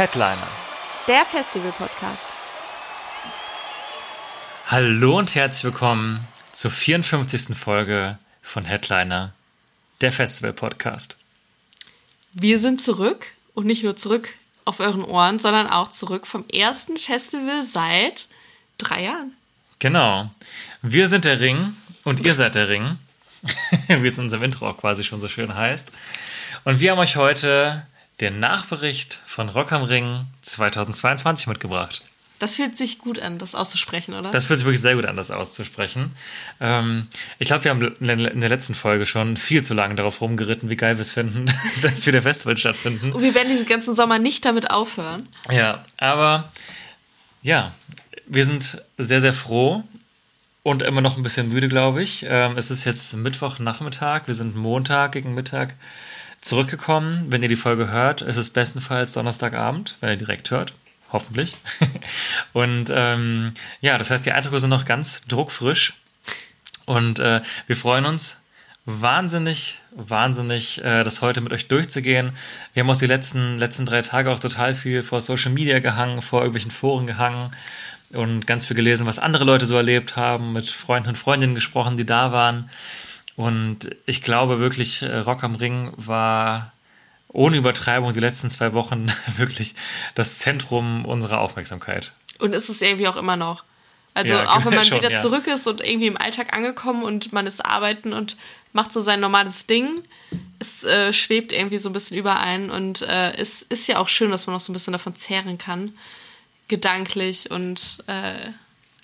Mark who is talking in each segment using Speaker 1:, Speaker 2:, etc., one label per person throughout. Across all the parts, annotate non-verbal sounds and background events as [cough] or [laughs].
Speaker 1: Headliner.
Speaker 2: Der Festival-Podcast.
Speaker 1: Hallo und herzlich willkommen zur 54. Folge von Headliner, der Festival-Podcast.
Speaker 3: Wir sind zurück und nicht nur zurück auf euren Ohren, sondern auch zurück vom ersten Festival seit drei Jahren.
Speaker 1: Genau. Wir sind der Ring und ihr seid der Ring, [laughs] wie es in unserem Intro auch quasi schon so schön heißt. Und wir haben euch heute den Nachbericht von Rock am Ring 2022 mitgebracht.
Speaker 3: Das fühlt sich gut an, das auszusprechen, oder?
Speaker 1: Das fühlt sich wirklich sehr gut an, das auszusprechen. Ähm, ich glaube, wir haben in der letzten Folge schon viel zu lange darauf rumgeritten, wie geil wir es finden, [laughs] dass wieder Festivals stattfinden.
Speaker 3: und wir werden diesen ganzen Sommer nicht damit aufhören.
Speaker 1: Ja, aber ja, wir sind sehr, sehr froh und immer noch ein bisschen müde, glaube ich. Ähm, es ist jetzt Mittwochnachmittag, wir sind Montag gegen Mittag zurückgekommen. Wenn ihr die Folge hört, ist es bestenfalls Donnerstagabend, wenn ihr direkt hört. Hoffentlich. [laughs] Und ähm, ja, das heißt, die Eindrücke sind noch ganz druckfrisch. Und äh, wir freuen uns wahnsinnig, wahnsinnig, äh, das heute mit euch durchzugehen. Wir haben auch die letzten, letzten drei Tage auch total viel vor Social Media gehangen, vor irgendwelchen Foren gehangen und ganz viel gelesen, was andere Leute so erlebt haben, mit Freunden und Freundinnen gesprochen, die da waren. Und ich glaube wirklich, äh, Rock am Ring war ohne Übertreibung die letzten zwei Wochen [laughs] wirklich das Zentrum unserer Aufmerksamkeit.
Speaker 3: Und ist es irgendwie auch immer noch. Also
Speaker 1: Ja,
Speaker 3: auch wenn [laughs] man
Speaker 1: schon,
Speaker 3: wieder
Speaker 1: ja.
Speaker 3: zurück ist und irgendwie im Alltag angekommen und man ist arbeiten und macht so sein normales Ding, es äh, schwebt irgendwie so ein bisschen über einen und äh, es ist ja auch schön, dass man noch so ein bisschen davon zehren kann, gedanklich und äh,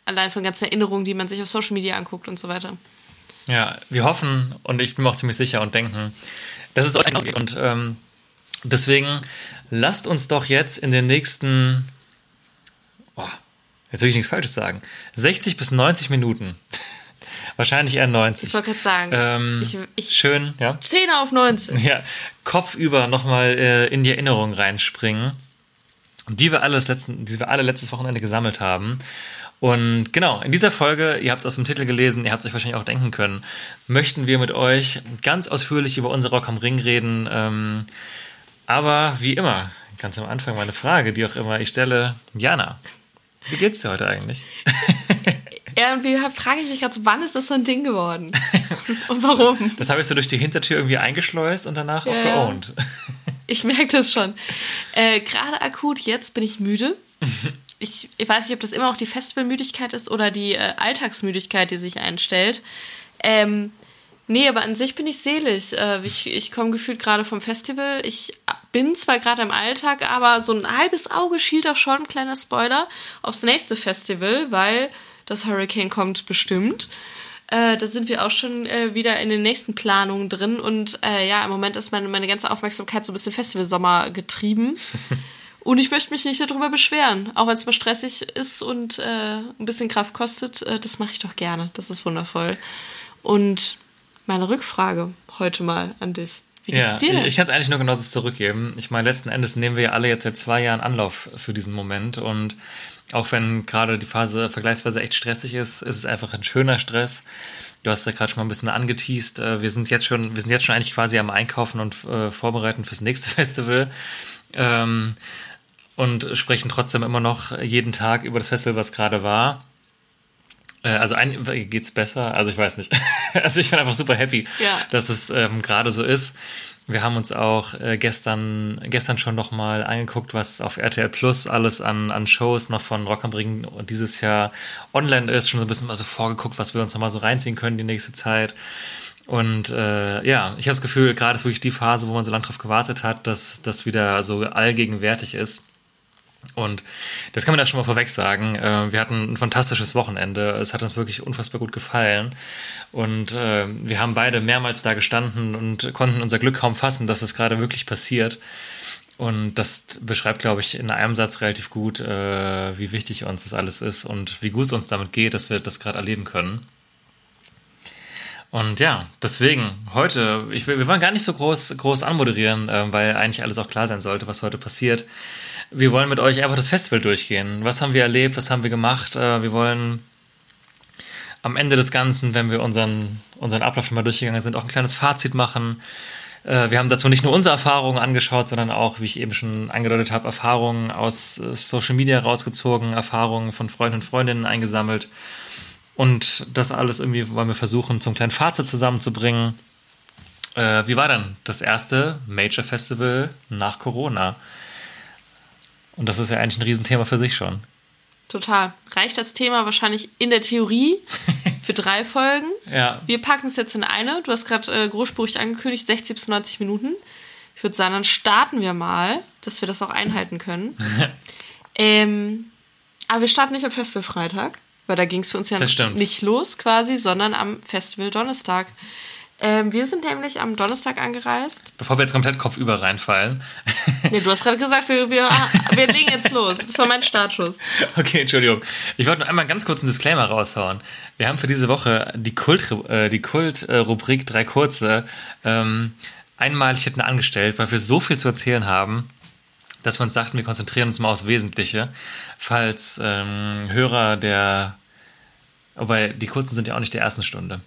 Speaker 3: allein von ganzen Erinnerungen, die man sich auf Social Media anguckt und so weiter.
Speaker 1: Ja, wir hoffen und ich bin mir auch ziemlich sicher und denken, dass es euch genauso geht. Und ähm, deswegen lasst uns doch jetzt in den nächsten, oh, jetzt will ich nichts Falsches sagen, 60 bis 90 Minuten, [laughs] wahrscheinlich eher 90.
Speaker 3: Ich wollte gerade sagen,
Speaker 1: ähm,
Speaker 3: ich, ich
Speaker 1: schön, ja.
Speaker 3: 10 auf 19.
Speaker 1: ja, kopfüber nochmal äh, in die Erinnerung reinspringen, die wir, alles letzten, die wir alle letztes Wochenende gesammelt haben. Und genau, in dieser Folge, ihr habt es aus dem Titel gelesen, ihr habt es euch wahrscheinlich auch denken können, möchten wir mit euch ganz ausführlich über unsere Rock am Ring reden. Ähm, aber wie immer, ganz am Anfang meine Frage, die auch immer ich stelle, Jana, wie geht's dir heute eigentlich? [laughs]
Speaker 3: Irgendwie frage ich mich gerade, so, wann ist das so ein Ding geworden? [laughs] Und warum?
Speaker 1: Das habe ich so durch die Hintertür irgendwie eingeschleust und danach auch
Speaker 3: Ja.
Speaker 1: geowned.
Speaker 3: Ich merke das schon. Äh, Gerade akut jetzt bin ich müde. [laughs] Ich, ich weiß nicht, ob das immer noch die Festivalmüdigkeit ist oder die äh, Alltagsmüdigkeit, die sich einstellt. Ähm, nee, aber an sich bin ich selig. Äh, ich ich komme gefühlt gerade vom Festival. Ich bin zwar gerade im Alltag, aber so ein halbes Auge schielt auch schon, kleiner Spoiler, aufs nächste Festival, weil das Hurricane kommt bestimmt. Äh, da sind wir auch schon äh, wieder in den nächsten Planungen drin und äh, ja, im Moment ist meine, meine ganze Aufmerksamkeit so ein bisschen Festivalsommer getrieben. [laughs] und ich möchte mich nicht darüber beschweren, auch wenn es mal stressig ist und äh, ein bisschen Kraft kostet. Äh, das mache ich doch gerne. Das ist wundervoll. Und meine Rückfrage heute mal an dich. Wie geht's
Speaker 1: Ja,
Speaker 3: dir denn?
Speaker 1: ich, kann es eigentlich nur genauso zurückgeben. Ich meine, letzten Endes nehmen wir ja alle jetzt seit zwei Jahren Anlauf für diesen Moment und auch wenn gerade die Phase vergleichsweise echt stressig ist, ist es einfach ein schöner Stress. Du hast ja gerade schon mal ein bisschen angeteased. Äh, Wir sind jetzt schon, wir sind jetzt schon eigentlich quasi am Einkaufen und äh, vorbereiten fürs nächste [laughs] Festival. Ähm, und sprechen trotzdem immer noch jeden Tag über das Festival, was gerade war. Äh, Also ein, geht's besser? Also ich weiß nicht. [laughs] Also ich bin einfach super happy,
Speaker 3: Ja.
Speaker 1: dass es ähm, gerade so ist. Wir haben uns auch äh, gestern, gestern schon noch mal angeguckt, was auf RTL Plus alles an, an Shows noch von Rock am Ring dieses Jahr online ist. Schon so ein bisschen mal so vorgeguckt, was wir uns noch mal so reinziehen können die nächste Zeit. Und äh, ja, ich habe das Gefühl, gerade ist wirklich die Phase, wo man so lange drauf gewartet hat, dass das wieder so allgegenwärtig ist. Und das kann man ja schon mal vorweg sagen. Äh, Wir hatten ein fantastisches Wochenende. Es hat uns wirklich unfassbar gut gefallen. Und äh, wir haben beide mehrmals da gestanden und konnten unser Glück kaum fassen, dass es gerade wirklich passiert. Und das beschreibt, glaube ich, in einem Satz relativ gut, äh, wie wichtig uns das alles ist und wie gut es uns damit geht, dass wir das gerade erleben können. Und ja, deswegen heute, ich, wir wollen gar nicht so groß, groß anmoderieren, äh, weil eigentlich alles auch klar sein sollte, was heute passiert. Wir wollen mit euch einfach das Festival durchgehen. Was haben wir erlebt? Was haben wir gemacht? Äh, wir wollen am Ende des Ganzen, wenn wir unseren, unseren Ablauf schon mal durchgegangen sind, auch ein kleines Fazit machen. Äh, wir haben dazu nicht nur unsere Erfahrungen angeschaut, sondern auch, wie ich eben schon angedeutet habe, Erfahrungen aus äh, Social Media rausgezogen, Erfahrungen von Freunden und Freundinnen eingesammelt. Und das alles irgendwie wollen wir versuchen, zum kleinen Fazit zusammenzubringen. Wie war dann das erste Major Festival nach Corona? Und das ist ja eigentlich ein Riesenthema für sich schon.
Speaker 3: Total. Reicht als Thema wahrscheinlich in der Theorie [laughs] für drei Folgen.
Speaker 1: Ja.
Speaker 3: Wir packen es jetzt in eine. Du hast gerade äh, großspurig angekündigt, 60 bis 90 Minuten. Ich würde sagen, dann starten wir mal, dass wir das auch einhalten können. [laughs] ähm, aber wir starten nicht am Festival Freitag, weil da ging es für uns ja
Speaker 1: Das
Speaker 3: nicht los quasi, sondern am Festival Donnerstag. Ähm, wir sind nämlich am Donnerstag angereist.
Speaker 1: Bevor wir jetzt komplett kopfüber reinfallen. [laughs]
Speaker 3: Nee, du hast gerade gesagt, wir, wir, wir legen jetzt los. Das war mein Startschuss.
Speaker 1: Okay, Entschuldigung. Ich wollte nur einmal ganz kurz einen Disclaimer raushauen. Wir haben für diese Woche die Kult, äh, die Kult-Rubrik drei kurze ähm, einmalig hinten angestellt, weil wir so viel zu erzählen haben, dass wir uns dachten, wir konzentrieren uns mal aufs Wesentliche. Falls ähm, Hörer der, wobei die kurzen sind ja auch nicht der ersten Stunde.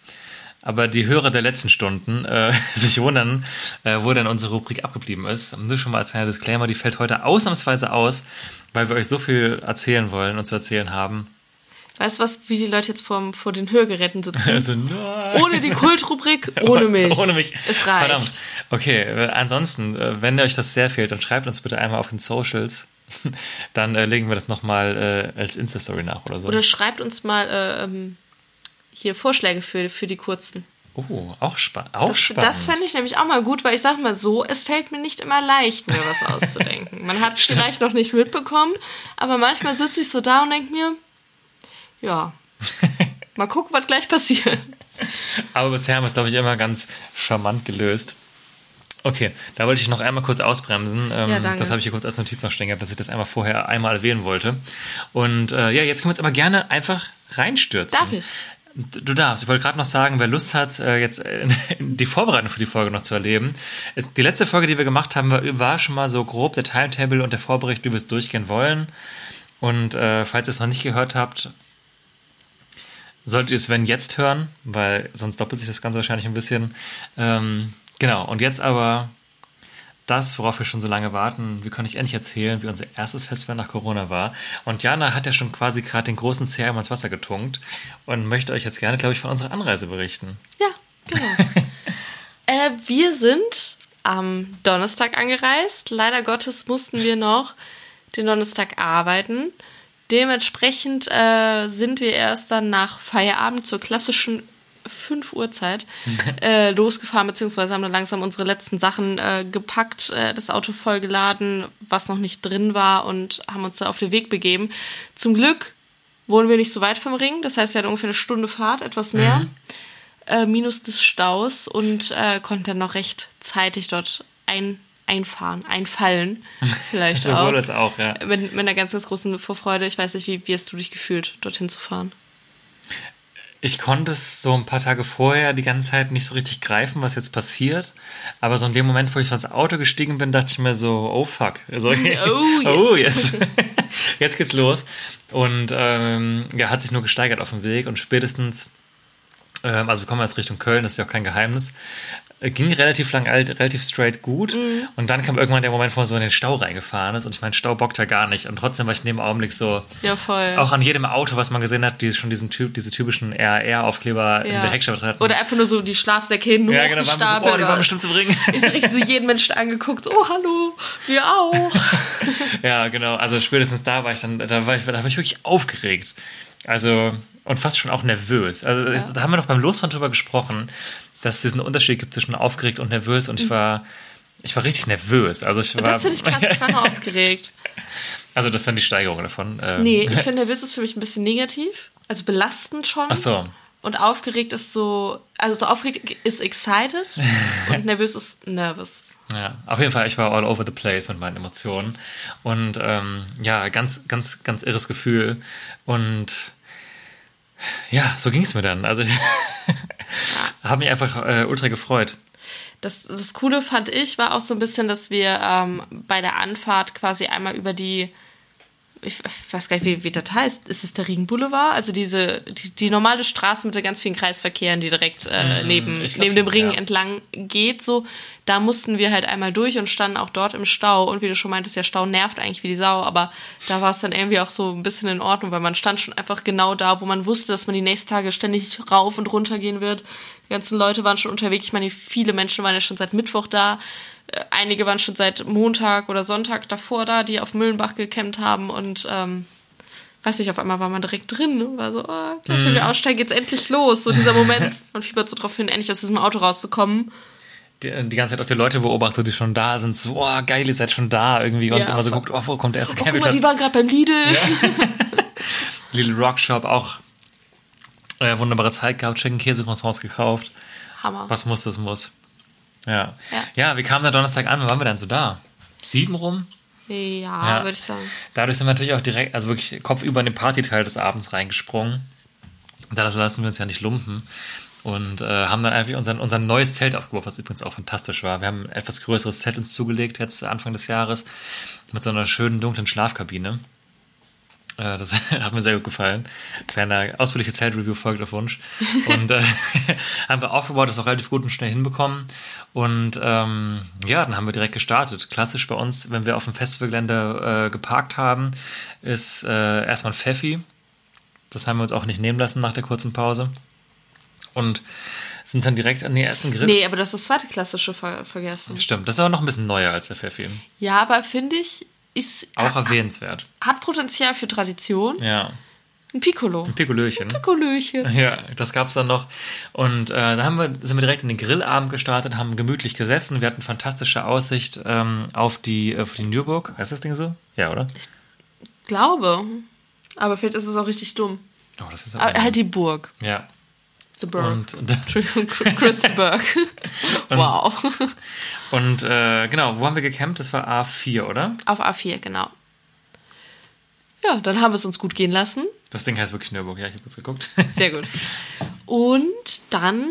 Speaker 1: Aber die Hörer der letzten Stunden äh, [laughs] sich wundern, äh, wo denn unsere Rubrik abgeblieben ist. Nur schon mal als kleiner Disclaimer, die fällt heute ausnahmsweise aus, weil wir euch so viel erzählen wollen und zu erzählen haben.
Speaker 3: Weißt du was, wie die Leute jetzt vor, vor den Hörgeräten sitzen? [laughs]
Speaker 1: Also, nein.
Speaker 3: Ohne die Kultrubrik, [laughs] ohne mich.
Speaker 1: Ohne mich.
Speaker 3: Es reicht.
Speaker 1: Verdammt. Okay, äh, ansonsten, äh, wenn euch das sehr fehlt, dann schreibt uns bitte einmal auf den Socials. Dann äh, legen wir das nochmal äh, als Insta-Story nach oder so.
Speaker 3: Oder schreibt uns mal äh, ähm, hier Vorschläge für, für die kurzen.
Speaker 1: oh, auch, spa auch
Speaker 3: Das,
Speaker 1: spannend.
Speaker 3: das fände ich nämlich auch mal gut, weil ich sag mal so, es fällt mir nicht immer leicht, mir was auszudenken. Man hat es vielleicht noch nicht mitbekommen, aber manchmal sitze ich so da und denke mir, ja, [laughs] mal gucken, was gleich passiert.
Speaker 1: Aber bisher haben wir es, glaube ich, immer ganz charmant gelöst. Okay, da wollte ich noch einmal kurz ausbremsen. Ähm,
Speaker 3: Ja, danke.
Speaker 1: Das habe ich hier kurz als Notiz noch stehen gehabt, dass ich das einmal vorher einmal erwähnen wollte. Und äh, ja, jetzt können wir uns aber gerne einfach reinstürzen.
Speaker 3: Darf ich?
Speaker 1: Du darfst. Ich wollte gerade noch sagen, wer Lust hat, äh, jetzt äh, [laughs] die Vorbereitung für die Folge noch zu erleben. Die letzte Folge, die wir gemacht haben, war- war schon mal so grob der Timetable und der Vorbericht, wie wir es durchgehen wollen. Und äh, falls ihr es noch nicht gehört habt, solltet ihr es, wenn jetzt hören, weil sonst doppelt sich das Ganze wahrscheinlich ein bisschen. Ähm, genau, und jetzt aber das, worauf wir schon so lange warten. Wir können euch endlich erzählen, wie unser erstes Festival nach Corona war. Und Jana hat ja schon quasi gerade den großen Zerr ins Wasser getunkt und möchte euch jetzt gerne, glaube ich, von unserer Anreise berichten.
Speaker 3: Ja, genau. [laughs] äh, wir sind am Donnerstag angereist. Leider Gottes mussten wir noch den Donnerstag arbeiten. Dementsprechend äh, sind wir erst dann nach Feierabend zur klassischen 5 Uhr Zeit äh, losgefahren, beziehungsweise haben dann langsam unsere letzten Sachen äh, gepackt, äh, das Auto vollgeladen, was noch nicht drin war und haben uns dann auf den Weg begeben. Zum Glück wohnen wir nicht so weit vom Ring, das heißt, wir hatten ungefähr eine Stunde Fahrt, etwas mehr äh, minus des Staus und äh, konnten dann noch recht zeitig dort ein, einfahren, einfallen. [laughs] Vielleicht auch.
Speaker 1: Sowohl als auch, ja.
Speaker 3: Mit, mit einer ganz, ganz großen Vorfreude. Ich weiß nicht, wie, wie hast du dich gefühlt, dorthin zu fahren?
Speaker 1: Ich konnte es so ein paar Tage vorher die ganze Zeit nicht so richtig greifen, was jetzt passiert. Aber so in dem Moment, wo ich ins Auto gestiegen bin, dachte ich mir so, oh fuck. Also, [laughs]
Speaker 3: Oh, [laughs]
Speaker 1: oh yes. [laughs] jetzt geht's los. Und ähm, ja, hat sich nur gesteigert auf dem Weg und spätestens, also wir kommen jetzt Richtung Köln, das ist ja auch kein Geheimnis, äh, ging relativ lang, alt, relativ straight gut.
Speaker 3: Mhm.
Speaker 1: Und dann kam irgendwann der Moment, wo man so in den Stau reingefahren ist. Und ich meine, Stau bockt ja gar nicht. Und trotzdem war ich in dem Augenblick so,
Speaker 3: Ja, voll.
Speaker 1: auch an jedem Auto, was man gesehen hat, die schon diesen typ, diese typischen RR-Aufkleber in
Speaker 3: ja.
Speaker 1: der Heckscheibe hatten.
Speaker 3: Oder einfach nur so die Schlafsäcke hin,
Speaker 1: ja, genau, waren so, oh, die waren bestimmt zu bringen.
Speaker 3: Ich direkt so jeden Menschen angeguckt, so, oh, hallo, wir auch. [laughs]
Speaker 1: ja, genau. Also spätestens da war ich dann, da war ich, da war ich wirklich aufgeregt. Also, und fast schon auch nervös. Also, ich, da haben wir noch beim Losfahren drüber gesprochen, dass es diesen Unterschied gibt zwischen aufgeregt und nervös. Und ich war, ich war richtig nervös. Also, ich war,
Speaker 3: das finde ich krass, ich war noch [laughs] aufgeregt.
Speaker 1: also, das ist dann die Steigerung davon. Ähm,
Speaker 3: Nee, ich [laughs] finde, nervös ist für mich ein bisschen negativ. Also belastend schon.
Speaker 1: Ach so.
Speaker 3: Und aufgeregt ist so, also so aufgeregt ist excited [laughs] und nervös ist nervous.
Speaker 1: Ja, auf jeden Fall, ich war all over the place mit meinen Emotionen. Und ähm, ja, ganz, ganz, ganz irres Gefühl. Und ja, so ging es mir dann. Also [laughs] habe mich einfach äh, ultra gefreut.
Speaker 3: Das, das Coole fand ich, war auch so ein bisschen, dass wir ähm, bei der Anfahrt quasi einmal über die, ich weiß gar nicht, wie, wie das heißt, ist es der Ringboulevard? Also diese, die, die normale Straße mit den ganz vielen Kreisverkehren, die direkt äh, neben,
Speaker 1: Mhm, glaub
Speaker 3: neben dem Ring
Speaker 1: ja.
Speaker 3: entlang geht, so, da mussten wir halt einmal durch und standen auch dort im Stau. Und wie du schon meintest, der Stau nervt eigentlich wie die Sau, aber da war es dann irgendwie auch so ein bisschen in Ordnung, weil man stand schon einfach genau da, wo man wusste, dass man die nächsten Tage ständig rauf und runter gehen wird. Die ganzen Leute waren schon unterwegs. Ich meine, viele Menschen waren ja schon seit Mittwoch da. Äh, Einige waren schon seit Montag oder Sonntag davor da, die auf Müllenbach gecampt haben und ähm, weiß nicht, auf einmal war man direkt drin. Ne? War so, oh, gleich wenn wir aussteigen, geht's endlich los. So dieser Moment, [laughs] man fiebert so drauf hin, endlich aus diesem Auto rauszukommen.
Speaker 1: Die, die ganze Zeit auch die Leute beobachtet, die schon da sind. So, oh, geil, ihr seid schon da irgendwie. Und
Speaker 3: Ja,
Speaker 1: immer so guckt, oh, wo kommt der erste
Speaker 3: Oh, guck mal,
Speaker 1: Campingplatz?
Speaker 3: die waren gerade beim Lidl. [laughs]
Speaker 1: Little Rock Shop auch äh, wunderbare Zeit gehabt, Chicken Käsecroissants gekauft.
Speaker 3: Hammer.
Speaker 1: Was muss, das muss. Ja.
Speaker 3: Ja.
Speaker 1: Ja, wir kamen da Donnerstag an, wann waren wir dann so da? Sieben rum?
Speaker 3: Ja,
Speaker 1: Ja.
Speaker 3: würde ich sagen.
Speaker 1: Dadurch sind wir natürlich auch direkt, also wirklich kopfüber in den Partyteil des Abends reingesprungen. Da lassen wir uns ja nicht lumpen. Und äh, haben dann einfach unser, unser neues Zelt aufgebaut, was übrigens auch fantastisch war. Wir haben ein etwas größeres Zelt uns zugelegt, jetzt Anfang des Jahres, mit so einer schönen dunklen Schlafkabine. Äh, das [laughs] hat mir sehr gut gefallen. Kleine ausführliche Zeltreview folgt auf Wunsch. Und äh, [laughs] haben wir aufgebaut, das auch relativ gut und schnell hinbekommen. Und ähm, ja, dann haben wir direkt gestartet. Klassisch bei uns, wenn wir auf dem Festivalgelände äh, geparkt haben, ist äh, erstmal ein Pfeffi. Das haben wir uns auch nicht nehmen lassen nach der kurzen Pause. Und sind dann direkt an den ersten Grill.
Speaker 3: Nee, aber das ist das zweite klassische ver vergessen.
Speaker 1: Stimmt, das ist aber noch ein bisschen neuer als der Pfeffi.
Speaker 3: Ja, aber finde ich, ist,
Speaker 1: Auch erwähnenswert.
Speaker 3: hat Potenzial für Tradition.
Speaker 1: Ja,
Speaker 3: Ein Piccolo.
Speaker 1: ein Pikolöchen.
Speaker 3: Piccolöchen.
Speaker 1: Ja, das gab's dann noch. Und äh, dann haben wir, sind wir direkt in den Grillabend gestartet, haben gemütlich gesessen. Wir hatten fantastische Aussicht ähm, auf, die, auf die Nürburg. Heißt das Ding so? Ja, oder?
Speaker 3: Glaube. Aber vielleicht ist es auch richtig dumm.
Speaker 1: Oh, das ist
Speaker 3: Aber halt die Burg.
Speaker 1: Ja.
Speaker 3: The Burg.
Speaker 1: Und, [laughs]
Speaker 3: Entschuldigung, Christenberg. [laughs] wow. [laughs]
Speaker 1: und äh, genau, wo haben wir gecampt? Das war A4, oder?
Speaker 3: Auf A4, genau. Ja, dann haben wir es uns gut gehen lassen.
Speaker 1: Das Ding heißt wirklich Nürburg, ja, ich habe kurz geguckt. [laughs]
Speaker 3: Sehr gut. Und dann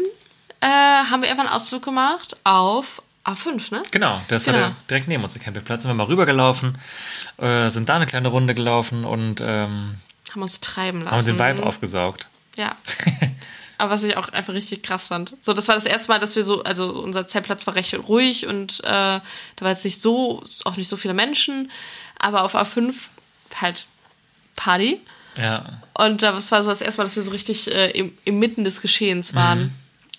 Speaker 3: äh, haben wir einfach einen Ausflug gemacht auf A5, ne?
Speaker 1: Genau, das war
Speaker 3: Genau.
Speaker 1: der, direkt neben uns der Campingplatz. Sind wir mal rübergelaufen, äh, sind da eine kleine Runde gelaufen und ähm,
Speaker 3: Haben uns treiben lassen.
Speaker 1: haben den Vibe aufgesaugt.
Speaker 3: Ja. [laughs] Aber was ich auch einfach richtig krass fand. So, das war das erste Mal, dass wir so, also unser Zeltplatz war recht ruhig und äh, da war jetzt nicht so, auch nicht so viele Menschen, aber auf A5 halt Party.
Speaker 1: Ja,
Speaker 3: Und das war so das erste Mal, dass wir so richtig äh, im, inmitten des Geschehens waren.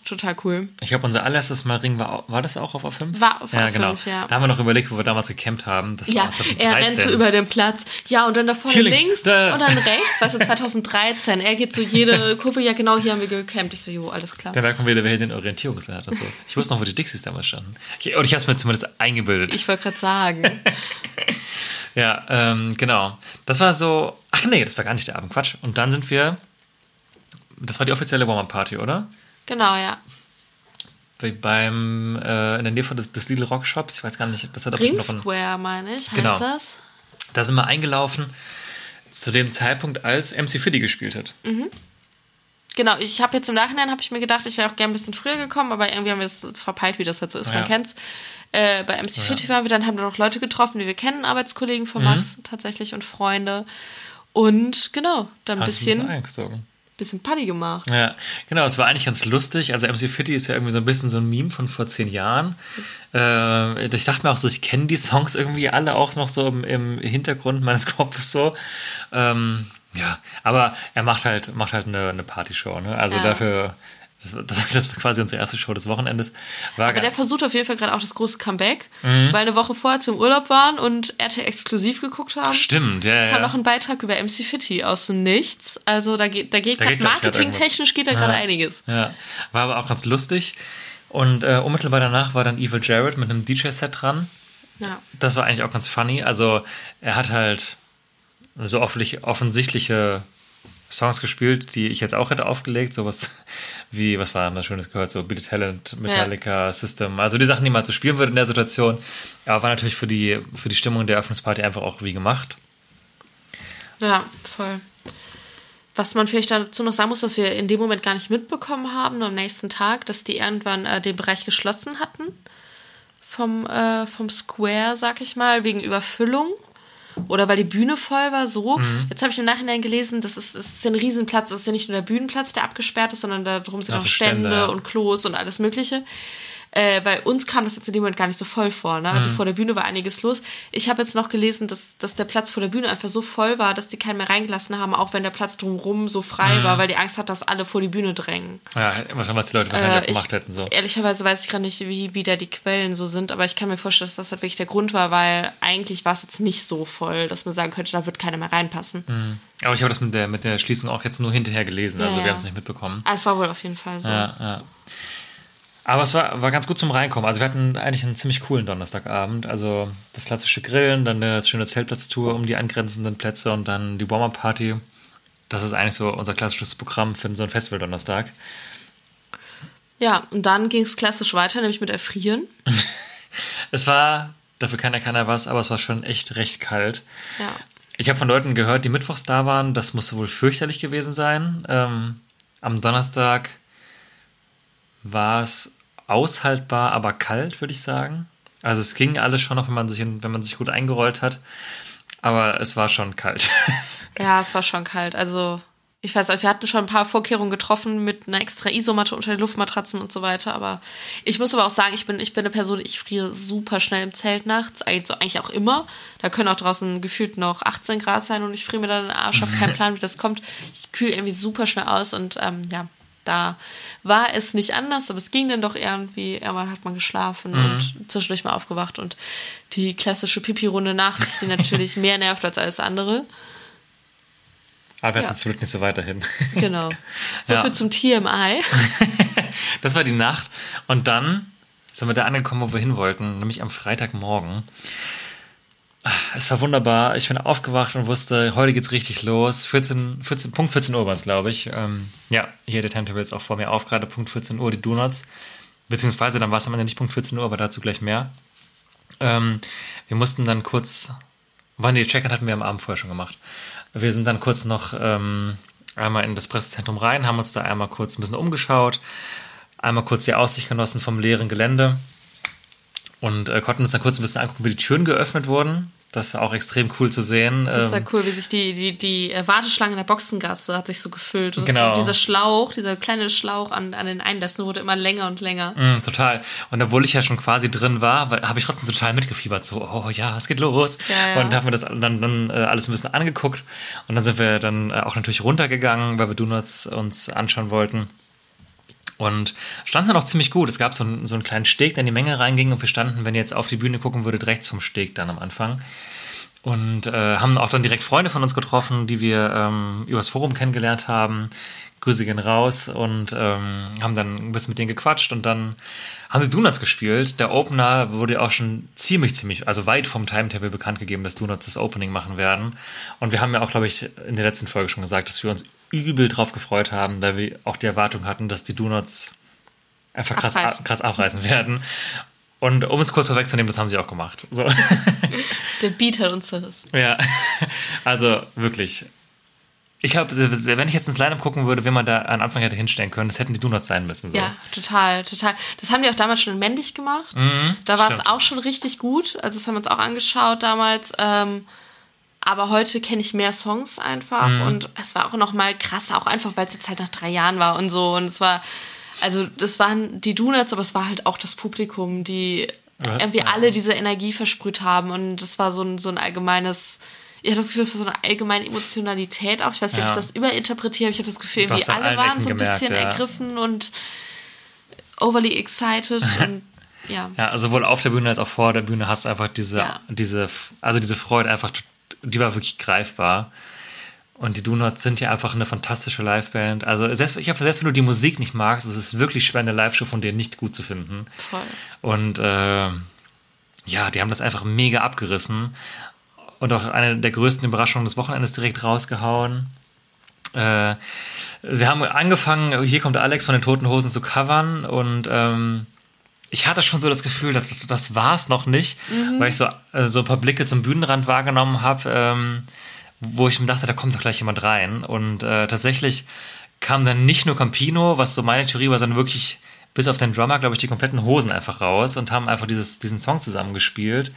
Speaker 3: Total cool.
Speaker 1: Ich glaube, unser allererstes Mal Ring war, war das auch auf A5?
Speaker 3: War auf
Speaker 1: ja,
Speaker 3: A5,
Speaker 1: genau.
Speaker 3: ja.
Speaker 1: Da haben wir noch überlegt, wo wir damals gecampt haben. Das
Speaker 3: Ja,
Speaker 1: war 2013.
Speaker 3: er rennt so über den Platz. Ja, und dann da vorne links,
Speaker 1: links, da.
Speaker 3: und dann rechts, weißt du, [laughs] 2013. Er geht so jede Kurve, ja genau, hier haben wir gecampt. Ich so, jo, alles klar.
Speaker 1: Da merkt man wieder, wer hier den Orientierungssinn hat und so. Ich wusste noch, wo die Dixies damals standen. Okay, und ich habe es mir zumindest eingebildet.
Speaker 3: Ich wollte gerade sagen. [laughs]
Speaker 1: ja, ähm, genau. Das war so. Ach nee, das war gar nicht der Abend. Quatsch. Und dann sind wir. Das war die offizielle Warm-Up-Party, oder?
Speaker 3: Genau, ja.
Speaker 1: Bei- Beim, äh, in der Nähe von des, des Little Rock Shops. Ich weiß gar nicht, das hat aber
Speaker 3: Ring
Speaker 1: noch ein,
Speaker 3: Square, meine ich, heißt
Speaker 1: Genau.
Speaker 3: das?
Speaker 1: Da sind wir eingelaufen zu dem Zeitpunkt, als MC Fiddy gespielt hat.
Speaker 3: Genau, ich habe jetzt im Nachhinein, habe ich mir gedacht, ich wäre auch gerne ein bisschen früher gekommen, aber irgendwie haben wir es verpeilt, wie das halt so ist,
Speaker 1: Ja.
Speaker 3: man kennt's. Äh, bei MC Fitty waren wir, dann haben wir noch Leute getroffen, die wir kennen, Arbeitskollegen von Max tatsächlich und Freunde. Und genau, dann ein
Speaker 1: Hast du
Speaker 3: bisschen,
Speaker 1: eingezogen.
Speaker 3: Bisschen Party gemacht.
Speaker 1: Ja, genau, es war eigentlich ganz lustig. Also MC Fitty ist ja irgendwie so ein bisschen so ein Meme von vor zehn Jahren. Äh, ich dachte mir auch so, ich kenne die Songs irgendwie alle auch noch so im, im Hintergrund meines [laughs] Kopfes so. Ähm, ja, aber er macht halt, macht halt eine, eine Partyshow, ne? Also
Speaker 3: Ja.
Speaker 1: dafür, das, das, [laughs] das war quasi unsere erste Show des Wochenendes. War
Speaker 3: Aber der versucht auf jeden Fall gerade auch das große Comeback,
Speaker 1: Mhm.
Speaker 3: weil eine Woche vorher zum Urlaub waren und RTL exklusiv geguckt haben.
Speaker 1: Stimmt, ja,
Speaker 3: kam
Speaker 1: ja.
Speaker 3: noch ein Beitrag über MC Fitty aus dem Nichts. Also da geht, da geht
Speaker 1: geht,
Speaker 3: marketingtechnisch geht da gerade
Speaker 1: Ja.
Speaker 3: einiges.
Speaker 1: Ja, war aber auch ganz lustig. Und äh, unmittelbar danach war dann Evil Jared mit einem DJ-Set dran.
Speaker 3: Ja.
Speaker 1: Das war eigentlich auch ganz funny. Also er hat halt so offensichtliche Songs gespielt, die ich jetzt auch hätte aufgelegt. Sowas wie, was war das Schönes gehört? So Beat Talent, Metallica, ja. System. Also die Sachen, die man so spielen würde in der Situation. Aber war natürlich für die, für die Stimmung der Eröffnungsparty einfach auch wie gemacht.
Speaker 3: Ja, voll. Was man vielleicht dazu noch sagen muss, was wir in dem Moment gar nicht mitbekommen haben, nur am nächsten Tag, dass die irgendwann äh, den Bereich geschlossen hatten vom, äh, vom Square, sag ich mal, wegen Überfüllung. Oder weil die Bühne voll war, so. Mhm. Jetzt habe ich im Nachhinein gelesen, das ist, das ist ein Riesenplatz. Das ist ja nicht nur der Bühnenplatz, der abgesperrt ist, sondern da drum sind also auch Stände, Stände ja. und Klos und alles Mögliche. Äh, weil uns kam das jetzt in dem Moment gar nicht so voll vor. Ne? Also mhm. vor der Bühne war einiges los. Ich habe jetzt noch gelesen, dass, dass der Platz vor der Bühne einfach so voll war, dass die keinen mehr reingelassen haben, auch wenn der Platz drumherum so frei mhm. war, weil die Angst hat, dass alle vor die Bühne drängen.
Speaker 1: Ja, wahrscheinlich, was die Leute wahrscheinlich äh, gemacht hätten. So.
Speaker 3: Ehrlicherweise weiß ich gerade nicht, wie, wie da die Quellen so sind, aber ich kann mir vorstellen, dass das halt wirklich der Grund war, weil eigentlich war es jetzt nicht so voll, dass man sagen könnte, da wird keiner mehr reinpassen.
Speaker 1: Mhm. Aber ich habe das mit der, mit der Schließung auch jetzt nur hinterher gelesen, also ja, wir haben es nicht mitbekommen.
Speaker 3: Ah, es war wohl auf jeden Fall so.
Speaker 1: Ja, ja. Aber es war, war ganz gut zum Reinkommen. Also wir hatten eigentlich einen ziemlich coolen Donnerstagabend. Also das klassische Grillen, dann eine schöne Zeltplatztour um die angrenzenden Plätze und dann die Warm-Up-Party. Das ist eigentlich so unser klassisches Programm für so ein Festival-Donnerstag.
Speaker 3: Ja, und dann ging es klassisch weiter, nämlich mit Erfrieren. [laughs]
Speaker 1: es war, dafür kann ja keiner was, aber es war schon echt recht kalt.
Speaker 3: Ja.
Speaker 1: Ich habe von Leuten gehört, die mittwochs da waren, das musste wohl fürchterlich gewesen sein. Ähm, am Donnerstag war es aushaltbar, aber kalt, würde ich sagen. Also es ging alles schon noch, wenn man sich, wenn man sich gut eingerollt hat. Aber es war schon kalt. [laughs]
Speaker 3: Ja, es war schon kalt. Also ich weiß, wir hatten schon ein paar Vorkehrungen getroffen mit einer extra Isomatte unter den Luftmatratzen und so weiter. Aber ich muss aber auch sagen, ich bin, ich bin eine Person, ich friere super schnell im Zelt nachts. Also eigentlich auch immer. Da können auch draußen gefühlt noch 18 Grad sein und ich friere mir dann den Arsch. habe keinen [laughs] Plan, wie das kommt. Ich kühle irgendwie super schnell aus und ähm, ja, da war es nicht anders, aber es ging dann doch irgendwie. Irgendwann hat man geschlafen mhm. und zwischendurch mal aufgewacht und die klassische Pipi-Runde nachts, die natürlich mehr nervt als alles andere.
Speaker 1: Aber wir hatten ja. zum Glück nicht so weiterhin.
Speaker 3: Genau. [laughs] So ja. viel zum TMI. [laughs]
Speaker 1: das war die Nacht. Und dann sind wir da angekommen, wo wir hin wollten, nämlich am Freitagmorgen. Es war wunderbar. Ich bin aufgewacht und wusste, heute geht's richtig los. 14, 14, Punkt 14 Uhr war es, glaube ich. Ähm, ja, hier der Timetable ist auch vor mir auf, gerade Punkt 14 Uhr, die Donuts. Beziehungsweise dann war es am Ende nicht Punkt 14 Uhr, aber dazu gleich mehr. Ähm, wir mussten dann kurz, wann die Check-in hatten wir am Abend vorher schon gemacht. Wir sind dann kurz noch ähm, einmal in das Pressezentrum rein, haben uns da einmal kurz ein bisschen umgeschaut, einmal kurz die Aussicht genossen vom leeren Gelände und äh, konnten uns dann kurz ein bisschen angucken, wie die Türen geöffnet wurden. Das war auch extrem cool zu sehen.
Speaker 3: Das war ähm, cool, wie sich die, die, die Warteschlange in der Boxengasse hat sich so gefüllt. Und
Speaker 1: genau.
Speaker 3: dieser Schlauch, dieser kleine Schlauch an, an den Einlässen wurde immer länger und länger.
Speaker 1: Mm, total. Und obwohl ich ja schon quasi drin war, habe ich trotzdem total mitgefiebert. So, oh ja, es geht los.
Speaker 3: Ja, ja.
Speaker 1: Und haben mir das dann, dann äh, alles ein bisschen angeguckt. Und dann sind wir dann äh, auch natürlich runtergegangen, weil wir Donuts uns anschauen wollten. Und standen dann auch ziemlich gut. Es gab so einen, so einen kleinen Steg, der in die Menge reinging und wir standen, wenn ihr jetzt auf die Bühne gucken würdet, rechts vom Steg dann am Anfang. Und äh, haben auch dann direkt Freunde von uns getroffen, die wir ähm, übers Forum kennengelernt haben. Grüße gehen raus und ähm, haben dann ein bisschen mit denen gequatscht und dann haben sie Donuts gespielt. Der Opener wurde auch schon ziemlich, ziemlich, also weit vom Timetable bekannt gegeben, dass Donuts das Opening machen werden. Und wir haben ja auch, glaube ich, in der letzten Folge schon gesagt, dass wir uns übel drauf gefreut haben, weil wir auch die Erwartung hatten, dass die Donuts einfach krass abreißen, krass abreißen werden. Und um es kurz vorwegzunehmen, das haben sie auch gemacht. So. [laughs]
Speaker 3: Der Beat hat uns zerrissen.
Speaker 1: Ja, also wirklich. Ich habe, wenn ich jetzt ins Line-Up gucken würde, wie man da am Anfang hätte hinstellen können, das hätten die Donuts sein müssen. So.
Speaker 3: Ja, total, total. Das haben die auch damals schon männlich gemacht.
Speaker 1: Mhm,
Speaker 3: da war es auch schon richtig gut. Also das haben wir uns auch angeschaut damals. Ähm, aber heute kenne ich mehr Songs einfach mhm. und es war auch noch mal krasser, auch einfach, weil es jetzt halt nach drei Jahren war und so. Und es war, also das waren die Donuts, aber es war halt auch das Publikum, die ja. irgendwie alle diese Energie versprüht haben. Und das war so ein, so ein allgemeines, ich hatte das Gefühl, es war so eine allgemeine Emotionalität auch. Ich weiß nicht, ja. ob ich das überinterpretiere, aber ich hatte das Gefühl, irgendwie alle waren so ein gemerkt, bisschen ja. ergriffen und overly excited [laughs] und ja.
Speaker 1: Ja, sowohl auf der Bühne als auch vor der Bühne hast du einfach diese, diese, also diese Freude einfach die war wirklich greifbar. Und die Donuts sind ja einfach eine fantastische Liveband. Also selbst, ich habe selbst wenn du die Musik nicht magst, es ist wirklich schwer, eine Live-Show von denen nicht gut zu finden.
Speaker 3: Voll.
Speaker 1: Und äh, ja, die haben das einfach mega abgerissen. Und auch eine der größten Überraschungen des Wochenendes direkt rausgehauen. Äh, sie haben angefangen, hier kommt Alex von den Toten Hosen zu covern und ähm, ich hatte schon so das Gefühl, dass das war es noch nicht, weil ich so, äh, so ein paar Blicke zum Bühnenrand wahrgenommen habe, ähm, wo ich mir dachte, da kommt doch gleich jemand rein. Und äh, tatsächlich kam dann nicht nur Campino, was so meine Theorie war, sondern wirklich bis auf den Drummer, glaube ich, die kompletten Hosen einfach raus und haben einfach dieses, diesen Song zusammengespielt.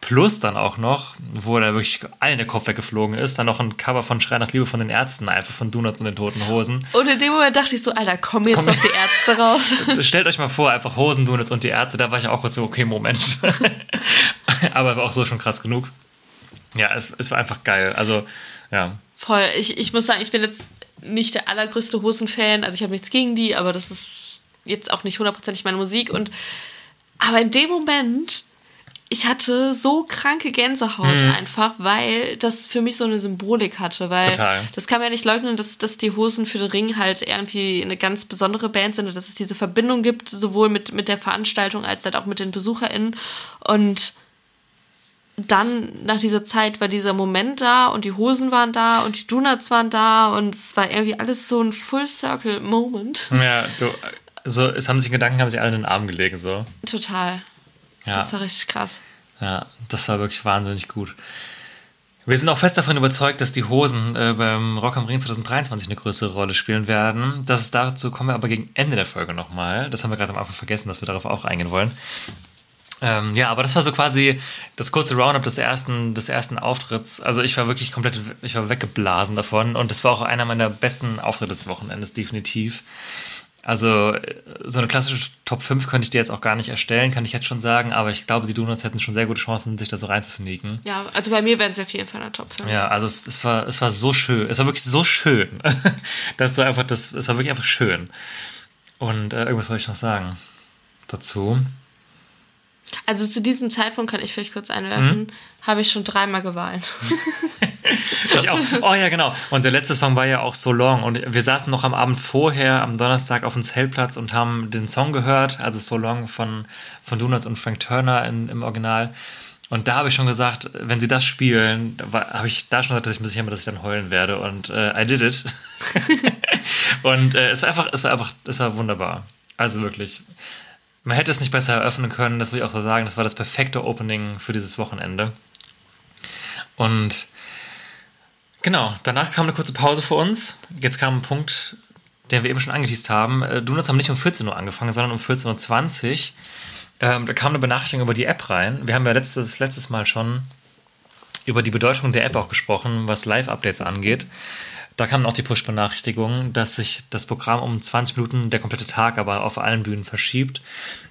Speaker 1: Plus dann auch noch, wo da wirklich allen der Kopf weggeflogen ist, dann noch ein Cover von Schrei nach Liebe von den Ärzten, einfach von Donuts und den Toten Hosen.
Speaker 3: Und in dem Moment dachte ich so, Alter, kommen jetzt noch die Ärzte raus. [laughs]
Speaker 1: Stellt euch mal vor, einfach Hosen, Donuts und die Ärzte, da war ich auch kurz so, okay, Moment. [laughs] Aber war auch so schon krass genug. Ja, es, es war einfach geil. Also, ja.
Speaker 3: Voll. Ich, ich muss sagen, ich bin jetzt nicht der allergrößte Hosenfan. Also ich habe nichts gegen die, aber das ist jetzt auch nicht hundertprozentig meine Musik. Und aber in dem Moment, ich hatte so kranke Gänsehaut einfach, weil das für mich so eine Symbolik hatte. Weil
Speaker 1: Total.
Speaker 3: das kann man ja nicht leugnen, dass, dass die Hosen für den Ring halt irgendwie eine ganz besondere Band sind und dass es diese Verbindung gibt, sowohl mit, mit der Veranstaltung als halt auch mit den BesucherInnen. Und dann nach dieser Zeit war dieser Moment da und die Hosen waren da und die Donuts waren da und es war irgendwie alles so ein Full Circle Moment.
Speaker 1: Ja, du, so, es haben sich Gedanken, haben sich alle in den Arm gelegt, so.
Speaker 3: Total.
Speaker 1: Ja.
Speaker 3: Das war richtig krass.
Speaker 1: Ja, das war wirklich wahnsinnig gut. Wir sind auch fest davon überzeugt, dass die Hosen äh, beim Rock am Ring 2023 eine größere Rolle spielen werden. Das ist dazu kommen wir aber gegen Ende der Folge nochmal. Das haben wir gerade am Anfang vergessen, dass wir darauf auch eingehen wollen. Ähm, ja, aber das war so quasi das kurze Roundup des ersten, des ersten Auftritts. Also ich war wirklich komplett, ich war weggeblasen davon und das war auch einer meiner besten Auftritte des Wochenendes, definitiv. Also äh, so eine klassische Top 5 könnte ich dir jetzt auch gar nicht erstellen, kann ich jetzt schon sagen, aber ich glaube, die Donuts hätten schon sehr gute Chancen, sich da so reinzusneaken.
Speaker 3: Ja, also bei mir wären es auf jeden Fall in der Top 5.
Speaker 1: Ja, also es, es, war, es war so schön. Es war wirklich so schön. [laughs] das so einfach, das, es war wirklich einfach schön. Und äh, irgendwas wollte ich noch sagen dazu.
Speaker 3: Also zu diesem Zeitpunkt kann ich vielleicht kurz einwerfen, habe ich schon dreimal geweint. [laughs] [laughs]
Speaker 1: Ich auch. Oh ja, genau. Und der letzte Song war ja auch So Long. Und wir saßen noch am Abend vorher, am Donnerstag, auf dem Zeltplatz und haben den Song gehört, also So Long von, von Donuts und Frank Turner in, im Original. Und da habe ich schon gesagt, wenn sie das spielen, habe ich da schon gesagt, dass ich mir sicher bin, dass ich dann heulen werde. Und äh, I did it. [laughs] und äh, es war einfach, es war einfach, es war wunderbar. Also wirklich. Man hätte es nicht besser eröffnen können, das will ich auch so sagen. Das war das perfekte Opening für dieses Wochenende. Und Genau, danach kam eine kurze Pause für uns. Jetzt kam ein Punkt, den wir eben schon angeteased haben. Äh, Donuts haben nicht um 14 Uhr angefangen, sondern um 14.20 Uhr. Ähm, da kam eine Benachrichtigung über die App rein. Wir haben ja letztes, letztes Mal schon über die Bedeutung der App auch gesprochen, was Live-Updates angeht. Da kamen auch die Push-Benachrichtigungen, dass sich das Programm um 20 Minuten, der komplette Tag aber auf allen Bühnen verschiebt.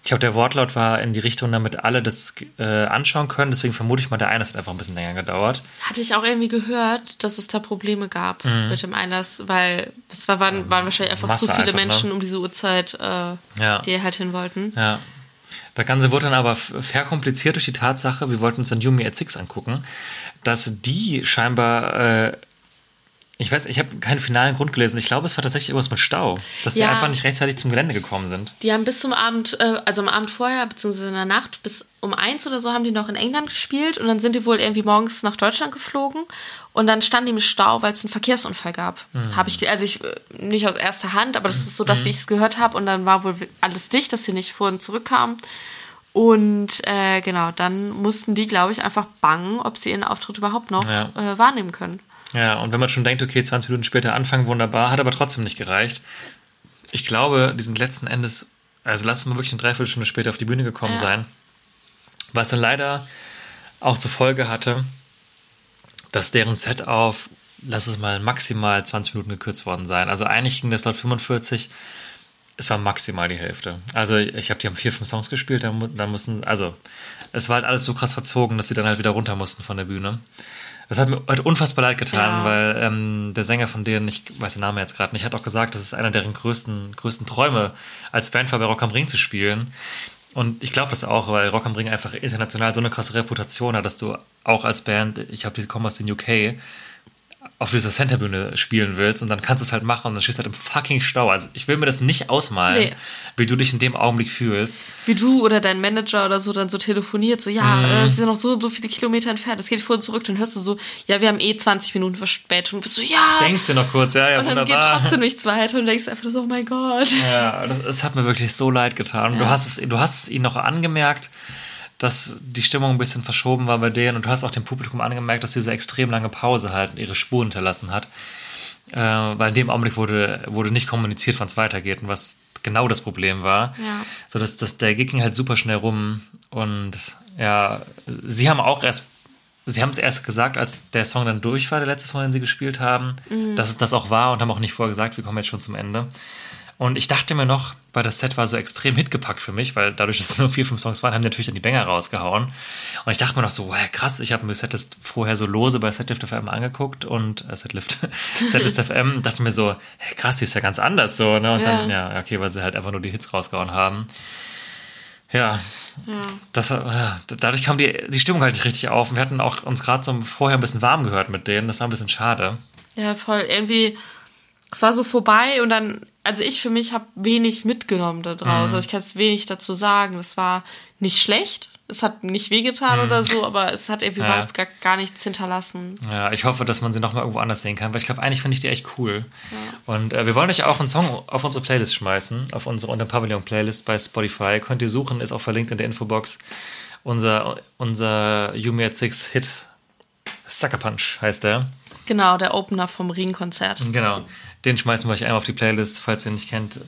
Speaker 1: Ich glaube, der Wortlaut war in die Richtung, damit alle das äh, anschauen können. Deswegen vermute ich mal, der eine hat einfach ein bisschen länger gedauert.
Speaker 3: Hatte ich auch irgendwie gehört, dass es da Probleme gab mit dem Einlass, weil es war, waren, waren wahrscheinlich einfach
Speaker 1: Masse
Speaker 3: zu viele
Speaker 1: einfach, ne?
Speaker 3: Menschen um diese Uhrzeit, äh,
Speaker 1: Ja.
Speaker 3: die halt hin wollten.
Speaker 1: Ja. Das Ganze wurde dann aber verkompliziert durch die Tatsache, wir wollten uns dann Yumi at Six angucken, dass die scheinbar, äh, ich weiß, ich habe keinen finalen Grund gelesen. Ich glaube, es war tatsächlich irgendwas mit Stau, dass sie
Speaker 3: Ja.
Speaker 1: einfach nicht rechtzeitig zum Gelände gekommen sind.
Speaker 3: Die haben bis zum Abend, äh, also am Abend vorher, beziehungsweise in der Nacht, bis um eins oder so haben die noch in England gespielt und dann sind die wohl irgendwie morgens nach Deutschland geflogen und dann standen die im Stau, weil es einen Verkehrsunfall gab. Habe ich, also ich, äh, nicht aus erster Hand, aber das ist so das, wie ich es gehört habe und dann war wohl alles dicht, dass sie nicht vor und zurückkamen. Und äh, genau, dann mussten die, glaube ich, einfach bangen, ob sie ihren Auftritt überhaupt noch
Speaker 1: Ja.
Speaker 3: äh, wahrnehmen können.
Speaker 1: Ja, und wenn man schon denkt, okay, 20 Minuten später anfangen, wunderbar, hat aber trotzdem nicht gereicht. Ich glaube, die sind letzten Endes, also lass es mal wirklich eine Dreiviertelstunde später auf die Bühne gekommen
Speaker 3: Ja.
Speaker 1: sein. Was dann leider auch zur Folge hatte, dass deren Set auf, lass es mal maximal 20 Minuten gekürzt worden sein. Also eigentlich ging das laut 45, es war maximal die Hälfte. Also ich habe die haben vier, fünf Songs gespielt, dann, dann mussten, also es war halt alles so krass verzogen, dass sie dann halt wieder runter mussten von der Bühne. Das hat mir halt unfassbar leid getan,
Speaker 3: Ja.
Speaker 1: weil ähm, der Sänger von denen, ich weiß den Namen jetzt gerade nicht, hat auch gesagt, das ist einer deren größten, größten Träume, als Band war bei Rock am Ring zu spielen. Und ich glaube das auch, weil Rock am Ring einfach international so eine krasse Reputation hat, dass du auch als Band, ich habe die kommen aus den UK, auf dieser Centerbühne spielen willst und dann kannst du es halt machen und dann stehst du halt im fucking Stau. Also ich will mir das nicht ausmalen,
Speaker 3: Nee.
Speaker 1: wie du dich in dem Augenblick fühlst.
Speaker 3: Wie du oder dein Manager oder so dann so telefoniert, so, ja,
Speaker 1: Mhm.
Speaker 3: äh, es sind noch so so viele Kilometer entfernt, es geht vor und zurück, dann hörst du so, ja, wir haben eh 20 Minuten Verspätung, und bist so, ja,
Speaker 1: Denkst du noch kurz, ja, ja,
Speaker 3: und dann geht
Speaker 1: wunderbar.
Speaker 3: trotzdem nichts weiter und denkst einfach so, oh mein Gott.
Speaker 1: Ja, das, das hat mir wirklich so leid getan. Und Du,
Speaker 3: Ja.
Speaker 1: hast es, du hast es ihnen noch angemerkt, dass die Stimmung ein bisschen verschoben war bei denen und du hast auch dem Publikum angemerkt, dass diese extrem lange Pause halt ihre Spuren hinterlassen hat. Äh, weil in dem Augenblick wurde, wurde nicht kommuniziert, wann es weitergeht und was genau das Problem war.
Speaker 3: Ja.
Speaker 1: So dass, dass der Gig ging halt super schnell rum und ja, sie haben auch erst Sie haben es erst gesagt, als der Song dann durch war, der letzte Song, den sie gespielt haben, dass es das auch war und haben auch nicht vorher gesagt, wir kommen jetzt schon zum Ende. Und ich dachte mir noch, weil das Set war so extrem hitgepackt für mich, weil dadurch, dass es nur vier, fünf Songs waren, haben die natürlich dann die Banger rausgehauen. Und ich dachte mir noch so, wow, krass, ich habe mir Setlist vorher so lose bei Setlift FM angeguckt und äh, Setlift, Setlist [laughs] FM dachte mir so, hey, krass, die ist ja ganz anders so, ne? Und dann, ja, okay, weil sie halt einfach nur die Hits rausgehauen haben. Ja, das, äh, dadurch kam die, die Stimmung halt nicht richtig auf. Und wir hatten auch uns gerade so vorher ein bisschen warm gehört mit denen. Das war ein bisschen schade.
Speaker 3: Ja, voll. Irgendwie, es war so vorbei und dann, also ich für mich habe wenig mitgenommen da
Speaker 1: Mhm.
Speaker 3: draus. Also ich kann jetzt wenig dazu sagen. Es war nicht schlecht. Es hat nicht wehgetan oder so, aber es hat irgendwie
Speaker 1: Mhm. Ja.
Speaker 3: überhaupt gar, gar nichts hinterlassen.
Speaker 1: Ja, ich hoffe, dass man sie nochmal irgendwo anders sehen kann, weil ich glaube, eigentlich finde ich die echt cool. Und äh, wir wollen euch auch einen Song auf unsere Playlist schmeißen, auf unsere Unter Pavillon Playlist bei Spotify. Könnt ihr suchen, ist auch verlinkt in der Infobox. Unser, unser Yumi at Six Hit Sucker Punch heißt der.
Speaker 3: Genau, der Opener vom Ring-Konzert.
Speaker 1: Genau. Den schmeißen wir euch einmal auf die Playlist, falls ihr ihn nicht kennt.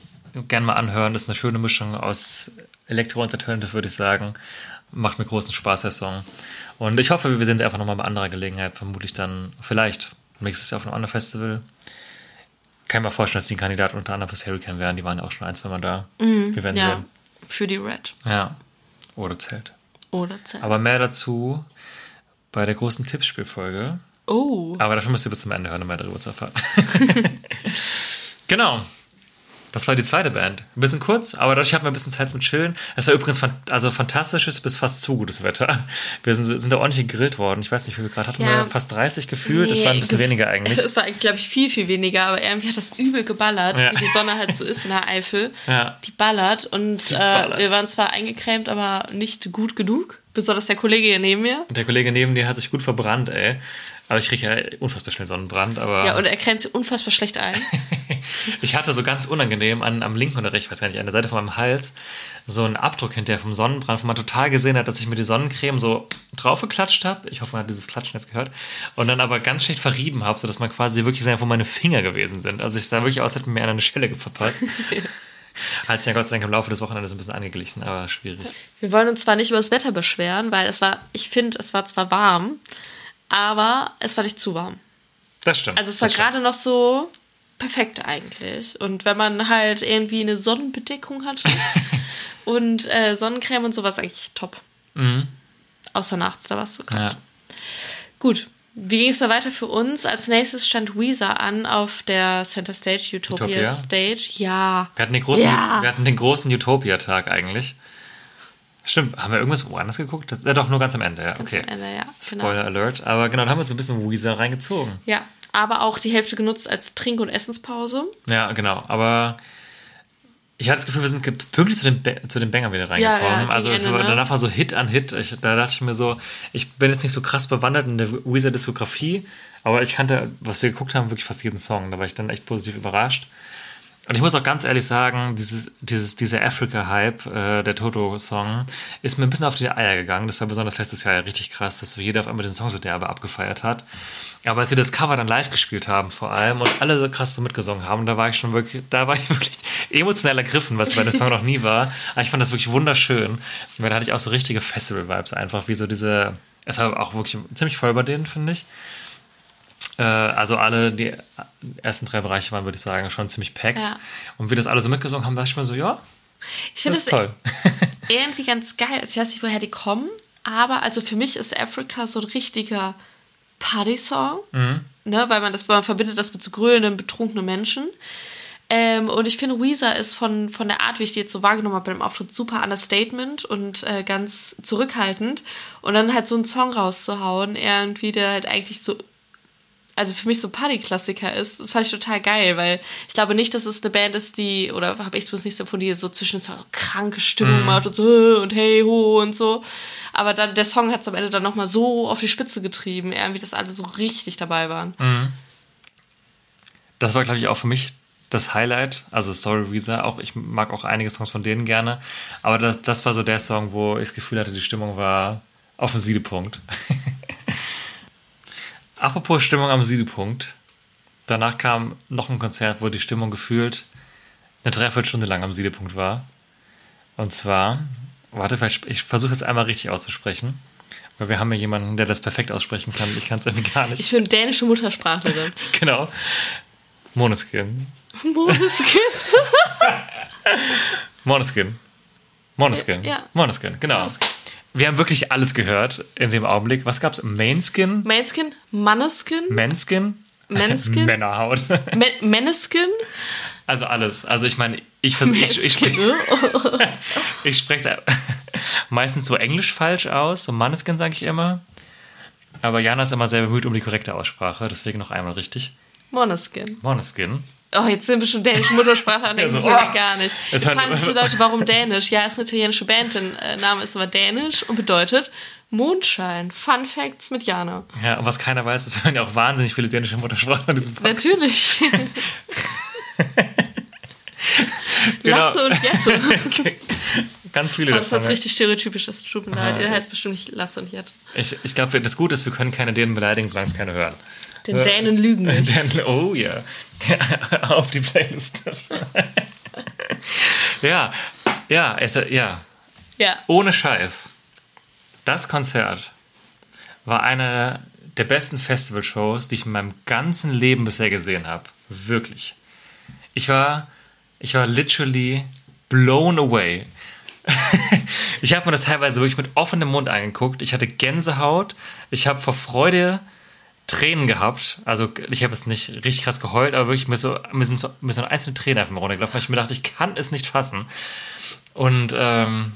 Speaker 1: Gerne mal anhören. Das ist eine schöne Mischung aus Elektro und Alternative, würde ich sagen. Macht mir großen Spaß, der Song. Und ich hoffe, wir sind einfach nochmal bei anderer Gelegenheit. Vermutlich dann, vielleicht nächstes Jahr auf einem anderen Festival. Kann ich mir vorstellen, dass die ein Kandidat unter anderem fürs Hurricane wären. Die waren ja auch schon ein, zwei Mal da. wir werden
Speaker 3: Ja,
Speaker 1: sehen.
Speaker 3: für die Red.
Speaker 1: Ja. Oder Zelt.
Speaker 3: Oder Zelt.
Speaker 1: Aber mehr dazu bei der großen Tippspielfolge.
Speaker 3: Oh.
Speaker 1: Aber dafür müsst ihr bis zum Ende hören, um mehr darüber zu erfahren. [laughs] genau. Das war die zweite Band. Ein bisschen kurz, aber dadurch hatten wir ein bisschen Zeit zum Chillen. Es war übrigens fan also fantastisches bis fast zu gutes Wetter. Wir sind, sind da ordentlich gegrillt worden. Ich weiß nicht, wie viel Grad hatten
Speaker 3: Ja.
Speaker 1: wir? Fast 30 gefühlt. Es war ein bisschen weniger eigentlich. [laughs]
Speaker 3: Es war, glaube ich, viel, viel weniger, aber irgendwie hat das übel geballert,
Speaker 1: Ja.
Speaker 3: wie die Sonne halt so ist in der Eifel.
Speaker 1: Ja.
Speaker 3: Die ballert und
Speaker 1: ballert.
Speaker 3: Äh, wir waren zwar eingecremt, aber nicht gut genug. Besonders der Kollege hier neben mir.
Speaker 1: Und der Kollege neben dir hat sich gut verbrannt, ey. Aber ich kriege ja unfassbar schnell Sonnenbrand. Aber
Speaker 3: Ja, und er cremt sich unfassbar schlecht ein. [laughs]
Speaker 1: Ich hatte so ganz unangenehm an, am linken oder ich weiß gar nicht, an der Seite von meinem Hals so einen Abdruck hinterher vom Sonnenbrand, wo man total gesehen hat, dass ich mir die Sonnencreme so draufgeklatscht habe. Ich hoffe, man hat dieses Klatschen jetzt gehört. Und dann aber ganz schlecht verrieben habe, sodass man quasi wirklich sehen, wo meine Finger gewesen sind. Also ich sah wirklich aus, als hätte mir einer eine Schelle verpasst. [laughs] Hat sich ja Gott sei Dank im Laufe des Wochenendes ein bisschen angeglichen, aber schwierig.
Speaker 3: Wir wollen uns zwar nicht über das Wetter beschweren, weil es war, ich finde, es war zwar warm, aber es war nicht zu warm.
Speaker 1: Das stimmt.
Speaker 3: Also es war gerade noch so perfekt eigentlich. Und wenn man halt irgendwie eine Sonnenbedeckung hatte [laughs] und äh, Sonnencreme und sowas, eigentlich top. Außer nachts, da war es so kalt.
Speaker 1: Mhm. Ja.
Speaker 3: Gut. Wie ging es da weiter für uns? Als nächstes stand Weezer an auf der Center Stage, Utopia,
Speaker 1: Utopia?
Speaker 3: Stage. Ja.
Speaker 1: Wir hatten den großen,
Speaker 3: Ja.
Speaker 1: wir hatten den großen Utopia-Tag eigentlich. Stimmt, haben wir irgendwas woanders geguckt? Das, ja, doch, nur ganz am Ende, ja. Okay.
Speaker 3: am Ende, ja, genau.
Speaker 1: Spoiler Alert. Aber genau, da haben wir uns ein bisschen Weezer reingezogen.
Speaker 3: Ja. Aber auch die Hälfte genutzt als Trink- und Essenspause.
Speaker 1: Ja, genau. Aber ich hatte das Gefühl, wir sind pünktlich zu den, zu den Bangern wieder
Speaker 3: Ja,
Speaker 1: reingekommen.
Speaker 3: ja, gegen
Speaker 1: also
Speaker 3: Ende,
Speaker 1: war,
Speaker 3: ne?
Speaker 1: danach war so Hit an Hit. Ich, da dachte ich mir so, ich bin jetzt nicht so krass bewandert in der Weezer-Diskografie, aber ich kannte, was wir geguckt haben, wirklich fast jeden Song. Da war ich dann echt positiv überrascht. Und ich muss auch ganz ehrlich sagen, dieses, dieses, dieser Africa-Hype, äh, der Toto-Song, ist mir ein bisschen auf die Eier gegangen. Das war besonders letztes Jahr ja richtig krass, dass so jeder auf einmal den Song so derbe abgefeiert hat. Aber als sie das Cover dann live gespielt haben, vor allem, und alle so krass so mitgesungen haben, da war ich schon wirklich, da war ich [laughs] wirklich emotional ergriffen, was bei der Song noch nie war. Aber ich fand das wirklich wunderschön. Weil da hatte ich auch so richtige Festival-Vibes einfach, wie so diese, es war auch wirklich ziemlich voll bei denen, finde ich. Äh, also alle, die ersten drei Bereiche waren, würde ich sagen, schon ziemlich packed.
Speaker 3: Ja.
Speaker 1: Und wie das alle so mitgesungen haben, dachte ich mir so, ja,
Speaker 3: Ich finde es
Speaker 1: toll. [laughs]
Speaker 3: irgendwie ganz geil. Also Ich weiß nicht, woher die kommen, aber also für mich ist Africa so ein richtiger Party-Song,
Speaker 1: Mhm.
Speaker 3: ne, weil man das, man verbindet das mit so grölenden, betrunkenen Menschen. Ähm, und ich finde, Weezer ist von, von der Art, wie ich die jetzt so wahrgenommen habe bei dem Auftritt, super understatement und äh, ganz zurückhaltend. Und dann halt so einen Song rauszuhauen, irgendwie, der halt eigentlich so also für mich so Partyklassiker ist. Das fand ich total geil, weil ich glaube nicht, dass es eine Band ist, die, oder habe ich zumindest nicht so von die so zwischen so kranke Stimmung macht und so und hey ho und so. Aber dann der Song hat es am Ende dann nochmal so auf die Spitze getrieben, irgendwie, dass alle so richtig dabei waren.
Speaker 1: Das war, glaube ich, auch für mich das Highlight. Also Sorry Visa, auch ich mag auch einige Songs von denen gerne. Aber das, das war so der Song, wo ich das Gefühl hatte, die Stimmung war auf dem Siedepunkt. [laughs] Apropos Stimmung am Siedepunkt. Danach kam noch ein Konzert, wo die Stimmung gefühlt eine Dreiviertelstunde lang am Siedepunkt war. Und zwar, warte, ich versuche es einmal richtig auszusprechen. Weil wir haben hier jemanden, der das perfekt aussprechen kann. Ich kann es irgendwie gar nicht.
Speaker 3: Ich bin dänische Muttersprachlerin.
Speaker 1: genau. Moneskin.
Speaker 3: Moneskin.
Speaker 1: Moneskin. Moneskin.
Speaker 3: Ja.
Speaker 1: Moneskin, genau.
Speaker 3: Måneskin. [laughs]
Speaker 1: Wir haben wirklich alles gehört in dem Augenblick. Was gab's? Mainskin?
Speaker 3: Mainskin, Manneskin,
Speaker 1: Manskin?
Speaker 3: Manskin, [laughs]
Speaker 1: Männerhaut. [laughs]
Speaker 3: Me Meneskin,
Speaker 1: Also alles. Also ich meine, ich, vers- ich, ich,
Speaker 3: äh? [laughs]
Speaker 1: ich spreche es meistens so englisch falsch aus. So Manneskin sage ich immer. Aber Jana ist immer sehr bemüht um die korrekte Aussprache. Deswegen noch einmal richtig.
Speaker 3: Moneskin.
Speaker 1: Moneskin.
Speaker 3: Oh, jetzt sind wir schon dänische Muttersprache [laughs] und denken
Speaker 1: Ja,
Speaker 3: sie
Speaker 1: so,
Speaker 3: so,
Speaker 1: oh.
Speaker 3: gar nicht.
Speaker 1: Es
Speaker 3: Jetzt fragen sich die Leute, warum Dänisch? Ja, ist eine italienische Band, der äh, Name ist aber Dänisch und bedeutet Mondschein. Fun Facts mit Jana.
Speaker 1: Ja, und was keiner weiß, es hören ja auch wahnsinnig viele dänische Muttersprachen in diesem Podcast.
Speaker 3: Natürlich. [laughs]
Speaker 1: Genau.
Speaker 3: Lasse und Jette. [laughs]
Speaker 1: Ganz viele
Speaker 3: Oh, das ist
Speaker 1: davon.
Speaker 3: richtig stereotypisch, das tut mir leid. Ihr heißt bestimmt nicht Lasse und Jette.
Speaker 1: Ich, ich glaube, das Gute ist, wir können keine Dänen beleidigen, solange es keine hören.
Speaker 3: Den Dänen lügen [laughs] nicht.
Speaker 1: Dann, oh ja. [laughs] Auf die Playlist. [laughs] ja, ja, es, ja.
Speaker 3: Ja.
Speaker 1: Ohne Scheiß. Das Konzert war eine der besten Festivalshows, die ich in meinem ganzen Leben bisher gesehen habe. Wirklich. Ich war, ich war literally blown away. ich habe mir das teilweise wirklich mit offenem Mund angeguckt. Ich hatte Gänsehaut. Ich habe vor Freude Tränen gehabt. Also ich habe es nicht richtig krass geheult, aber wirklich mir, so, mir sind so, mir sind einzelne Tränen einfach mal runtergelaufen, weil ich mir dachte, ich kann es nicht fassen. Und ähm,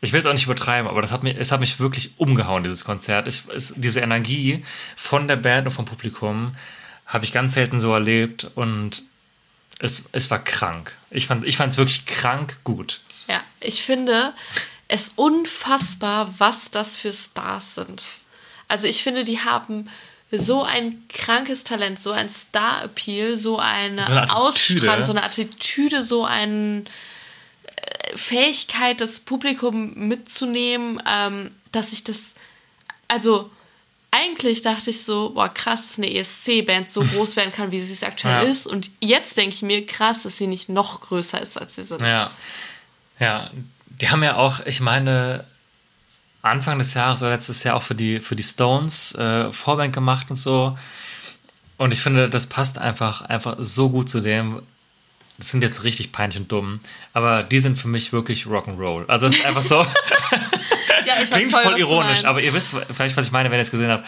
Speaker 1: ich will es auch nicht übertreiben, aber das hat mich, es hat mich wirklich umgehauen, dieses Konzert. Ich, es, diese Energie von der Band und vom Publikum habe ich ganz selten so erlebt und es, es war krank. Ich fand es wirklich krank gut.
Speaker 3: Ja, ich finde es unfassbar, was das für Stars sind. Also ich finde, die haben so ein krankes Talent, so ein Star-Appeal, so eine,
Speaker 1: So eine.
Speaker 3: Ausstrahlung, so eine Attitüde, so eine Fähigkeit, das Publikum mitzunehmen, ähm, dass ich das, also eigentlich dachte ich so, boah, krass, dass eine ESC-Band so groß werden kann, wie sie es aktuell
Speaker 1: Ja.
Speaker 3: ist. Und jetzt denke ich mir, krass, dass sie nicht noch größer ist, als sie sind.
Speaker 1: Ja. Ja, die haben ja auch, ich meine, Anfang des Jahres oder letztes Jahr auch für die, für die Stones äh, Vorband gemacht und so. Und ich finde, das passt einfach, einfach so gut zu dem. Das sind jetzt richtig peinlich und dumm, aber die sind für mich wirklich Rock'n'Roll. Also es ist einfach so, [laughs]
Speaker 3: Ja, ich
Speaker 1: klingt
Speaker 3: voll,
Speaker 1: voll ironisch, aber ihr wisst vielleicht, was ich meine, wenn ihr es gesehen habt.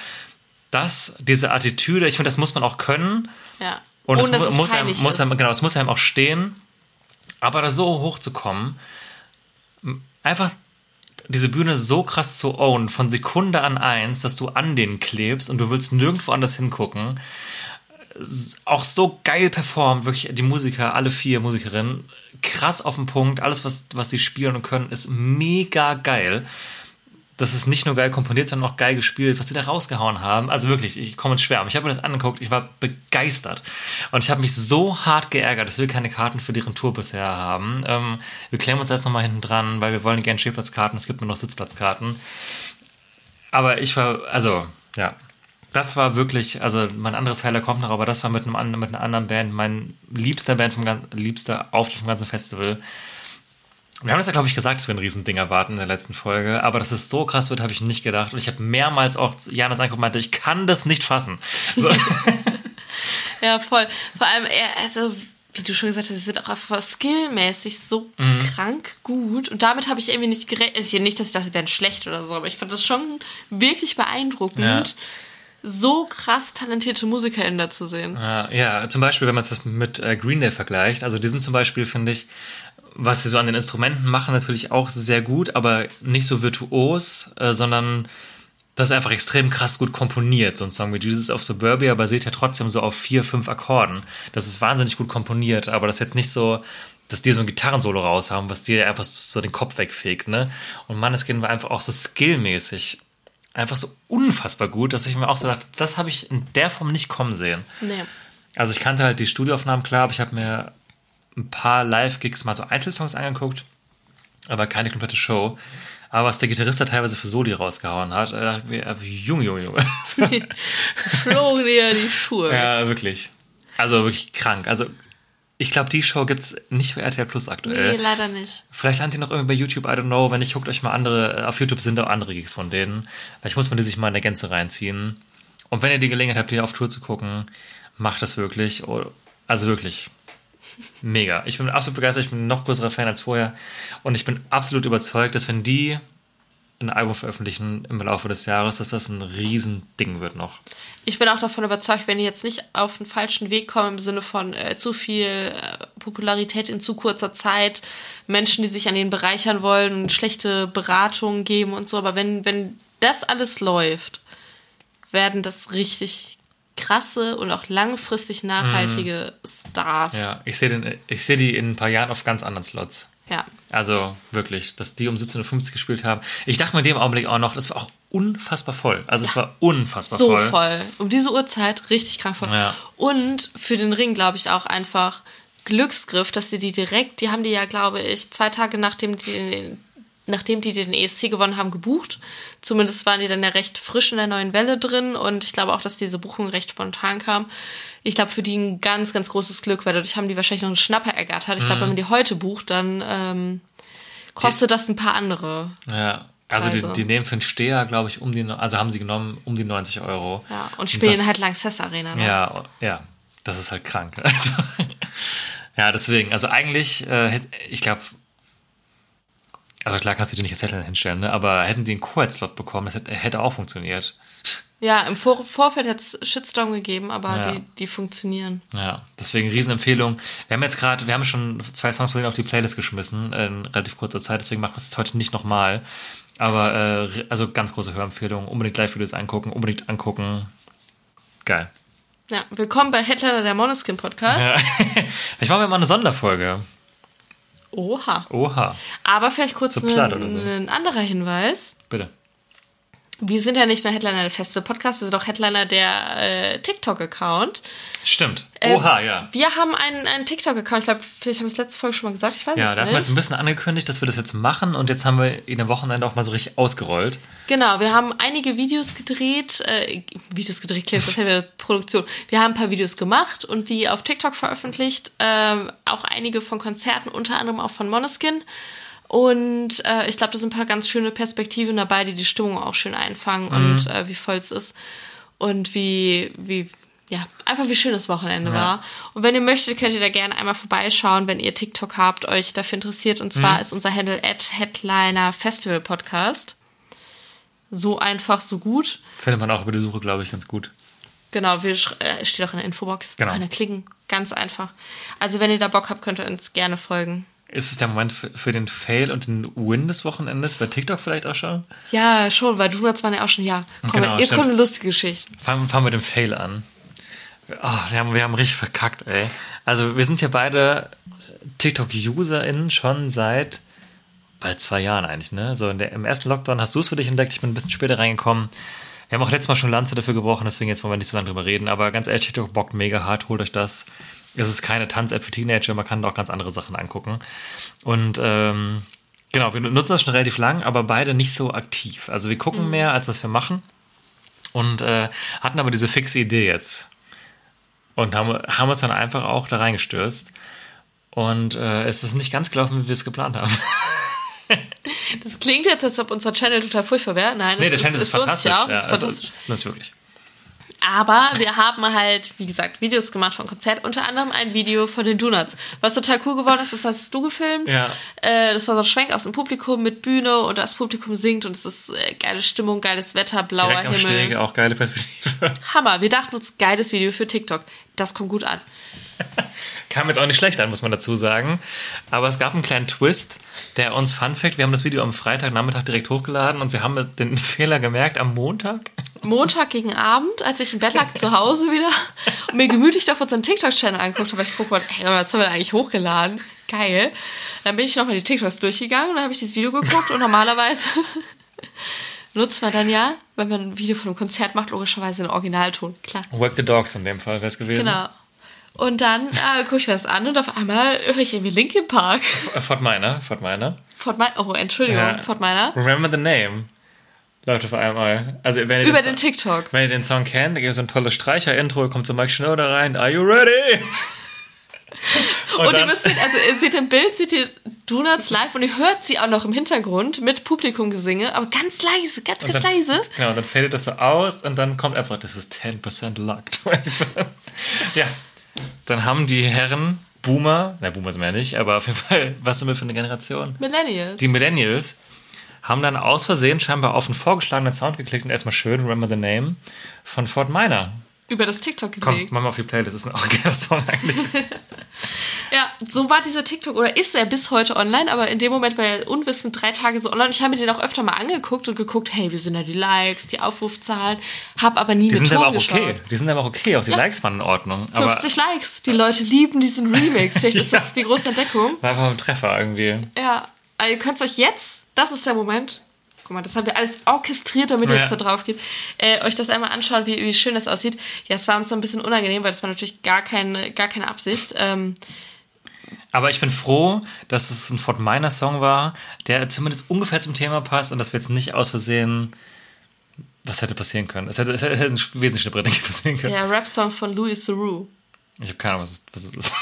Speaker 1: Das, diese Attitüde, ich finde, das muss man auch können.
Speaker 3: Ja.
Speaker 1: Und
Speaker 3: Ohne,
Speaker 1: mu- muss, einem, muss einem, genau, es muss einem auch stehen. Aber da so hoch zu kommen, m- einfach diese Bühne so krass zu own, von Sekunde an eins, dass du an denen klebst und du willst nirgendwo anders hingucken. Auch so geil performt, wirklich die Musiker, alle vier Musikerinnen, krass auf den Punkt. Alles, was, was sie spielen und können, ist mega geil das ist nicht nur geil komponiert, sondern auch geil gespielt, was die da rausgehauen haben. Also wirklich, ich komme ins Schwärmen. Ich habe mir das angeguckt, ich war begeistert. Und ich habe mich so hart geärgert, dass wir keine Karten für deren Tour bisher haben. Ähm, wir klären uns jetzt nochmal hinten dran, weil wir wollen gerne Stehplatzkarten, es gibt nur noch Sitzplatzkarten. Aber ich war, also, ja. Das war wirklich, also mein anderes Highlight kommt noch, aber das war mit, einem, mit einer anderen Band, mein liebster Band vom gan- liebster Auftritt vom ganzen Festival. Wir haben das ja, glaube ich, gesagt, dass wir ein Riesending erwarten in der letzten Folge, aber dass es so krass wird, habe ich nicht gedacht. Und ich habe mehrmals auch Janis angeguckt und meinte, ich kann das nicht fassen. So. [laughs]
Speaker 3: Ja, voll. Vor allem, also, wie du schon gesagt hast, sie sind auch einfach skillmäßig so
Speaker 1: Mhm.
Speaker 3: krank gut. Und damit habe ich irgendwie nicht gerechnet. Also nicht, dass ich dachte, sie wären schlecht oder so, aber ich fand das schon wirklich beeindruckend,
Speaker 1: Ja.
Speaker 3: so krass talentierte MusikerInnen da zu sehen.
Speaker 1: Ja, ja, zum Beispiel, wenn man das mit äh, Green Day vergleicht, also die sind zum Beispiel, finde ich, was sie so an den Instrumenten machen, natürlich auch sehr gut, aber nicht so virtuos, äh, sondern das ist einfach extrem krass gut komponiert. So ein Song wie Jesus of Suburbia basiert ja trotzdem so auf vier, fünf Akkorden. Das ist wahnsinnig gut komponiert, aber das ist jetzt nicht so, dass die so ein Gitarrensolo raus haben, was dir einfach so den Kopf wegfegt, ne? Und Manneskin war einfach auch so skillmäßig einfach so unfassbar gut, dass ich mir auch so dachte, das habe ich in der Form nicht kommen sehen.
Speaker 3: Nee.
Speaker 1: Also ich kannte halt die Studioaufnahmen klar, aber ich habe mir ein paar Live-Gigs mal so Einzelsongs angeguckt, aber keine komplette Show. Aber was der Gitarrist da teilweise für Soli rausgehauen hat, da dachte ich mir, Junge, Junge, Junge. [laughs]
Speaker 3: Flogen dir die Schuhe.
Speaker 1: ja, wirklich. Also wirklich krank. Also ich glaube, die Show gibt's nicht für RTL Plus aktuell.
Speaker 3: Nee, leider nicht.
Speaker 1: Vielleicht landet die noch irgendwie bei YouTube, I don't know. Wenn nicht, guckt euch mal andere, auf YouTube sind auch andere Gigs von denen. Vielleicht muss man die sich mal in der Gänze reinziehen. Und wenn ihr die Gelegenheit habt, die auf Tour zu gucken, macht das wirklich. Also wirklich. Mega. Ich bin absolut begeistert. Ich bin noch größerer Fan als vorher. Und ich bin absolut überzeugt, dass wenn die ein Album veröffentlichen im Laufe des Jahres, dass das ein Riesending wird noch.
Speaker 3: Ich bin auch davon überzeugt, wenn die jetzt nicht auf den falschen Weg kommen im Sinne von äh, zu viel äh, Popularität in zu kurzer Zeit, Menschen, die sich an denen bereichern wollen schlechte Beratungen geben und so, aber wenn, wenn das alles läuft, werden das richtig krasse und auch langfristig nachhaltige Stars.
Speaker 1: Mhm. Ja, ich sehe sehe die in ein paar Jahren auf ganz anderen Slots.
Speaker 3: Ja.
Speaker 1: Also wirklich, dass die um 17.50 Uhr gespielt haben. Ich dachte mir in dem Augenblick auch noch, das war auch unfassbar voll. Also es war unfassbar
Speaker 3: So
Speaker 1: voll.
Speaker 3: voll. Um diese Uhrzeit richtig krank voll.
Speaker 1: Ja.
Speaker 3: Und für den Ring, glaube ich, auch einfach Glücksgriff, dass sie die direkt, die haben die ja, glaube ich, zwei Tage nachdem die, nachdem die den ESC gewonnen haben, gebucht. Zumindest waren die dann ja recht frisch in der neuen Welle drin und ich glaube auch, dass diese Buchung recht spontan kam. Ich glaube, für die ein ganz, ganz großes Glück, weil dadurch haben die wahrscheinlich noch einen Schnapper ergattert. Ich glaube, wenn man die heute bucht, dann ähm, kostet das ein paar andere.
Speaker 1: Ja. Also die, die nehmen für einen Steher, glaube ich, um die, also haben sie genommen, um die 90 Euro.
Speaker 3: Ja, und spielen
Speaker 1: das,
Speaker 3: halt Lanxess Arena. Ne?
Speaker 1: Ja, ja, das ist halt krank. [laughs] Also, ja, deswegen, also eigentlich, äh, ich glaube, also klar kannst du die nicht als Headline hinstellen, ne? aber hätten die einen Co-Slot bekommen, das hätte, hätte auch funktioniert.
Speaker 3: Ja, im Vor Vorfeld hat es Shitstorm gegeben, aber
Speaker 1: Ja.
Speaker 3: die, die funktionieren.
Speaker 1: Ja, deswegen Riesenempfehlung. Wir haben jetzt gerade, wir haben schon zwei Songs von denen auf die Playlist geschmissen in relativ kurzer Zeit, deswegen machen wir es jetzt heute nicht nochmal. Aber äh, also ganz große Hörempfehlung. Unbedingt Live-Videos angucken, unbedingt angucken. Geil.
Speaker 3: Ja, willkommen bei Headliner der Monoskin Podcast.
Speaker 1: Ja. [laughs] Vielleicht machen wir mal eine Sonderfolge.
Speaker 3: Oha.
Speaker 1: Oha,
Speaker 3: Aber vielleicht kurz ein,
Speaker 1: so.
Speaker 3: ein anderer Hinweis.
Speaker 1: bitte.
Speaker 3: Wir sind ja nicht nur Headliner der Festival Podcast, wir sind auch Headliner der äh, TikTok-Account.
Speaker 1: Stimmt.
Speaker 3: Äh,
Speaker 1: Oha, ja.
Speaker 3: Wir haben einen, einen TikTok-Account, ich glaube, vielleicht haben wir es letzte Folge schon mal gesagt, ich weiß
Speaker 1: Ja,
Speaker 3: es
Speaker 1: da hatten wir es ein
Speaker 3: nicht.
Speaker 1: bisschen angekündigt, dass wir das jetzt machen und jetzt haben wir in der Wochenende auch mal so richtig ausgerollt.
Speaker 3: Genau, wir haben einige Videos gedreht, äh, Videos gedreht, klingt, das hätten wir [laughs] Produktion. Wir haben ein paar Videos gemacht und die auf TikTok veröffentlicht, ähm, auch einige von Konzerten, unter anderem auch von Monoskin. Und äh, ich glaube, da sind ein paar ganz schöne Perspektiven dabei, die die Stimmung auch schön einfangen und äh, wie voll es ist und wie, wie, ja, einfach wie schön das Wochenende war. Und wenn ihr möchtet, könnt ihr da gerne einmal vorbeischauen, wenn ihr TikTok habt, euch dafür interessiert. Und zwar ist unser Handle at Headliner Festival Podcast. So einfach, so gut.
Speaker 1: Findet man auch über die Suche, glaube ich, ganz gut.
Speaker 3: Genau, wir äh, steht auch in der Infobox.
Speaker 1: Genau.
Speaker 3: Könnt ihr klicken. Ganz einfach. Also wenn ihr da Bock habt, könnt ihr uns gerne folgen.
Speaker 1: Ist es der Moment für, für den Fail und den Win des Wochenendes bei TikTok vielleicht auch schon?
Speaker 3: Ja, schon, weil Donuts waren ja auch schon, ja. Komm,
Speaker 1: Genau,
Speaker 3: jetzt
Speaker 1: stimmt.
Speaker 3: kommt eine lustige Geschichte.
Speaker 1: Fangen, wir mit dem Fail an. Oh, wir, haben, wir haben richtig verkackt, ey. Also, wir sind ja beide TikTok-UserInnen schon seit bald zwei Jahren eigentlich, ne? So in der, im ersten Lockdown hast du es für dich entdeckt, ich bin ein bisschen später reingekommen. Wir haben auch letztes Mal schon Lanze dafür gebrochen, deswegen jetzt wollen wir nicht so lange drüber reden. Aber ganz ehrlich, TikTok bockt mega hart, holt euch das. Es ist keine Tanz-App für Teenager, man kann da auch ganz andere Sachen angucken. Und ähm, genau, wir nutzen das schon relativ lang, aber beide nicht so aktiv. Also wir gucken mehr, als was wir machen. Und äh, hatten aber diese fixe Idee jetzt. Und haben, haben uns dann einfach auch da reingestürzt. Und äh, es ist nicht ganz gelaufen, wie wir es geplant haben.
Speaker 3: Das klingt jetzt, als ob unser Channel total furchtbar wäre. Nein,
Speaker 1: nee, der Channel ist,
Speaker 3: für uns
Speaker 1: fantastisch.
Speaker 3: Ja,
Speaker 1: Ja,
Speaker 3: ist
Speaker 1: also,
Speaker 3: fantastisch.
Speaker 1: das ist wirklich.
Speaker 3: Aber wir haben halt, wie gesagt, Videos gemacht vom Konzert, unter anderem ein Video von den Donuts. Was total cool geworden ist, das hast du gefilmt.
Speaker 1: Ja.
Speaker 3: Äh, das war so ein Schwenk aus dem Publikum mit Bühne und das Publikum singt und es ist äh, geile Stimmung, geiles Wetter, blauer
Speaker 1: Direkt
Speaker 3: Himmel.
Speaker 1: Stege, auch geile Perspektive.
Speaker 3: Hammer. Wir dachten uns, geiles Video für TikTok. Das kommt gut an. [laughs]
Speaker 1: Kam jetzt auch nicht schlecht an, muss man dazu sagen. Aber es gab einen kleinen Twist, der uns Fun Fact, wir haben das Video am Freitagnachmittag direkt hochgeladen und wir haben den [laughs] Fehler gemerkt am Montag.
Speaker 3: Montag gegen Abend, als ich im Bett lag zu Hause wieder und mir gemütlich doch unseren TikTok-Channel angeguckt habe, ich gucke mal, hey, was haben wir eigentlich hochgeladen? Geil. Dann bin ich nochmal die TikToks durchgegangen und dann habe ich dieses Video geguckt und normalerweise [laughs] nutzt man dann ja, wenn man ein Video von einem Konzert macht, logischerweise den Originalton. Klar.
Speaker 1: Work the Dogs in dem Fall wäre es gewesen.
Speaker 3: Genau. Und dann äh, gucke ich mir das an und auf einmal höre ich irgendwie Linkin Park.
Speaker 1: Äh, Fort Minor, Fort Minor.
Speaker 3: Fort Minor, oh, Entschuldigung,
Speaker 1: Ja.
Speaker 3: Fort Minor.
Speaker 1: Remember the Name. Läuft auf einmal. Also, wenn ihr
Speaker 3: Über
Speaker 1: den,
Speaker 3: den TikTok.
Speaker 1: wenn ihr den Song kennt, da gibt es so ein tolles Streicher-Intro, kommt so Mike Schneider rein. Are you ready?
Speaker 3: Und, ihr
Speaker 1: dann-
Speaker 3: müsst sehen, also ihr seht im Bild, seht ihr Donuts live und ihr hört sie auch noch im Hintergrund mit Publikumgesinge, aber ganz leise, ganz,
Speaker 1: Und
Speaker 3: ganz
Speaker 1: dann,
Speaker 3: leise.
Speaker 1: Genau, dann fadet das so aus und dann kommt einfach, das ist 10% luck. 20%. ja, dann haben die Herren Boomer, na Boomer sind wir ja nicht, aber auf jeden Fall, was sind wir für eine Generation?
Speaker 3: Millennials.
Speaker 1: Die Millennials haben dann aus Versehen scheinbar auf einen vorgeschlagenen Sound geklickt und erstmal schön Remember the Name von Fort Minor.
Speaker 3: Über das TikTok
Speaker 1: Komm,
Speaker 3: gelegt.
Speaker 1: mach mal auf die Playlist, das ist ein geiler Song eigentlich. [laughs]
Speaker 3: Ja, so war dieser TikTok oder ist er bis heute online, aber in dem Moment war er unwissend drei Tage so online. Ich habe mir den auch öfter mal angeguckt und geguckt, hey, wie sind da die Likes, die Aufrufzahlen, habe aber nie
Speaker 1: Die sind
Speaker 3: Ton
Speaker 1: aber auch
Speaker 3: geschaut.
Speaker 1: okay. Die sind aber auch okay, auch die Likes waren in Ordnung. Aber
Speaker 3: 50 Likes. Die Leute lieben diesen Remix. Vielleicht ist [laughs] das die große Entdeckung.
Speaker 1: war einfach ein Treffer irgendwie.
Speaker 3: Ja, also ihr könnt euch jetzt, das ist der Moment, guck mal, das haben wir alles orchestriert, damit ihr
Speaker 1: Ja.
Speaker 3: jetzt da drauf geht, äh, euch das einmal anschauen, wie, wie schön das aussieht. Ja, es war uns so ein bisschen unangenehm, weil das war natürlich gar keine, gar keine Absicht. Ähm,
Speaker 1: Aber ich bin froh, dass es ein Fort Minor Song war, der zumindest ungefähr zum Thema passt und dass wir jetzt nicht aus Versehen. Was hätte passieren können? Es hätte, es hätte ein wesentlich schlimmerer Dinge [laughs] passieren können.
Speaker 3: der Rap-Song von Louis Theroux.
Speaker 1: Ich habe keine Ahnung, was es, was es ist.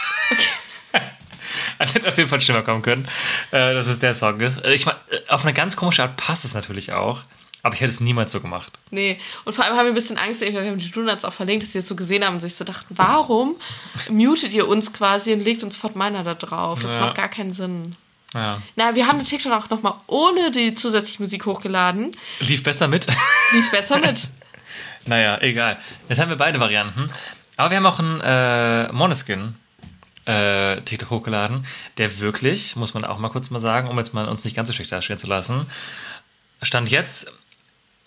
Speaker 1: [laughs] Es hätte auf jeden Fall schlimmer kommen können, äh, dass es der Song ist. Äh, Ich meine, auf eine ganz komische Art passt es natürlich auch, aber ich hätte es niemals so gemacht.
Speaker 3: Nee, und vor allem haben wir ein bisschen Angst, irgendwie, wir haben die Donuts auch verlinkt, dass sie es so gesehen haben und sich so dachten, warum mutet ihr uns quasi und legt uns Fort Minor da drauf? Das
Speaker 1: Ja.
Speaker 3: macht gar keinen Sinn.
Speaker 1: Ja.
Speaker 3: Na, wir haben den TikTok auch nochmal ohne die zusätzliche Musik hochgeladen.
Speaker 1: Lief besser mit. [laughs]
Speaker 3: Lief besser mit.
Speaker 1: Naja, egal. Jetzt haben wir beide Varianten. Aber wir haben auch einen äh, Moneskin äh, TikTok hochgeladen, der wirklich, muss man auch mal kurz mal sagen, um jetzt mal uns nicht ganz so schlecht dastehen zu lassen, stand jetzt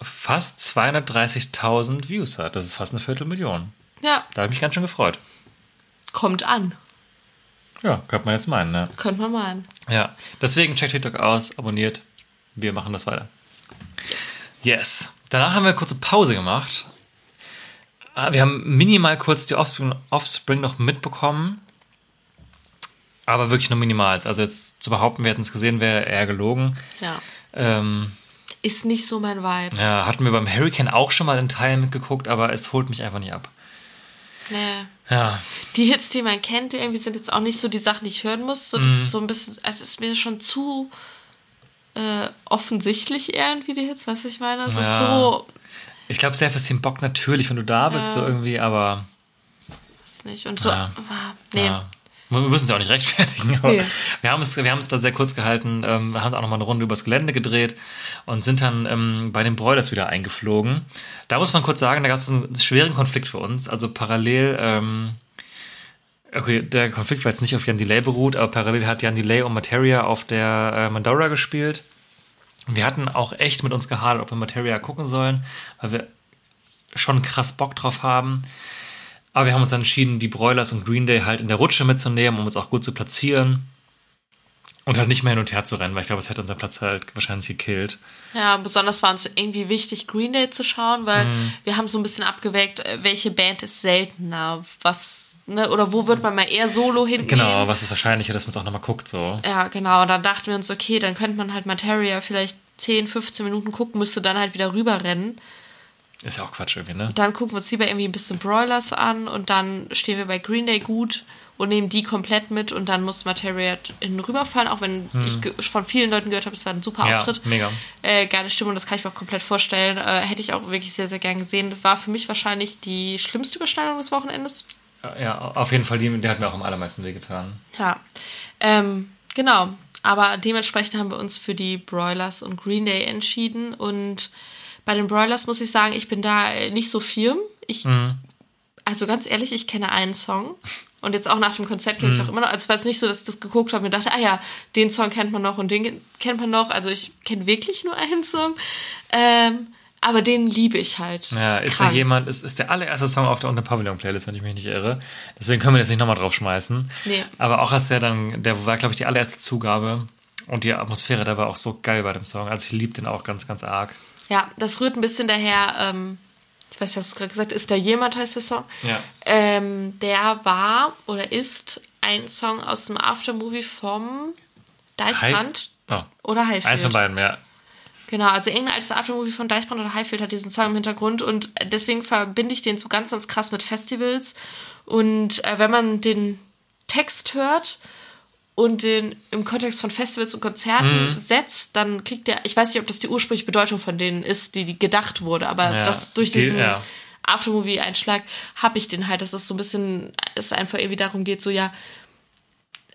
Speaker 1: fast 230.000 Views hat. Das ist fast eine Viertelmillion.
Speaker 3: Ja,
Speaker 1: Da habe ich mich ganz schön gefreut.
Speaker 3: kommt an.
Speaker 1: Ja, könnte man jetzt meinen, ne?
Speaker 3: Könnte man meinen.
Speaker 1: Ja, deswegen checkt TikTok aus, abonniert. Wir machen das weiter.
Speaker 3: Yes.
Speaker 1: Yes. Danach haben wir eine kurze Pause gemacht. Ah, Wir haben minimal kurz die Offspring, Offspring noch mitbekommen. Aber wirklich nur minimal. Also jetzt zu behaupten, wir hätten es gesehen, wäre eher gelogen.
Speaker 3: Ja.
Speaker 1: Ähm,
Speaker 3: Ist nicht so mein Vibe.
Speaker 1: ja, hatten wir beim Hurricane auch schon mal in Teilen mitgeguckt, aber es holt mich einfach nicht ab.
Speaker 3: Nee.
Speaker 1: Ja,
Speaker 3: Die Hits, die man kennt, irgendwie sind jetzt auch nicht so die Sachen, die ich hören muss. So, das
Speaker 1: Mhm.
Speaker 3: ist so ein bisschen, also es ist mir schon zu äh, offensichtlich irgendwie die Hits, was ich meine. Es ist
Speaker 1: Ja.
Speaker 3: so,
Speaker 1: ich glaube, sehr viel Bock natürlich, wenn du da bist, so irgendwie, aber
Speaker 3: weiß nicht. Und so,
Speaker 1: Ja.
Speaker 3: ah, nee.
Speaker 1: Ja. Wir müssen es ja auch nicht rechtfertigen, aber
Speaker 3: Nee.
Speaker 1: wir, haben es, wir haben es da sehr kurz gehalten, ähm, haben auch noch mal eine Runde übers Gelände gedreht und sind dann ähm, bei den Broilers wieder eingeflogen. Da muss man kurz sagen, da gab es einen schweren Konflikt für uns. Also parallel, ähm, okay, der Konflikt war jetzt nicht auf Jan Delay beruht, aber parallel hat Jan Delay und Materia auf der äh, Mandora gespielt. Wir hatten auch echt mit uns gehadert, ob wir Materia gucken sollen, weil wir schon krass Bock drauf haben. Aber wir haben uns dann entschieden, die Broilers und Green Day halt in der Rutsche mitzunehmen, um uns auch gut zu platzieren. Und halt nicht mehr hin und her zu rennen, weil ich glaube, es hätte unseren Platz halt wahrscheinlich gekillt.
Speaker 3: Ja, besonders war uns irgendwie wichtig, Green Day zu schauen, weil
Speaker 1: Mhm.
Speaker 3: wir haben so ein bisschen abgewägt, äh, welche Band ist seltener, was, ne, oder wo wird man mal eher solo hingehen.
Speaker 1: Genau, was ist wahrscheinlicher, dass man es auch nochmal guckt, so.
Speaker 3: Ja, genau. Und dann dachten wir uns, okay, dann könnte man halt Materia vielleicht 10, 15 Minuten gucken, müsste dann halt wieder rüberrennen.
Speaker 1: Ist ja auch Quatsch irgendwie, ne?
Speaker 3: Dann gucken wir uns lieber irgendwie ein bisschen Broilers an und dann stehen wir bei Green Day gut und nehmen die komplett mit und dann muss Materia innen rüberfallen, auch wenn ich ge- von vielen Leuten gehört habe, es war ein super
Speaker 1: Hm. Ja,
Speaker 3: Auftritt.
Speaker 1: mega.
Speaker 3: Äh, geile Stimmung, das kann ich mir auch komplett vorstellen. Äh, hätte ich auch wirklich sehr, sehr gern gesehen. Das war für mich wahrscheinlich die schlimmste Überschneidung des Wochenendes.
Speaker 1: Ja, auf jeden Fall, die, der hat mir auch am allermeisten wehgetan.
Speaker 3: Ja, ähm, genau. Aber dementsprechend haben wir uns für die Broilers und Green Day entschieden. Und bei den Broilers muss ich sagen, ich bin da äh, nicht so firm. Ich, also ganz ehrlich, ich kenne einen Song. Und jetzt auch nach dem Konzert kenne ich
Speaker 1: Mhm.
Speaker 3: auch immer noch. Also es war jetzt nicht so, dass ich das geguckt habe und mir dachte, ah ja, den Song kennt man noch und den kennt man noch. Also ich kenne wirklich nur einen Song. Ähm, aber den liebe ich halt.
Speaker 1: Ja, ist
Speaker 3: Krank.
Speaker 1: da jemand, ist, ist der allererste Song auf der Unter Pavillon Playlist, wenn ich mich nicht irre. Deswegen können wir jetzt nicht nochmal draufschmeißen.
Speaker 3: Nee.
Speaker 1: Aber auch als der dann, der war, glaube ich, die allererste Zugabe. Und die Atmosphäre, da war auch so geil bei dem Song. Also ich liebe den auch ganz, ganz arg.
Speaker 3: Ja, das rührt ein bisschen daher, ähm, ich weiß hast du gerade gesagt, ist da jemand, heißt der Song?
Speaker 1: Ja.
Speaker 3: Ähm, der war oder ist ein Song aus dem Aftermovie vom Deichbrand
Speaker 1: Oh.
Speaker 3: oder Highfield.
Speaker 1: Eins von beiden, ja.
Speaker 3: Genau, also irgendein altes Aftermovie von Deichbrand oder Highfield hat diesen Song im Hintergrund und deswegen verbinde ich den so ganz, ganz krass mit Festivals. Und äh, wenn man den Text hört und den im Kontext von Festivals und Konzerten setzt, dann kriegt der, ich weiß nicht, ob das die ursprüngliche Bedeutung von denen ist, die, die gedacht wurde, aber
Speaker 1: Ja,
Speaker 3: das durch
Speaker 1: die-
Speaker 3: diesen
Speaker 1: ja.
Speaker 3: Aftermovie-Einschlag habe ich den halt, dass es so ein bisschen, es einfach irgendwie darum geht, so ja,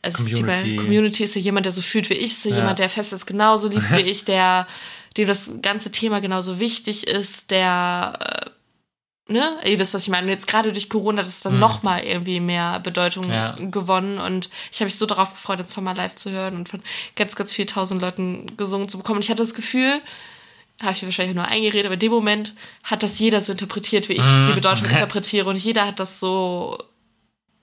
Speaker 3: also
Speaker 1: Community.
Speaker 3: Die Community ist ja jemand, der so fühlt wie ich, ist ja,
Speaker 1: Ja.
Speaker 3: jemand, der Festivals genauso liebt [laughs] wie ich, der, dem das ganze Thema genauso wichtig ist, der, äh, ne, ihr wisst, was ich meine. Und jetzt gerade durch Corona hat es dann noch mal irgendwie mehr Bedeutung
Speaker 1: Mhm. Ja.
Speaker 3: gewonnen und ich habe mich so darauf gefreut, den Sommer live zu hören und von ganz, ganz vielen tausend Leuten gesungen zu bekommen. Und ich hatte das Gefühl, habe ich wahrscheinlich nur eingeredet, aber in dem Moment hat das jeder so interpretiert, wie ich
Speaker 1: Mhm.
Speaker 3: die Bedeutung [laughs] interpretiere und jeder hat das so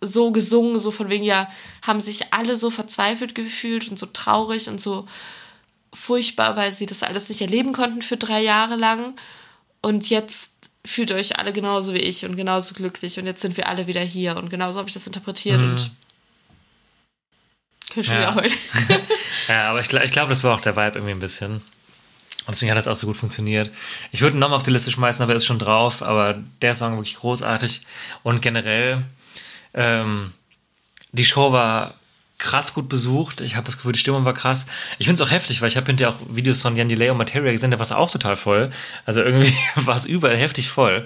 Speaker 3: so gesungen, so von wegen, ja, haben sich alle so verzweifelt gefühlt und so traurig und so furchtbar, weil sie das alles nicht erleben konnten für drei Jahre lang. Und jetzt fühlt euch alle genauso wie ich und genauso glücklich und jetzt sind wir alle wieder hier und genauso habe ich das interpretiert und kann schon
Speaker 1: Ja.
Speaker 3: wieder heulen. [laughs]
Speaker 1: Ja, aber ich, ich glaube, das war auch der Vibe irgendwie ein bisschen. Und deswegen hat das auch so gut funktioniert. Ich würde ihn nochmal auf die Liste schmeißen, aber er ist schon drauf. Aber der Song wirklich großartig. Und generell, ähm, die Show war krass gut besucht. Ich habe das Gefühl, die Stimmung war krass. Ich finde es auch heftig, weil ich habe hinterher auch Videos von Jan Delay und Materia gesehen, da war es auch total voll. Also irgendwie [laughs] war es überall heftig voll.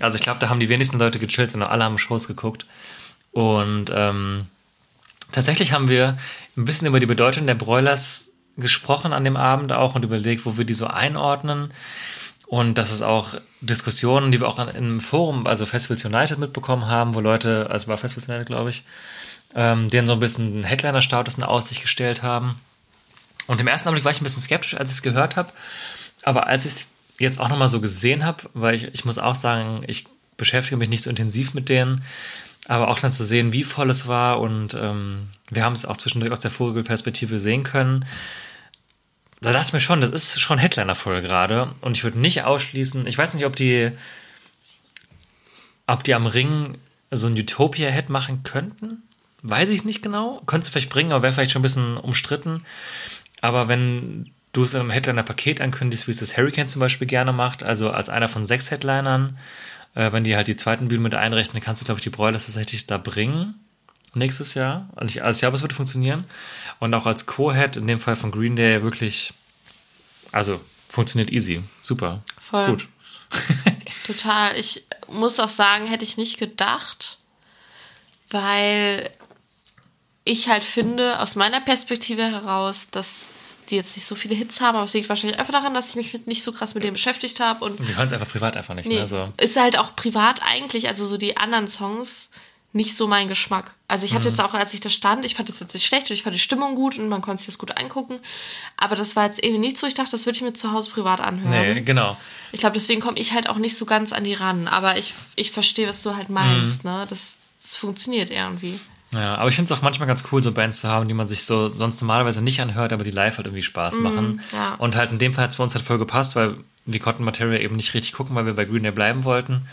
Speaker 1: Also ich glaube, da haben die wenigsten Leute gechillt, sondern alle haben Shows geguckt. Und ähm, Tatsächlich haben wir ein bisschen über die Bedeutung der Broilers gesprochen an dem Abend auch und überlegt, wo wir die so einordnen. Und dass es auch Diskussionen, die wir auch im Forum, also Festivals United mitbekommen haben, wo Leute, also war Festivals United, glaube ich, ähm, denen so ein bisschen Headliner-Status in Aussicht gestellt haben. Und im ersten Augenblick war ich ein bisschen skeptisch, als ich es gehört habe. Aber als ich es jetzt auch nochmal so gesehen habe, weil ich, ich muss auch sagen, ich beschäftige mich nicht so intensiv mit denen, aber auch dann zu sehen, wie voll es war und ähm, wir haben es auch zwischendurch aus der Vogelperspektive sehen können. Da dachte ich mir schon, das ist schon Headliner voll gerade und ich würde nicht ausschließen, ich weiß nicht, ob die ob die am Ring so ein Utopia-Head machen könnten, weiß ich nicht genau. Könntest du vielleicht bringen, aber wäre vielleicht schon ein bisschen umstritten. Aber wenn du es in einem Headliner-Paket ankündigst, wie es das Hurricane zum Beispiel gerne macht, also als einer von sechs Headlinern, äh, wenn die halt die zweiten Bühnen mit einrechnen, kannst du, glaube ich, die Broilers tatsächlich da bringen. Nächstes Jahr. Also ich, also ich glaube, es würde funktionieren. Und auch als Co-Head, in dem Fall von Green Day, wirklich, also funktioniert easy. Super.
Speaker 3: Voll.
Speaker 1: Gut. [laughs]
Speaker 3: Total. Ich muss auch sagen, hätte ich nicht gedacht, weil ich halt finde, aus meiner Perspektive heraus, dass die jetzt nicht so viele Hits haben, aber es liegt wahrscheinlich einfach daran, dass ich mich nicht so krass mit dem beschäftigt habe und
Speaker 1: Wir hören es einfach privat einfach nicht.
Speaker 3: nee,
Speaker 1: Ne? Also,
Speaker 3: ist halt auch privat eigentlich, also so die anderen Songs nicht so mein Geschmack. Also ich hatte
Speaker 1: Mhm.
Speaker 3: jetzt auch, als ich da stand, ich fand es jetzt nicht schlecht und ich fand die Stimmung gut und man konnte sich das gut angucken, aber das war jetzt irgendwie nichts, wo ich dachte, das würde ich mir zu Hause privat anhören.
Speaker 1: nee, genau.
Speaker 3: Ich glaube, deswegen komme ich halt auch nicht so ganz an die ran. Aber ich, ich verstehe, was du halt meinst.
Speaker 1: Mhm.
Speaker 3: Ne? Das, das funktioniert irgendwie.
Speaker 1: Ja, aber ich finde es auch manchmal ganz cool, so Bands zu haben, die man sich so sonst normalerweise nicht anhört, aber die live halt irgendwie Spaß machen.
Speaker 3: ja.
Speaker 1: Und halt in dem Fall hat es für uns halt voll gepasst, weil wir konnten Materia eben nicht richtig gucken, weil wir bei Green Day bleiben wollten.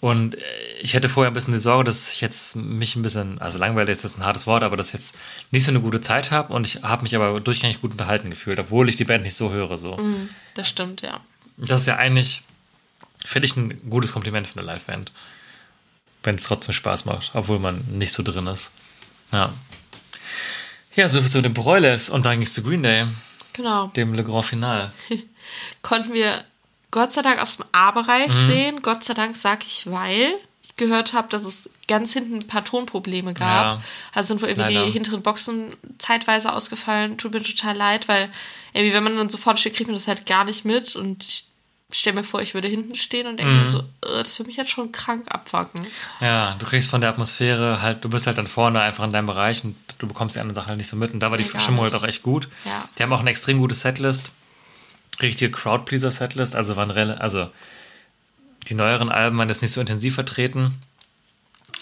Speaker 1: Und äh, ich hätte vorher ein bisschen die Sorge, dass ich jetzt mich ein bisschen, also langweilig ist jetzt ein hartes Wort, aber dass ich jetzt nicht so eine gute Zeit habe und ich habe mich aber durchgängig gut unterhalten gefühlt, obwohl ich die Band nicht so höre. So.
Speaker 3: Das stimmt, ja.
Speaker 1: Das ist ja eigentlich, finde ich, ein gutes Kompliment für eine Liveband. Wenn es trotzdem Spaß macht, obwohl man nicht so drin ist. Ja. Ja, so zu den Broilers und dann ging es zu Green Day,
Speaker 3: Genau.
Speaker 1: dem Le Grand Final. [laughs]
Speaker 3: Konnten wir Gott sei Dank aus dem A-Bereich
Speaker 1: Mhm.
Speaker 3: sehen. Gott sei Dank sag ich, weil ich gehört habe, dass es ganz hinten ein paar Tonprobleme gab.
Speaker 1: Ja.
Speaker 3: Also sind wohl irgendwie
Speaker 1: Leider.
Speaker 3: die hinteren Boxen zeitweise ausgefallen. Tut mir total leid, weil irgendwie, wenn man dann sofort steht, kriegt man das halt gar nicht mit. Und ich stell mir vor, ich würde hinten stehen und denke mir so, äh, das würde mich jetzt schon krank abfacken.
Speaker 1: Ja, du kriegst von der Atmosphäre halt, du bist halt dann vorne einfach in deinem Bereich und du bekommst die anderen Sachen halt nicht so mit. Und da war die
Speaker 3: gar
Speaker 1: Stimmung halt auch echt gut.
Speaker 3: Ja.
Speaker 1: Die haben auch eine extrem gute Setlist. Richtige Crowdpleaser-Setlist. Also waren also die neueren Alben waren jetzt nicht so intensiv vertreten.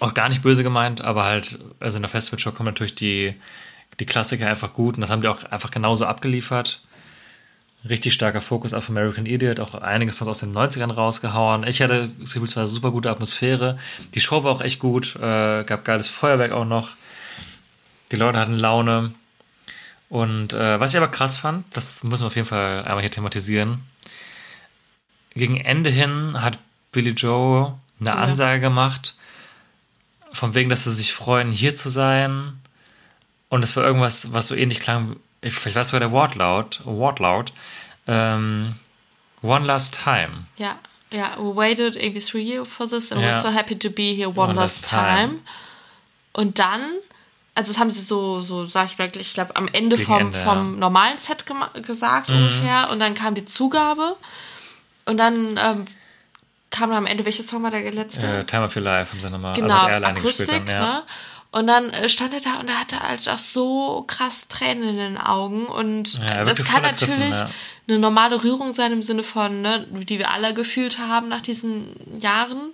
Speaker 1: Auch gar nicht böse gemeint, aber halt, also in der Festivalshow kommen natürlich die, die Klassiker einfach gut und das haben die auch einfach genauso abgeliefert. Richtig starker Fokus auf American Idiot, auch einiges aus den 90ern rausgehauen. Ich hatte zwar super gute Atmosphäre. Die Show war auch echt gut, äh, gab geiles Feuerwerk auch noch. Die Leute hatten Laune. Und äh, was ich aber krass fand, das müssen wir auf jeden Fall einmal hier thematisieren. Gegen Ende hin hat Billy Joe eine
Speaker 3: Ja.
Speaker 1: Ansage gemacht, von wegen, dass sie sich freuen, hier zu sein. Und es war irgendwas, was so ähnlich klang, ich, war es sogar der Wortlaut, Wortlaut, ähm, One Last Time.
Speaker 3: Ja, ja, we waited irgendwie three years for this and
Speaker 1: Ja.
Speaker 3: we're so happy to be here one, last time. Und dann, also das haben sie so, so sag ich mal, ich glaube am Ende
Speaker 1: Gegen
Speaker 3: vom,
Speaker 1: Ende,
Speaker 3: vom normalen Set gesagt
Speaker 1: Mhm.
Speaker 3: ungefähr und dann kam die Zugabe und dann ähm, kam dann am Ende, welches Song war der letzte?
Speaker 1: Äh, Time of Your Life haben sie nochmal,
Speaker 3: Genau,
Speaker 1: also hat er alleine
Speaker 3: Akustik,
Speaker 1: gespielt dann, ja.
Speaker 3: ne? Und dann äh, stand er da und er hatte halt auch so krass Tränen in den Augen. Und
Speaker 1: Ja,
Speaker 3: das kann natürlich
Speaker 1: ja.
Speaker 3: eine normale Rührung sein im Sinne von, ne, die wir alle gefühlt haben nach diesen Jahren.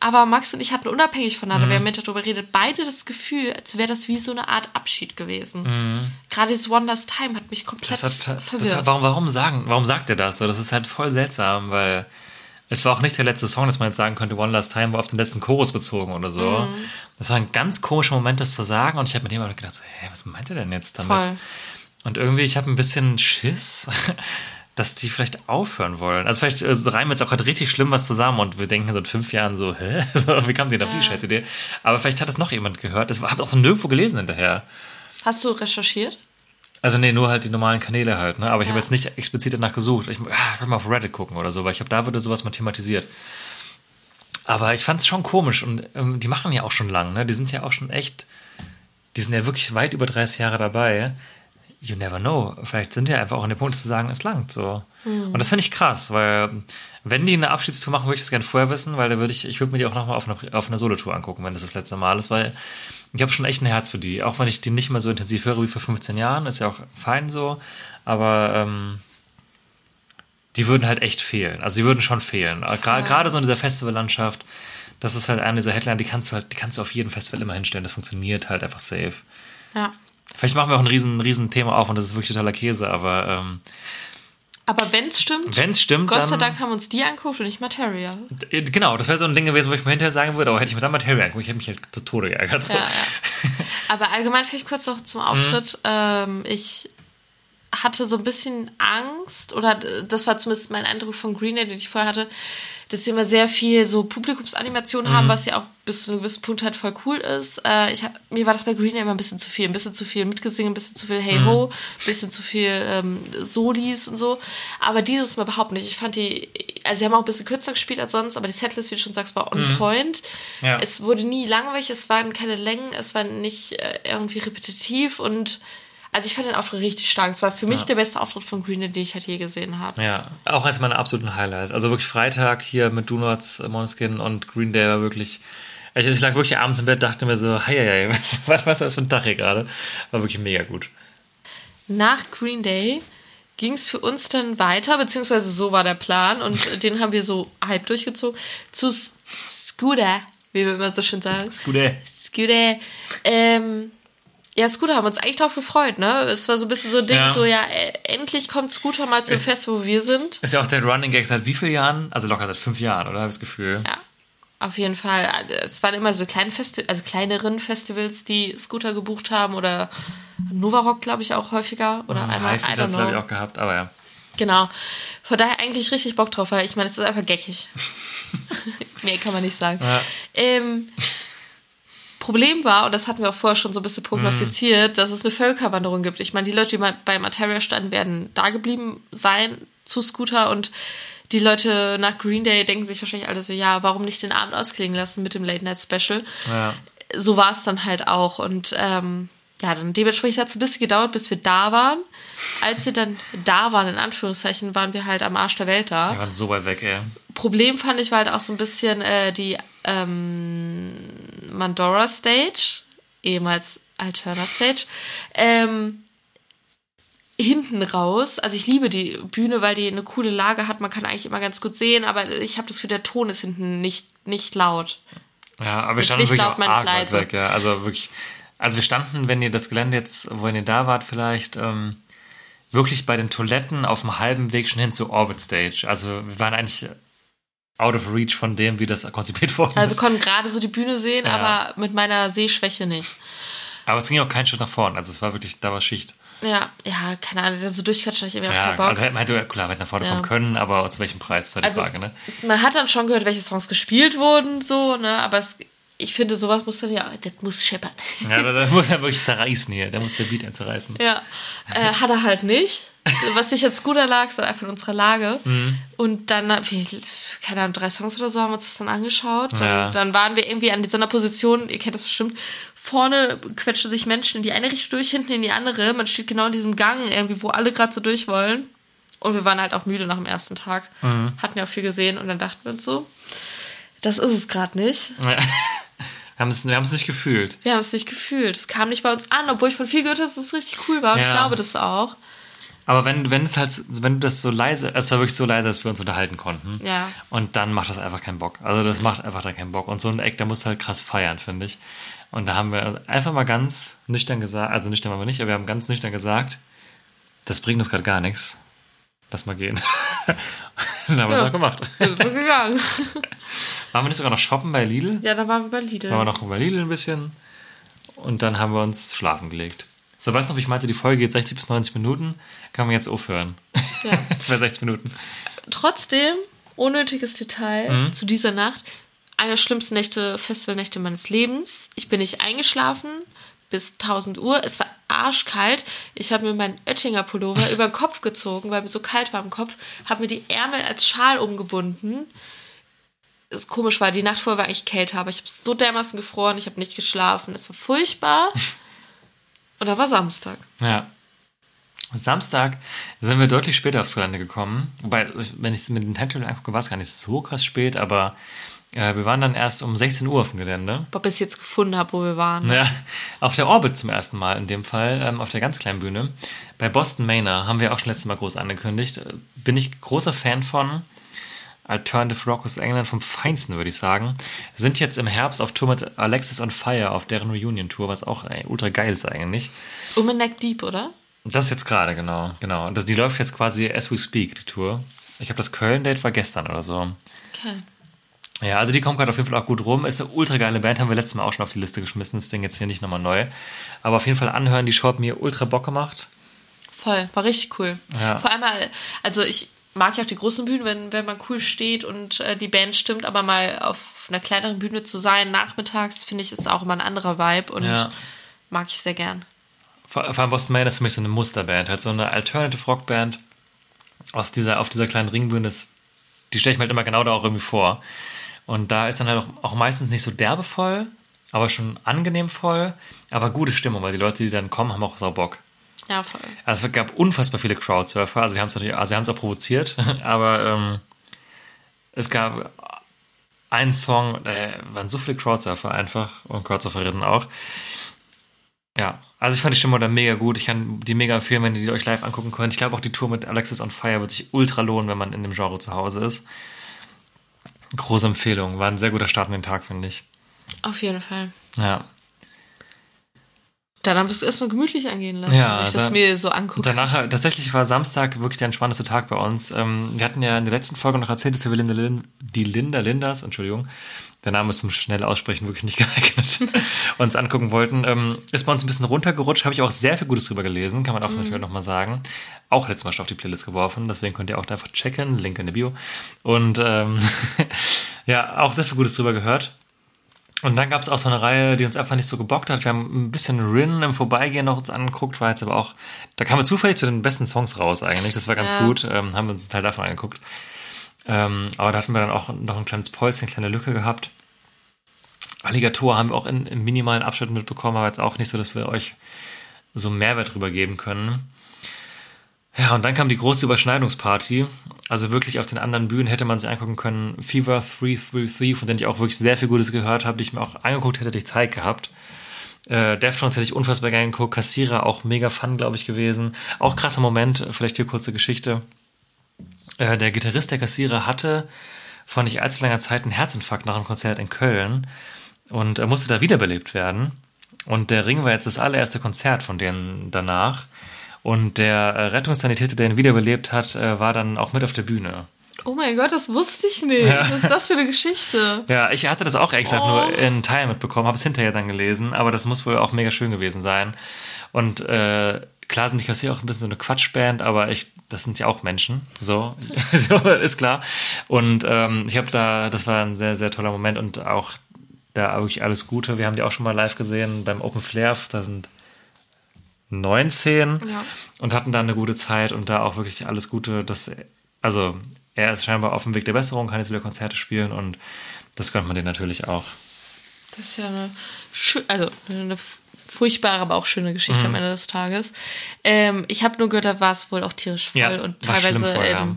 Speaker 3: Aber Max und ich hatten unabhängig voneinander,
Speaker 1: Mhm.
Speaker 3: wir haben mit darüber geredet, beide das Gefühl, als wäre das wie so eine Art Abschied gewesen.
Speaker 1: Mhm.
Speaker 3: Gerade dieses One Last Time hat mich komplett
Speaker 1: war,
Speaker 3: verwirrt.
Speaker 1: war, warum, warum, sagen, warum sagt er das so? Das ist halt voll seltsam, weil es war auch nicht der letzte Song, dass man jetzt sagen könnte, One Last Time war auf den letzten Chorus bezogen oder so.
Speaker 3: Mhm.
Speaker 1: Das war ein ganz komischer Moment, das zu sagen. Und ich habe mit dem aber gedacht, so, hä, was meint er denn jetzt damit?
Speaker 3: Voll.
Speaker 1: Und irgendwie, ich habe ein bisschen Schiss, [laughs] dass die vielleicht aufhören wollen. Also vielleicht äh, reimen jetzt auch gerade richtig schlimm was zusammen und wir denken so in fünf Jahren so, hä? [laughs] So, wie kam die denn auf die scheiß Idee? Aber vielleicht hat das noch jemand gehört. Das habe ich auch so nirgendwo gelesen hinterher.
Speaker 3: Hast du recherchiert?
Speaker 1: Also nee, nur halt die normalen Kanäle halt, ne? Aber ich
Speaker 3: Ja.
Speaker 1: habe jetzt nicht explizit danach gesucht. Ich, ah, ich will mal auf Reddit gucken oder so, weil ich glaube, da würde sowas mal thematisiert. Aber ich fand es schon komisch und ähm, die machen ja auch schon lang, ne? Die sind ja auch schon echt, die sind ja wirklich weit über 30 Jahre dabei. You never know. Vielleicht sind die einfach auch an dem Punkt zu sagen, es langt so. Und das finde ich krass, weil wenn die eine Abschiedstour machen, würde ich das gerne vorher wissen, weil da würde ich, ich würde mir die auch nochmal auf einer, auf einer Solotour angucken, wenn das das letzte Mal ist, weil ich habe schon echt ein Herz für die. Auch wenn ich die nicht mehr so intensiv höre wie vor 15 Jahren, ist ja auch fein so, aber ähm, die würden halt echt fehlen. Also die würden schon fehlen. Gra- Gerade so in dieser Festivallandschaft, das ist halt eine dieser Headliner, die kannst du halt, die kannst du auf jedem Festival immer hinstellen. Das funktioniert halt einfach safe.
Speaker 3: Ja.
Speaker 1: Vielleicht machen wir auch ein riesen, riesen Thema auf und das ist wirklich totaler Käse, aber ähm,
Speaker 3: Aber wenn es stimmt,
Speaker 1: wenn es stimmt,
Speaker 3: Gott
Speaker 1: dann.
Speaker 3: sei Dank haben uns die angeguckt und nicht Materia.
Speaker 1: Äh, Genau, das wäre so ein Ding gewesen, wo ich mir hinterher sagen würde, aber hätte ich mir dann Materia angeguckt, ich hätte mich halt zu Tode geärgert. So.
Speaker 3: Ja, ja. [laughs] Aber allgemein vielleicht kurz noch zum Auftritt. Ähm, ich hatte so ein bisschen Angst, oder das war zumindest mein Eindruck von Green Day, den ich vorher hatte, dass sie immer sehr viel so Publikumsanimationen haben, was ja auch bis zu einem gewissen Punkt halt voll cool ist. Äh, ich mir war das bei Green Day immer ein bisschen zu viel. Ein bisschen zu viel mitgesingen, ein bisschen zu viel Hey Ho, ein bisschen zu viel ähm, Solis und so. Aber dieses Mal überhaupt nicht. Ich fand die, also sie haben auch ein bisschen kürzer gespielt als sonst, aber die Setlist, wie du schon sagst, war on point.
Speaker 1: Ja.
Speaker 3: Es wurde nie langweilig, es waren keine Längen, es war nicht äh, irgendwie repetitiv und also ich fand den Auftritt richtig stark. Es war für mich der beste Auftritt von Green Day, den ich halt je gesehen habe.
Speaker 1: Ja, auch als meine absoluten Highlights. Also wirklich Freitag hier mit Do Nots, Måneskin und Green Day war wirklich. Ich, ich lag wirklich abends im Bett, dachte mir so, hei, hei, [laughs] was, was ist das für ein Tag hier gerade? War wirklich mega gut.
Speaker 3: Nach Green Day ging es für uns dann weiter, beziehungsweise so war der Plan und [laughs] den haben wir so halb durchgezogen, zu Scooter, wie wir immer so schön sagen.
Speaker 1: Ey.
Speaker 3: Scooter. Ähm, ja, Scooter haben uns eigentlich drauf gefreut, ne? Es war so ein bisschen so ein Ding,
Speaker 1: Ja.
Speaker 3: so ja, äh, endlich kommt Scooter mal zum
Speaker 1: Es-
Speaker 3: Fest, wo wir sind.
Speaker 1: Ist ja auch der Running Gag seit wie vielen Jahren? Also locker seit fünf Jahren, oder? Habe ich das Gefühl.
Speaker 3: Ja, auf jeden Fall. Es waren immer so kleine Festi also kleineren Festivals, die Scooter gebucht haben oder Nova Rock, glaube ich, auch häufiger. Oder einmal,
Speaker 1: Highfield
Speaker 3: I
Speaker 1: hat
Speaker 3: don't
Speaker 1: es, glaube ich, auch gehabt, aber ja.
Speaker 3: Genau. Von daher eigentlich richtig Bock drauf, weil ich meine, es ist einfach geckig. [laughs] nee, kann man nicht sagen.
Speaker 1: Ja.
Speaker 3: Ähm, Problem war, und das hatten wir auch vorher schon so ein bisschen prognostiziert, dass es eine Völkerwanderung gibt. Ich meine, die Leute, die bei Materia standen, werden da geblieben sein zu Scooter und die Leute nach Green Day denken sich wahrscheinlich alle so, ja, warum nicht den Abend ausklingen lassen mit dem Late Night Special?
Speaker 1: Ja.
Speaker 3: So war es dann halt auch und ähm, ja, dann dementsprechend hat es ein bisschen gedauert, bis wir da waren. Als wir dann da waren, in Anführungszeichen, waren wir halt am Arsch der Welt da.
Speaker 1: Wir waren so weit weg, ey.
Speaker 3: Problem fand ich war halt auch so ein bisschen äh, die ähm, Mandora Stage, ehemals Alterna Stage, ähm, hinten raus. Also ich liebe die Bühne, weil die eine coole Lage hat. Man kann eigentlich immer ganz gut sehen, aber ich habe das Gefühl, der Ton ist hinten nicht, nicht laut.
Speaker 1: Ja, aber wir standen wirklich
Speaker 3: laut,
Speaker 1: auch arg weg, ja. Also wirklich, also wir standen, wenn ihr das Gelände jetzt, wo ihr da wart, vielleicht ähm, wirklich bei den Toiletten auf dem halben Weg schon hin zur Orbit Stage. Also wir waren eigentlich out of reach von dem, wie das konzipiert worden
Speaker 3: Also wir konnten gerade so die Bühne sehen,
Speaker 1: Ja.
Speaker 3: aber mit meiner Sehschwäche nicht.
Speaker 1: Aber es ging auch keinen Schritt nach vorn. Also es war wirklich, da war Schicht.
Speaker 3: Ja, ja, keine Ahnung, so durchquatschen hatte ich irgendwie auch
Speaker 1: Ja,
Speaker 3: keinen Bock.
Speaker 1: also wir hätte, klar, wir hätten nach vorne
Speaker 3: Ja.
Speaker 1: kommen können, aber zu welchem Preis ist halt die
Speaker 3: Also-
Speaker 1: Frage, ne?
Speaker 3: Man hat dann schon gehört, welche Songs gespielt wurden, so, ne, aber es, ich finde, sowas muss dann ja, das muss scheppern.
Speaker 1: Ja, da, da muss [laughs] er wirklich zerreißen hier. Da muss der Beat zerreißen.
Speaker 3: Ja, äh, hat er halt nicht. Was nicht jetzt guter lag, sondern einfach in unserer Lage.
Speaker 1: Mhm.
Speaker 3: Und dann, wie, keine Ahnung, drei Songs oder so haben wir uns das dann angeschaut. Dann,
Speaker 1: Ja.
Speaker 3: dann waren wir irgendwie an so einer Position, ihr kennt das bestimmt, vorne quetschen sich Menschen in die eine Richtung durch, hinten in die andere. Man steht genau in diesem Gang irgendwie, wo alle gerade so durch wollen. Und wir waren halt auch müde nach dem ersten Tag.
Speaker 1: Mhm.
Speaker 3: Hatten ja auch viel gesehen und dann dachten wir uns so, das ist es gerade nicht.
Speaker 1: Ja. [laughs] Wir haben es wir haben es nicht gefühlt.
Speaker 3: Wir haben es nicht gefühlt. Es kam nicht bei uns an, obwohl ich von viel gehört habe, dass es richtig cool war. Und ich
Speaker 1: Ja.
Speaker 3: glaube das auch.
Speaker 1: Aber wenn, wenn es halt, wenn du das so leise, es war wirklich so leise, dass wir uns unterhalten konnten.
Speaker 3: Ja.
Speaker 1: Und dann macht das einfach keinen Bock. Also das macht einfach dann keinen Bock. Und so ein Eck, da musst du halt krass feiern, finde ich. Und da haben wir einfach mal ganz nüchtern gesagt, also nüchtern waren wir nicht, aber wir haben ganz nüchtern gesagt, das bringt uns gerade gar nichts. Lass mal gehen. [laughs] dann haben wir es
Speaker 3: Ja.
Speaker 1: auch gemacht. [laughs]
Speaker 3: Wir sind gegangen. [laughs]
Speaker 1: Waren wir nicht sogar noch shoppen bei Lidl?
Speaker 3: Ja, dann waren wir bei Lidl.
Speaker 1: Waren wir noch bei Lidl ein bisschen. Und dann haben wir uns schlafen gelegt. So, weißt du noch, wie ich meinte, die Folge geht 60 bis 90 Minuten. Kann man jetzt aufhören.
Speaker 3: Ja. [laughs]
Speaker 1: Bei 60 Minuten.
Speaker 3: Trotzdem, unnötiges Detail
Speaker 1: Mhm.
Speaker 3: zu dieser Nacht. Eine der schlimmsten Nächte, Festivalnächte meines Lebens. Ich bin nicht eingeschlafen bis 1000 Uhr. Es war arschkalt. Ich habe mir meinen Oettinger Pullover [laughs] über den Kopf gezogen, weil mir so kalt war im Kopf. Habe mir die Ärmel als Schal umgebunden. Das komisch war, die Nacht vorher war eigentlich kälter, aber ich habe so dermaßen gefroren, ich habe nicht geschlafen. Es war furchtbar. [laughs] Da war Samstag.
Speaker 1: Ja. Samstag sind wir deutlich später aufs Gelände gekommen. Wobei, wenn ich es mit den Timetable angucke, war es gar nicht so krass spät, aber äh, wir waren dann erst um 16 Uhr auf dem Gelände.
Speaker 3: Ob ich es jetzt gefunden habe, wo wir waren.
Speaker 1: Ja, auf der Orbit zum ersten Mal in dem Fall, ähm, auf der ganz kleinen Bühne. Bei Boston Manor haben wir auch schon letztes Mal groß angekündigt. Äh, Bin ich großer Fan von. Alternative Rock aus England vom Feinsten, würde ich sagen. Sind jetzt im Herbst auf Tour mit Alexis on Fire auf deren Reunion-Tour, was auch äh, ultra geil ist eigentlich.
Speaker 3: Um in Neck Deep, oder?
Speaker 1: Das ist jetzt gerade, genau. genau. Und das, die läuft jetzt quasi as we speak, die Tour. Ich glaube, das Köln-Date war gestern oder so.
Speaker 3: Okay.
Speaker 1: Ja, also die kommt gerade auf jeden Fall auch gut rum. Ist eine ultra geile Band, haben wir letztes Mal auch schon auf die Liste geschmissen, deswegen jetzt hier nicht nochmal neu. Aber auf jeden Fall anhören, die Show hat mir ultra Bock gemacht.
Speaker 3: Voll, war richtig cool.
Speaker 1: Ja.
Speaker 3: Vor allem, mal, also ich mag ja auch die großen Bühnen, wenn, wenn man cool steht und äh, die Band stimmt, aber mal auf einer kleineren Bühne zu sein, nachmittags, finde ich, ist auch immer ein anderer Vibe und
Speaker 1: Ja.
Speaker 3: mag ich sehr gern.
Speaker 1: Vor, vor allem Boston Maine ist für mich so eine Musterband, halt so eine Alternative Rockband auf dieser, auf dieser kleinen Ringbühne. Ist, die stelle ich mir halt immer genau da auch irgendwie vor. Und da ist dann halt auch, auch meistens nicht so derbe voll, aber schon angenehm voll, aber gute Stimmung, weil die Leute, die dann kommen, haben auch sau Bock.
Speaker 3: Ja, voll.
Speaker 1: Also es gab unfassbar viele Crowdsurfer, also die haben es natürlich, also sie haben es auch provoziert, [laughs] aber ähm, es gab einen Song, äh, waren so viele Crowdsurfer einfach und Crowdsurferinnen auch. Ja, also ich fand die Stimmung da mega gut. Ich kann die mega empfehlen, wenn ihr die euch live angucken könnt. Ich glaube auch die Tour mit Alexis on Fire wird sich ultra lohnen, wenn man in dem Genre zu Hause ist. Große Empfehlung, war ein sehr guter Start in den Tag, finde ich.
Speaker 3: Auf jeden Fall.
Speaker 1: Ja.
Speaker 3: Dann haben wir es erstmal gemütlich angehen lassen,
Speaker 1: Ja,
Speaker 3: wenn ich
Speaker 1: da-
Speaker 3: das mir so angucke.
Speaker 1: Danach, tatsächlich war Samstag wirklich der entspannendste Tag bei uns. Ähm, wir hatten ja in der letzten Folge noch erzählt, dass wir Linda, Lin, die Linda Linders, Entschuldigung, der Name ist zum schnell aussprechen wirklich nicht [laughs] geeignet, uns angucken wollten. Ähm, ist bei uns ein bisschen runtergerutscht, habe ich auch sehr viel Gutes drüber gelesen, kann man auch natürlich nochmal sagen. Auch letztes Mal schon auf die Playlist geworfen, deswegen könnt ihr auch da einfach checken, Link in der Bio. Und ähm, [laughs] ja, auch sehr viel Gutes drüber gehört. Und dann gab es auch so eine Reihe, die uns einfach nicht so gebockt hat. Wir haben ein bisschen Rin im Vorbeigehen noch uns angeguckt, war jetzt aber auch, da kamen wir zufällig zu den besten Songs raus eigentlich. Das war ganz
Speaker 3: Ja.
Speaker 1: gut, ähm, haben wir uns einen Teil davon angeguckt. Ähm, aber da hatten wir dann auch noch ein kleines Päuschen, eine kleine Lücke gehabt. Alligator haben wir auch in, in minimalen Abschnitten mitbekommen, aber jetzt auch nicht so, dass wir euch so Mehrwert drüber geben können. Ja, und dann kam die große Überschneidungsparty. Also wirklich auf den anderen Bühnen hätte man sich angucken können. Fever 333, von denen ich auch wirklich sehr viel Gutes gehört habe, die ich mir auch angeguckt hätte, hätte ich Zeit gehabt. Äh, Deftones hätte ich unfassbar gerne geguckt. Kassierer auch mega fun, glaube ich, gewesen. Auch krasser Moment, vielleicht hier kurze Geschichte. Äh, der Gitarrist der Kassierer hatte vor nicht allzu langer Zeit einen Herzinfarkt nach einem Konzert in Köln und er musste da wiederbelebt werden. Und der Ring war jetzt das allererste Konzert von denen danach. Und der äh, Rettungssanitäter, der ihn wiederbelebt hat, äh, war dann auch mit auf der Bühne.
Speaker 3: Oh mein Gott, das wusste ich nicht. Ja. Was ist das für eine Geschichte?
Speaker 1: Ja, ich hatte das auch gesagt oh. nur in Teilen mitbekommen, habe es hinterher dann gelesen, aber das muss wohl auch mega schön gewesen sein. Und äh, klar sind die Kassier auch ein bisschen so eine Quatschband, aber ich, das sind ja auch Menschen, so, [laughs] so ist klar. Und ähm, ich habe da, das war ein sehr, sehr toller Moment und auch da wirklich alles Gute. Wir haben die auch schon mal live gesehen beim Open Flair. Da sind 19 ja. und hatten da eine gute Zeit und da auch wirklich alles Gute. Dass, also er ist scheinbar auf dem Weg der Besserung, kann jetzt wieder Konzerte spielen und das gönnt man dir natürlich auch.
Speaker 3: Das ist ja eine, also eine furchtbare, aber auch schöne Geschichte mhm. am Ende des Tages. Ähm, ich habe nur gehört, da war es wohl auch tierisch voll ja, und teilweise voll, ja.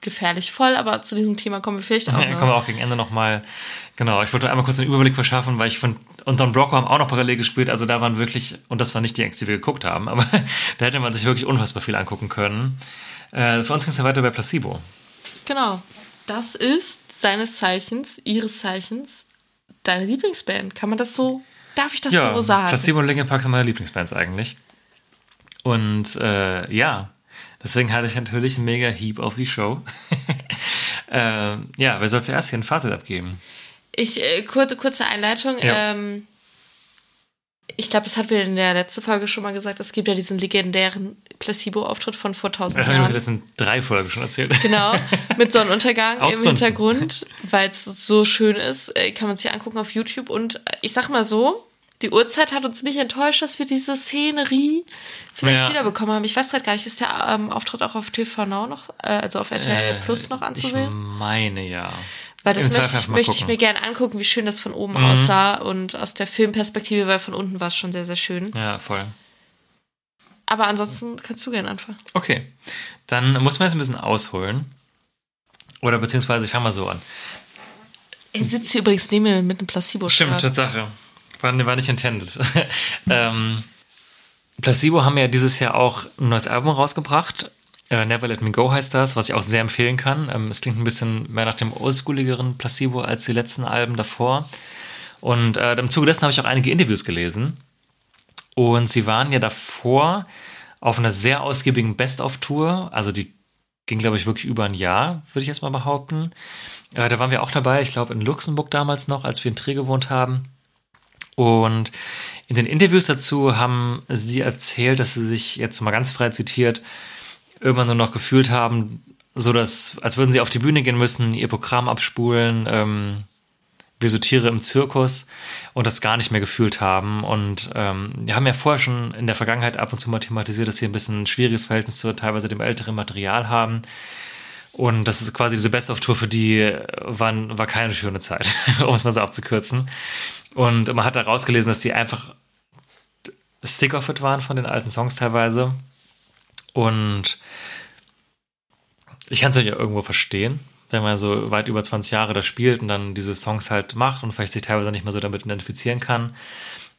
Speaker 3: Gefährlich voll, aber zu diesem Thema kommen wir vielleicht [laughs] auch. Ja,
Speaker 1: kommen wir auch gegen Ende nochmal. Genau, ich wollte einmal kurz einen Überblick verschaffen, weil ich von und Don Brocco haben auch noch parallel gespielt, also da waren wirklich, und das war nicht die Acts, die wir geguckt haben, aber [laughs] da hätte man sich wirklich unfassbar viel angucken können. Äh, für uns ging es ja weiter bei Placebo.
Speaker 3: Genau. Das ist seines Zeichens, ihres Zeichens, deine Lieblingsband. Kann man das so, darf ich das ja, so sagen?
Speaker 1: Placebo und Linkin Park sind meine Lieblingsbands eigentlich. Und äh, ja, Deswegen hatte ich natürlich einen mega Heap auf die Show. [laughs] äh, ja, wer soll zuerst hier ein Fazit abgeben?
Speaker 3: Ich, äh, kurze, kurze Einleitung. Ja. Ähm, ich glaube, das hatten wir in der letzten Folge schon mal gesagt. Es gibt ja diesen legendären Placebo-Auftritt von vor 1000 Jahren. Das
Speaker 1: haben wir das in drei Folgen schon erzählt.
Speaker 3: Genau, mit [laughs] Sonnenuntergang im Hintergrund, weil es so schön ist. Äh, kann man sich angucken auf YouTube. Und äh, ich sag mal so, die Uhrzeit hat uns nicht enttäuscht, dass wir diese Szenerie vielleicht ja. wiederbekommen haben. Ich weiß gerade gar nicht, ist der ähm, Auftritt auch auf TV Now noch, äh, also auf RTL äh, Plus noch anzusehen?
Speaker 1: Ich meine ja.
Speaker 3: Weil das möchte, ich, möchte ich mir gerne angucken, wie schön das von oben mhm. aussah und aus der Filmperspektive, weil von unten war es schon sehr, sehr schön.
Speaker 1: Ja, voll.
Speaker 3: Aber ansonsten kannst du gerne anfangen.
Speaker 1: Okay. Dann muss man jetzt ein bisschen ausholen. Oder beziehungsweise ich fange mal so an.
Speaker 3: Er sitzt hier übrigens neben mir mit einem placebo -Start.
Speaker 1: Stimmt, Tatsache. War, war nicht intended. [laughs] ähm, Placebo haben ja dieses Jahr auch ein neues Album rausgebracht. Uh, Never Let Me Go heißt das, was ich auch sehr empfehlen kann. Ähm, es klingt ein bisschen mehr nach dem oldschooligeren Placebo als die letzten Alben davor. Und äh, im Zuge dessen habe ich auch einige Interviews gelesen. Und sie waren ja davor auf einer sehr ausgiebigen Best-of-Tour. Also die ging, glaube ich, wirklich über ein Jahr, würde ich jetzt mal behaupten. Äh, da waren wir auch dabei, ich glaube in Luxemburg damals noch, als wir in Trier gewohnt haben. Und in den Interviews dazu haben sie erzählt, dass sie sich jetzt mal ganz frei zitiert, irgendwann nur noch gefühlt haben, so dass, als würden sie auf die Bühne gehen müssen, ihr Programm abspulen, ähm, wie so Tiere im Zirkus und das gar nicht mehr gefühlt haben. Und ähm, wir haben ja vorher schon in der Vergangenheit ab und zu mal thematisiert, dass sie ein bisschen ein schwieriges Verhältnis zu teilweise dem älteren Material haben. Und das ist quasi diese Best-of-Tour für die waren, war keine schöne Zeit, [laughs] um es mal so abzukürzen. Und man hat da rausgelesen, dass die einfach Stick of It waren von den alten Songs teilweise. Und ich kann es ja irgendwo verstehen, wenn man so weit über 20 Jahre da spielt und dann diese Songs halt macht und vielleicht sich teilweise nicht mehr so damit identifizieren kann.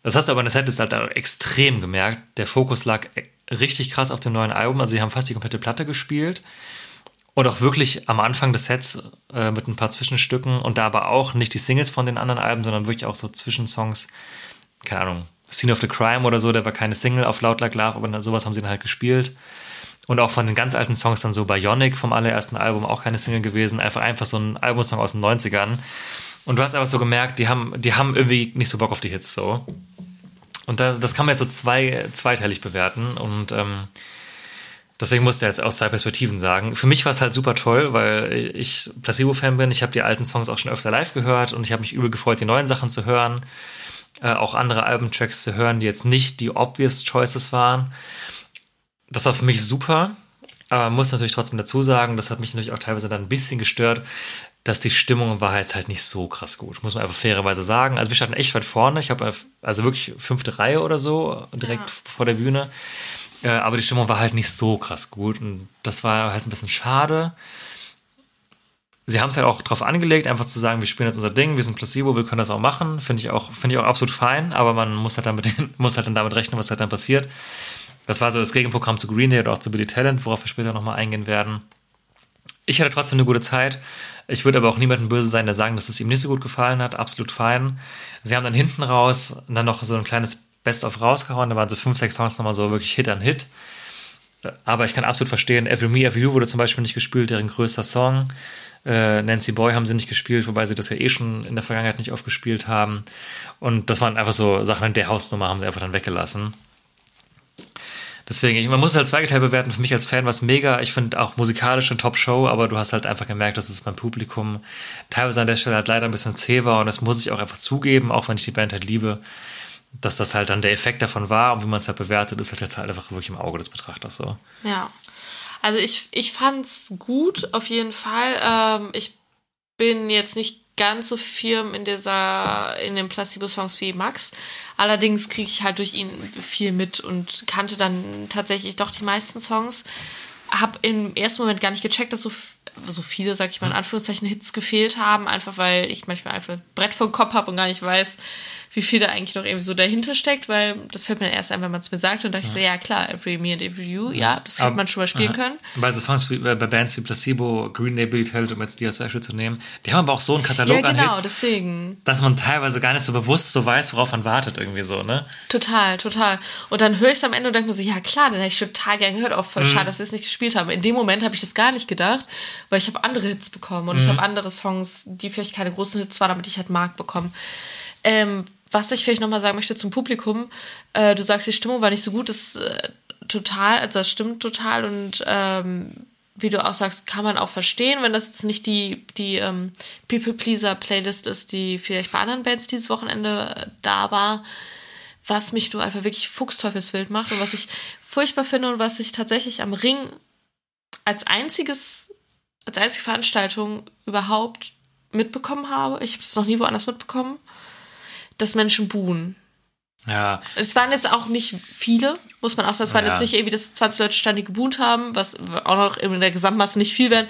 Speaker 1: Das hast du aber in der Set halt extrem gemerkt. Der Fokus lag richtig krass auf dem neuen Album. Also sie haben fast die komplette Platte gespielt. Und auch wirklich am Anfang des Sets äh, mit ein paar Zwischenstücken und da aber auch nicht die Singles von den anderen Alben, sondern wirklich auch so Zwischensongs. Keine Ahnung, Scene of the Crime oder so, der war keine Single auf Loud Like Love, aber sowas haben sie dann halt gespielt. Und auch von den ganz alten Songs dann so Bionic vom allerersten Album auch keine Single gewesen, einfach einfach so ein Albumsong aus den 90ern. Und du hast einfach so gemerkt, die haben, die haben irgendwie nicht so Bock auf die Hits so. Und das, das kann man jetzt so zwei, zweiteilig bewerten. Und ähm, deswegen musste er jetzt aus zwei Perspektiven sagen. Für mich war es halt super toll, weil ich Placebo-Fan bin. Ich habe die alten Songs auch schon öfter live gehört und ich habe mich übel gefreut, die neuen Sachen zu hören äh, auch andere Albumtracks zu hören, die jetzt nicht die obvious Choices waren. Das war für mich super, aber man muss natürlich trotzdem dazu sagen, das hat mich natürlich auch teilweise dann ein bisschen gestört. dass die Stimmung war jetzt halt nicht so krass gut, muss man einfach fairerweise sagen. Also wir standen echt weit vorne. Ich habe also wirklich fünfte Reihe oder so, direkt
Speaker 3: Ja.
Speaker 1: vor der Bühne. Äh, aber die Stimmung war halt nicht so krass gut und das war halt ein bisschen schade. Sie haben es halt auch drauf angelegt, einfach zu sagen, wir spielen jetzt unser Ding, wir sind Placebo, wir können das auch machen. Finde ich auch, ich auch absolut fein, aber man muss halt damit, [laughs] muss halt dann damit rechnen, was halt dann passiert. Das war so das Gegenprogramm zu Green Day oder auch zu Billy Talent, worauf wir später nochmal eingehen werden. Ich hatte trotzdem eine gute Zeit. Ich würde aber auch niemandem böse sein, der sagen, dass es ihm nicht so gut gefallen hat. Absolut fein. Sie haben dann hinten raus dann noch so ein kleines Best-of rausgehauen. Da waren so fünf, sechs Songs nochmal so wirklich Hit an Hit. Aber ich kann absolut verstehen, Every Me, Every You wurde zum Beispiel nicht gespielt, deren größter Song. Äh, Nancy Boy haben sie nicht gespielt, wobei sie das ja eh schon in der Vergangenheit nicht oft gespielt haben. Und das waren einfach so Sachen in der Hausnummer, haben sie einfach dann weggelassen. Deswegen, man muss es halt zweigeteilt bewerten. Für mich als Fan war es mega. Ich finde auch musikalisch eine Top-Show, aber du hast halt einfach gemerkt, dass es beim Publikum teilweise an der Stelle halt leider ein bisschen zäh war und das muss ich auch einfach zugeben, auch wenn ich die Band halt liebe, dass das halt dann der Effekt davon war und wie man es halt bewertet, ist halt jetzt halt einfach wirklich im Auge des Betrachters so.
Speaker 3: Ja. Also ich, ich fand's gut, auf jeden Fall. Ähm, ich bin jetzt nicht ganz so firm in dieser, in den Placebo-Songs wie Max. Allerdings kriege ich halt durch ihn viel mit und kannte dann tatsächlich doch die meisten Songs. Hab im ersten Moment gar nicht gecheckt, dass so, so viele, sag ich mal in Anführungszeichen, Hits gefehlt haben, einfach weil ich manchmal einfach ein Brett vor dem Kopf habe und gar nicht weiß, wie viel da eigentlich noch irgendwie so dahinter steckt, weil das fällt mir erst ein, wenn man es mir sagt und da dachte ich so, ja klar, Every Me and Every You, ja, das hätte man schon mal spielen
Speaker 1: Aha.
Speaker 3: können.
Speaker 1: Bei so Songs wie äh, bei Bands wie Placebo, Green Day, Billy Talent, um jetzt die als Beispiel zu nehmen, die haben aber auch so einen Katalog
Speaker 3: Ja,
Speaker 1: an
Speaker 3: genau,
Speaker 1: Hits,
Speaker 3: deswegen.
Speaker 1: dass man teilweise gar nicht so bewusst so weiß, worauf man wartet irgendwie so, ne?
Speaker 3: Total, total. Und dann höre ich es am Ende und denke mir so, ja klar, dann hätte ich total gern gehört. Auch
Speaker 1: Mhm.
Speaker 3: voll schade, dass ich es nicht gespielt habe. In dem Moment habe ich das gar nicht gedacht, weil ich habe andere Hits bekommen und ich
Speaker 1: Mhm.
Speaker 3: habe andere Songs, die vielleicht keine großen Hits waren, aber die ich halt mag bekommen. Ähm, was ich vielleicht nochmal sagen möchte zum Publikum, äh, du sagst, die Stimmung war nicht so gut, das äh, total, also das stimmt total. Und ähm, wie du auch sagst, kann man auch verstehen, wenn das jetzt nicht die, die ähm, People-Pleaser-Playlist ist, die vielleicht bei anderen Bands dieses Wochenende äh, da war. Was mich nur einfach wirklich fuchsteufelswild macht und was ich furchtbar finde und was ich tatsächlich am Ring als einziges, als einzige Veranstaltung überhaupt mitbekommen habe. Ich habe es noch nie woanders mitbekommen, dass Menschen buhen.
Speaker 1: Ja,
Speaker 3: Es waren jetzt auch nicht viele, muss man auch sagen. Es waren
Speaker 1: Ja.
Speaker 3: jetzt nicht irgendwie, dass 20 Leute standen, die gebuht haben, was auch noch in der Gesamtmasse nicht viel werden.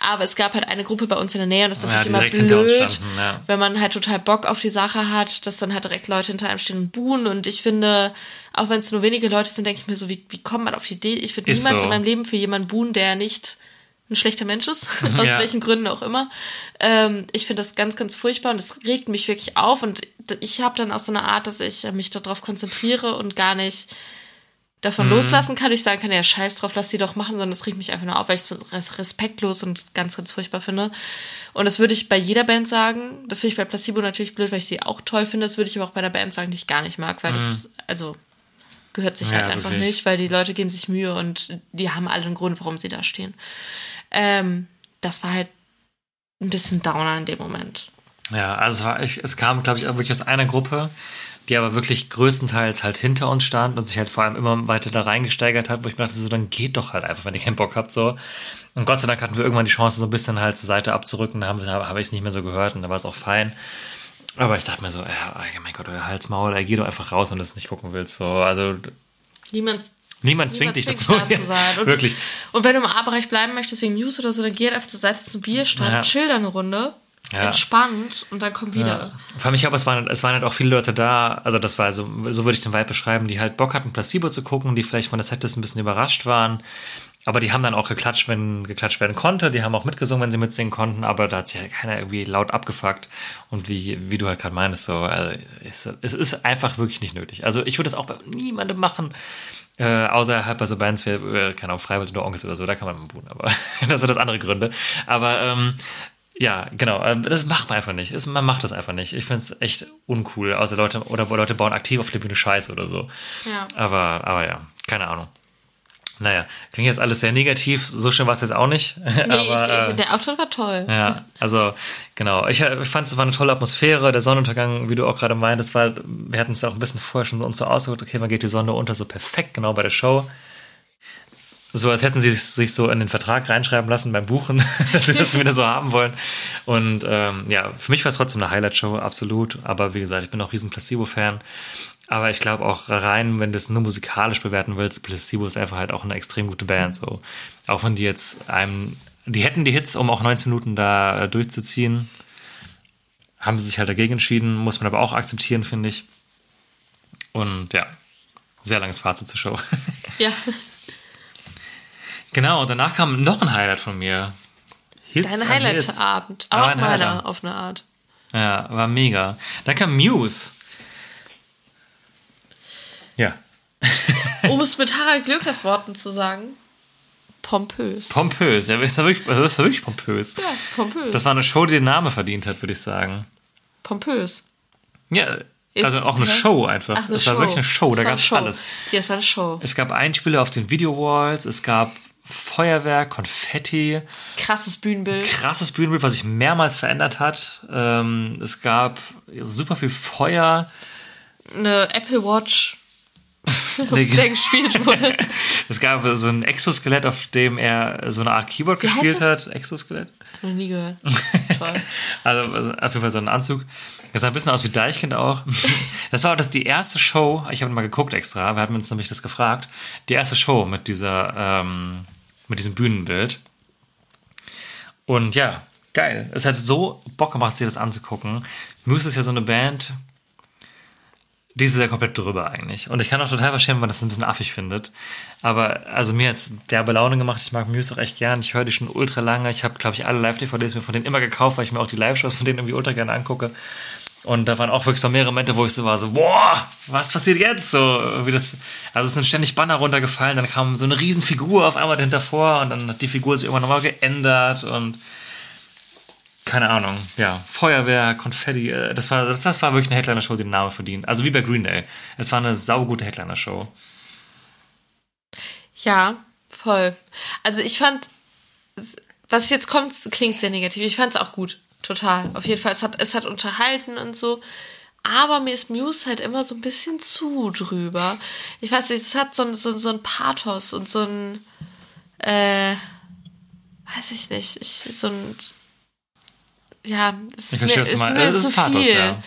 Speaker 3: Aber es gab halt eine Gruppe bei uns in der Nähe und das ist
Speaker 1: Ja,
Speaker 3: natürlich
Speaker 1: die
Speaker 3: immer blöd,
Speaker 1: ja.
Speaker 3: wenn man halt total Bock auf die Sache hat, dass dann halt direkt Leute hinter einem stehen und buhen. Und ich finde, auch wenn es nur wenige Leute sind, denke ich mir so, wie, wie kommt man auf die Idee? Ich würde niemals
Speaker 1: so.
Speaker 3: in meinem Leben für jemanden buhen, der nicht ein schlechter Mensch ist, [laughs] aus
Speaker 1: Ja.
Speaker 3: welchen Gründen auch immer. Ähm, ich finde das ganz, ganz furchtbar und es regt mich wirklich auf und ich habe dann auch so eine Art, dass ich mich darauf konzentriere und gar nicht
Speaker 1: Mhm.
Speaker 3: davon loslassen kann. Ich sagen kann, ja, scheiß drauf, lass die doch machen, sondern es regt mich einfach nur auf, weil ich es respektlos und ganz, ganz furchtbar finde. Und das würde ich bei jeder Band sagen. Das finde ich bei Placebo natürlich blöd, weil ich sie auch toll finde. Das würde ich aber auch bei einer Band sagen, die ich gar nicht mag, weil das, also, gehört sich
Speaker 1: Mhm. Ja,
Speaker 3: halt einfach
Speaker 1: wirklich.
Speaker 3: nicht, weil die Leute geben sich Mühe und die haben alle einen Grund, warum sie da stehen. Ähm, das war halt ein bisschen Downer in dem Moment.
Speaker 1: Ja, also es, war, es kam, glaube ich, auch wirklich aus einer Gruppe, die aber wirklich größtenteils halt hinter uns stand und sich halt vor allem immer weiter da reingesteigert hat, wo ich mir dachte, so, dann geht doch halt einfach, wenn ihr keinen Bock habt, so. Und Gott sei Dank hatten wir irgendwann die Chance, so ein bisschen halt zur Seite abzurücken, da habe hab ich es nicht mehr so gehört und da war es auch fein. Aber ich dachte mir so, ja, oh mein Gott, euer Halsmaul, ey, geh doch einfach raus, wenn du es nicht gucken willst, so. Also,
Speaker 3: Niemand
Speaker 1: niemand zwingt dich dazu.
Speaker 3: da zu sein. [laughs] Und,
Speaker 1: wirklich.
Speaker 3: Und wenn du im A-Bereich bleiben möchtest wegen News oder so, dann geh einfach zur Seite zum Bierstand,
Speaker 1: Ja.
Speaker 3: chill da eine Runde,
Speaker 1: Ja.
Speaker 3: entspannt und dann komm wieder.
Speaker 1: Ja. Vor allem, ich glaube, es waren, es waren halt auch viele Leute da, also das war so, so würde ich den Vibe beschreiben, die halt Bock hatten, Placebo zu gucken, die vielleicht von der Setlist ein bisschen überrascht waren. Aber die haben dann auch geklatscht, wenn geklatscht werden konnte. Die haben auch mitgesungen, wenn sie mitsingen konnten. Aber da hat sich halt keiner irgendwie laut abgefuckt. Und wie, wie du halt gerade meinst, so, also, es, es ist einfach wirklich nicht nötig. Also ich würde das auch bei niemandem machen. Äh, außer halt bei so Bands wie, äh, keine Ahnung, Freiwild oder Onkels oder so, da kann man mal buhen, aber [laughs] das sind das andere Gründe. Aber ähm, ja, genau, ähm, das macht man einfach nicht. Es, man macht das einfach nicht. Ich finde es echt uncool. Außer Leute, oder Leute bauen aktiv auf der Bühne Scheiße oder so.
Speaker 3: Ja.
Speaker 1: Aber, aber ja, keine Ahnung. Naja, klingt jetzt alles sehr negativ. So schön war es jetzt auch nicht. [laughs]
Speaker 3: Nee,
Speaker 1: aber,
Speaker 3: ich,
Speaker 1: äh,
Speaker 3: ich, der Auftritt war toll.
Speaker 1: ja, also genau. Ich, ich fand es war eine tolle Atmosphäre. Der Sonnenuntergang, wie du auch gerade meintest, war, wir hatten es ja auch ein bisschen vorher schon uns so ausgeguckt, okay, wann geht die Sonne unter? So perfekt, genau bei der Show. so, als hätten sie sich so in den Vertrag reinschreiben lassen beim Buchen, [laughs] dass sie das [laughs] wieder so haben wollen. Und ähm, ja, für mich war es trotzdem eine Highlight-Show, absolut. Aber wie gesagt, ich bin auch riesen Placebo-Fan. Aber ich glaube auch rein, wenn du es nur musikalisch bewerten willst, Placebo ist einfach halt auch eine extrem gute Band. So. Auch wenn die jetzt einem, die hätten die Hits, um auch 19 Minuten da äh, durchzuziehen, haben sie sich halt dagegen entschieden, muss man aber auch akzeptieren, finde ich. Und ja, sehr langes Fazit zur Show. [laughs]
Speaker 3: Ja.
Speaker 1: Genau, und danach kam noch ein Highlight von mir. Hits
Speaker 3: Dein Highlight-Abend.
Speaker 1: Aber
Speaker 3: Auch
Speaker 1: ein
Speaker 3: meiner
Speaker 1: Highlight.
Speaker 3: auf eine Art.
Speaker 1: Ja, war mega. Dann kam Muse. Ja, [laughs]
Speaker 3: Um es mit Harald Glöckners Worten zu sagen, pompös.
Speaker 1: pompös. Ja, ist ja wirklich, also ist ja wirklich pompös.
Speaker 3: ja, pompös.
Speaker 1: Das war eine Show, die den Namen verdient hat, würde ich sagen.
Speaker 3: pompös.
Speaker 1: Ja, also auch eine? Show einfach.
Speaker 3: Ach, eine
Speaker 1: das war wirklich eine Show,
Speaker 3: Das
Speaker 1: da
Speaker 3: war
Speaker 1: gab es alles.
Speaker 3: Ja, es war eine Show.
Speaker 1: Es gab Einspieler auf den Video-Walls, es gab Feuerwerk, Konfetti,
Speaker 3: Krasses Bühnenbild.
Speaker 1: krasses Bühnenbild, was sich mehrmals verändert hat. Ähm, es gab super viel Feuer.
Speaker 3: Eine Apple Watch, [laughs] der gespielt wurde. [laughs]
Speaker 1: Es gab so ein Exoskelett, auf dem er so eine Art Keyboard
Speaker 3: Wie
Speaker 1: gespielt hat. Exoskelett?
Speaker 3: Noch nie gehört. [laughs] Toll.
Speaker 1: Also, also auf jeden Fall so ein Anzug. Das sah ein bisschen aus wie Deichkind auch. Das war auch das die erste Show, ich habe mal geguckt extra, wir hatten uns nämlich das gefragt, die erste Show mit dieser, ähm, mit diesem Bühnenbild. Und ja, geil. Es hat so Bock gemacht, sich das anzugucken. Muse ist ja so eine Band, die ist ja komplett drüber eigentlich. Und ich kann auch total verstehen, wenn man das ein bisschen affig findet. Aber also mir hat derbe Laune gemacht. Ich mag Muse auch echt gern. Ich höre die schon ultra lange. Ich habe, glaube ich, alle Live-DVDs mir von denen immer gekauft, weil ich mir auch die Live-Shows von denen irgendwie ultra gerne angucke. Und da waren auch wirklich so mehrere Momente, wo ich so war, so, boah, was passiert jetzt? So, wie das, also es sind ständig Banner runtergefallen, dann kam so eine Riesenfigur auf einmal dahinter vor und dann hat die Figur sich irgendwann nochmal geändert und keine Ahnung, ja, Feuerwehr, Konfetti, äh, das war, das, das war wirklich eine Headliner-Show, die den Namen verdient. Also wie bei Green Day. Es war eine saugute Headliner-Show.
Speaker 3: Ja, voll. Also ich fand, was jetzt kommt, klingt sehr negativ. Ich fand es auch gut. Total. Auf jeden Fall. Es hat, es hat unterhalten und so. Aber mir ist Muse halt immer so ein bisschen zu drüber. Ich weiß nicht, es hat so, ein- so, so ein Pathos und so ein, äh, weiß ich nicht, ich, so ein, ja, es ist
Speaker 1: verstehe,
Speaker 3: mir, ist mir
Speaker 1: Es ist
Speaker 3: zu
Speaker 1: Pathos,
Speaker 3: viel.
Speaker 1: ja.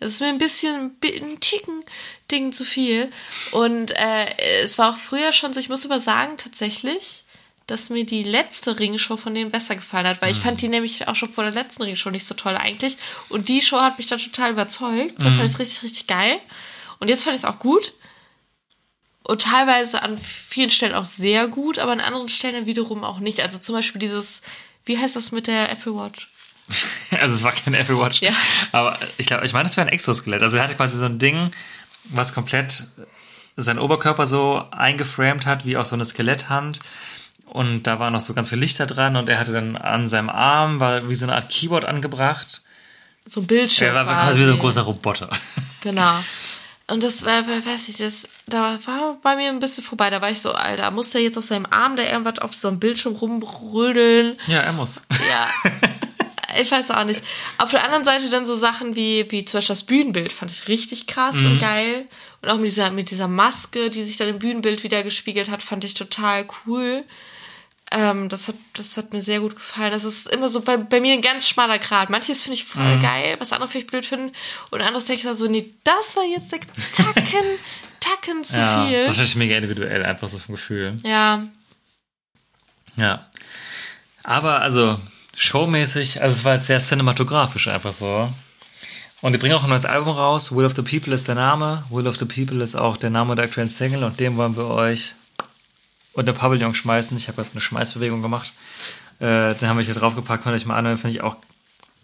Speaker 3: Es ist mir ein bisschen, ein Ticken Ding zu viel. Und äh, es war auch früher schon so, ich muss aber sagen, tatsächlich, dass mir die letzte Ringshow von denen besser gefallen hat, weil ich fand die nämlich auch schon vor der letzten Ringshow nicht so toll eigentlich. Und die Show hat mich dann total überzeugt. Da fand ich es richtig, richtig geil. Und jetzt fand ich es auch gut. Und teilweise an vielen Stellen auch sehr gut, aber an anderen Stellen wiederum auch nicht. Also zum Beispiel dieses, wie heißt das mit der Apple Watch? [laughs]
Speaker 1: Also es war kein Apple Watch.
Speaker 3: Ja.
Speaker 1: Aber ich glaube, ich meine, es wäre ein Exoskelett. Also er hatte quasi so ein Ding, was komplett seinen Oberkörper so eingeframed hat, wie auch so eine Skeletthand. Und da waren noch so ganz viele Lichter dran und er hatte dann an seinem Arm, war wie so eine Art Keyboard angebracht.
Speaker 3: So ein Bildschirm.
Speaker 1: Er war quasi wie so ein großer Roboter. [laughs]
Speaker 3: Genau. Und das war, war- weiß ich, das, da war bei mir ein bisschen vorbei. Da war ich so, Alter, muss der jetzt auf seinem Arm da irgendwas auf so einem Bildschirm rumrödeln?
Speaker 1: Ja, er muss.
Speaker 3: Ja. [laughs] ich weiß auch nicht. Auf der anderen Seite dann so Sachen wie, wie zum Beispiel das Bühnenbild fand ich richtig krass
Speaker 1: Mhm.
Speaker 3: und geil. Und auch mit dieser, mit dieser Maske, die sich dann im Bühnenbild wieder gespiegelt hat, fand ich total cool. Ähm, das, hat, das hat mir sehr gut gefallen. Das ist immer so bei, bei mir ein ganz schmaler Grad. Manches finde ich voll
Speaker 1: Mhm.
Speaker 3: geil, was andere vielleicht blöd finden. Und anderes denke ich dann so, nee, das war jetzt der Tacken, [laughs] Tacken zu
Speaker 1: ja,
Speaker 3: viel.
Speaker 1: das ist mega individuell, einfach so vom Gefühl.
Speaker 3: Ja,
Speaker 1: Ja. Aber also, showmäßig, also es war jetzt sehr cinematografisch einfach so. Und die bringen auch ein neues Album raus. Will of the People ist der Name. Will of the People ist auch der Name der aktuellen Single und dem wollen wir euch unter Pavillon schmeißen. Ich habe jetzt eine Schmeißbewegung gemacht. Äh, den haben wir hier draufgepackt, könnt ihr euch mal anhören. Finde ich auch,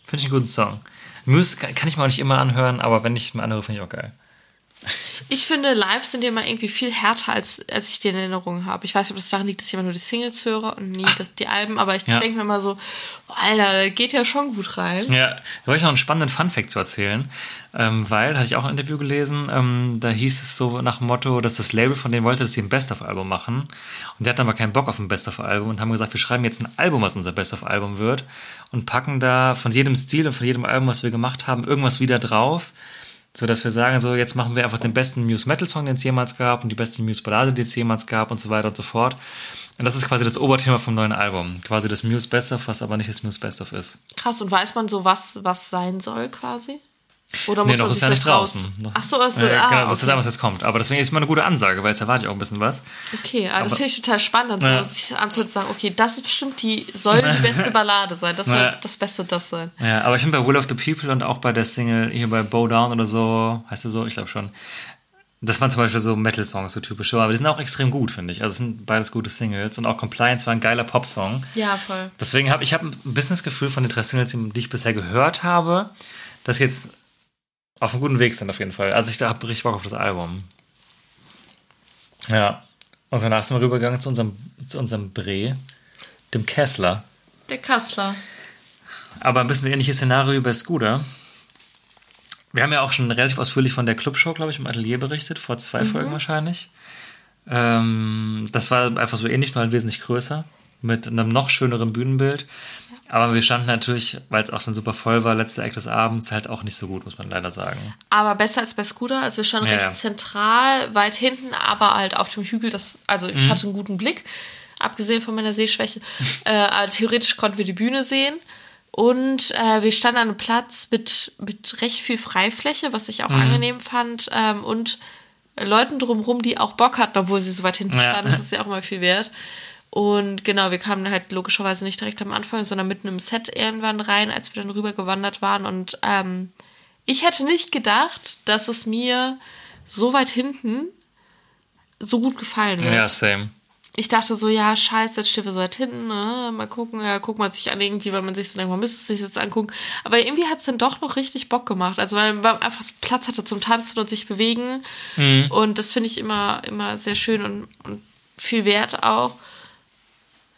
Speaker 1: finde ich einen guten Song. Muse kann ich mir auch nicht immer anhören, aber wenn ich mir anhöre, finde ich auch geil.
Speaker 3: Ich finde, live sind immer irgendwie viel härter, als, als ich die in Erinnerung habe. Ich weiß nicht, ob das daran liegt, dass ich immer nur die Singles höre und nie das, die Alben, aber ich
Speaker 1: Ja.
Speaker 3: denke mir immer so, boah, Alter, geht ja schon gut rein.
Speaker 1: Ja, da wollte ich noch einen spannenden Funfact zu erzählen, ähm, weil, hatte ich auch ein Interview gelesen, ähm, da hieß es so nach dem Motto, dass das Label von denen wollte, dass sie ein Best-of-Album machen. Und die hatten aber keinen Bock auf ein Best-of-Album und haben gesagt, wir schreiben jetzt ein Album, was unser Best-of-Album wird und packen da von jedem Stil und von jedem Album, was wir gemacht haben, irgendwas wieder drauf, So dass wir sagen, so jetzt machen wir einfach den besten Muse Metal Song, den es jemals gab und die beste Muse Ballade, die es jemals gab und so weiter und so fort. Und das ist quasi das Oberthema vom neuen Album. Quasi das Muse Best of, was aber nicht das Muse Best of ist.
Speaker 3: Krass, und weiß man so, was, was sein soll quasi? Oder muss
Speaker 1: Nee, noch
Speaker 3: man
Speaker 1: ist
Speaker 3: das
Speaker 1: nicht
Speaker 3: raus-
Speaker 1: draußen. Noch-
Speaker 3: Ach so, also,
Speaker 1: Ja,
Speaker 3: ah,
Speaker 1: genau, das
Speaker 3: okay.
Speaker 1: das, was jetzt kommt. Aber deswegen ist mal eine gute Ansage, weil jetzt erwarte ich auch ein bisschen was.
Speaker 3: Okay, ah, das
Speaker 1: Aber-
Speaker 3: finde ich total spannend,
Speaker 1: Ja.
Speaker 3: so, sich anzuhören und sagen, okay, das ist bestimmt die, soll die [laughs] beste Ballade sein, das soll
Speaker 1: Ja.
Speaker 3: das Beste das sein.
Speaker 1: Ja, aber ich finde bei Will of the People und auch bei der Single hier bei Bow Down oder so, heißt der so, ich glaube schon, das waren zum Beispiel so Metal-Songs, so typische, aber die sind auch extrem gut, finde ich. Also es sind beides gute Singles und auch Compliance war ein geiler Pop-Song.
Speaker 3: Ja, voll.
Speaker 1: Deswegen habe ich hab ein bisschen das Gefühl von den drei Singles, die ich bisher gehört habe, dass jetzt auf einem guten Weg sind auf jeden Fall. Also ich habe richtig Bock auf das Album. Ja. Und danach sind wir rübergegangen zu unserem, zu unserem Bre, dem Kessler.
Speaker 3: Der Kassler.
Speaker 1: Aber ein bisschen ähnliches Szenario wie bei Scooter. Wir haben ja auch schon relativ ausführlich von der Clubshow, glaube ich, im Atelier berichtet, vor zwei Folgen wahrscheinlich. Ähm, das war einfach so ähnlich, nur halt wesentlich größer, mit einem noch schöneren Bühnenbild. Aber wir standen natürlich, weil es auch dann super voll war, letzter Act des Abends, halt auch nicht so gut, muss man leider sagen.
Speaker 3: Aber besser als bei Scooter, also wir standen
Speaker 1: Ja,
Speaker 3: recht
Speaker 1: ja.
Speaker 3: zentral, weit hinten, aber halt auf dem Hügel. Das, also
Speaker 1: Mhm.
Speaker 3: ich hatte einen guten Blick, abgesehen von meiner Sehschwäche. [laughs] äh, aber theoretisch konnten wir die Bühne sehen. Und äh, wir standen an einem Platz mit, mit recht viel Freifläche, was ich auch
Speaker 1: Mhm.
Speaker 3: angenehm fand. Ähm, und Leuten drumherum, die auch Bock hatten, obwohl sie so weit hinten
Speaker 1: Ja.
Speaker 3: standen. Das [laughs] ist ja auch mal viel wert. Und genau, wir kamen halt logischerweise nicht direkt am Anfang, sondern mitten im Set irgendwann rein, als wir dann rüber gewandert waren. Und ähm, ich hätte nicht gedacht, dass es mir so weit hinten so gut gefallen wird.
Speaker 1: Ja, same.
Speaker 3: Ich dachte so, ja, scheiße, jetzt stehen wir so weit hinten, ne? mal gucken, ja, guckt man sich an irgendwie, weil man sich so denkt, man müsste es sich jetzt angucken. Aber irgendwie hat es dann doch noch richtig Bock gemacht. Also weil man einfach Platz hatte zum Tanzen und sich bewegen. Und das finde ich immer, immer sehr schön und, und viel wert auch.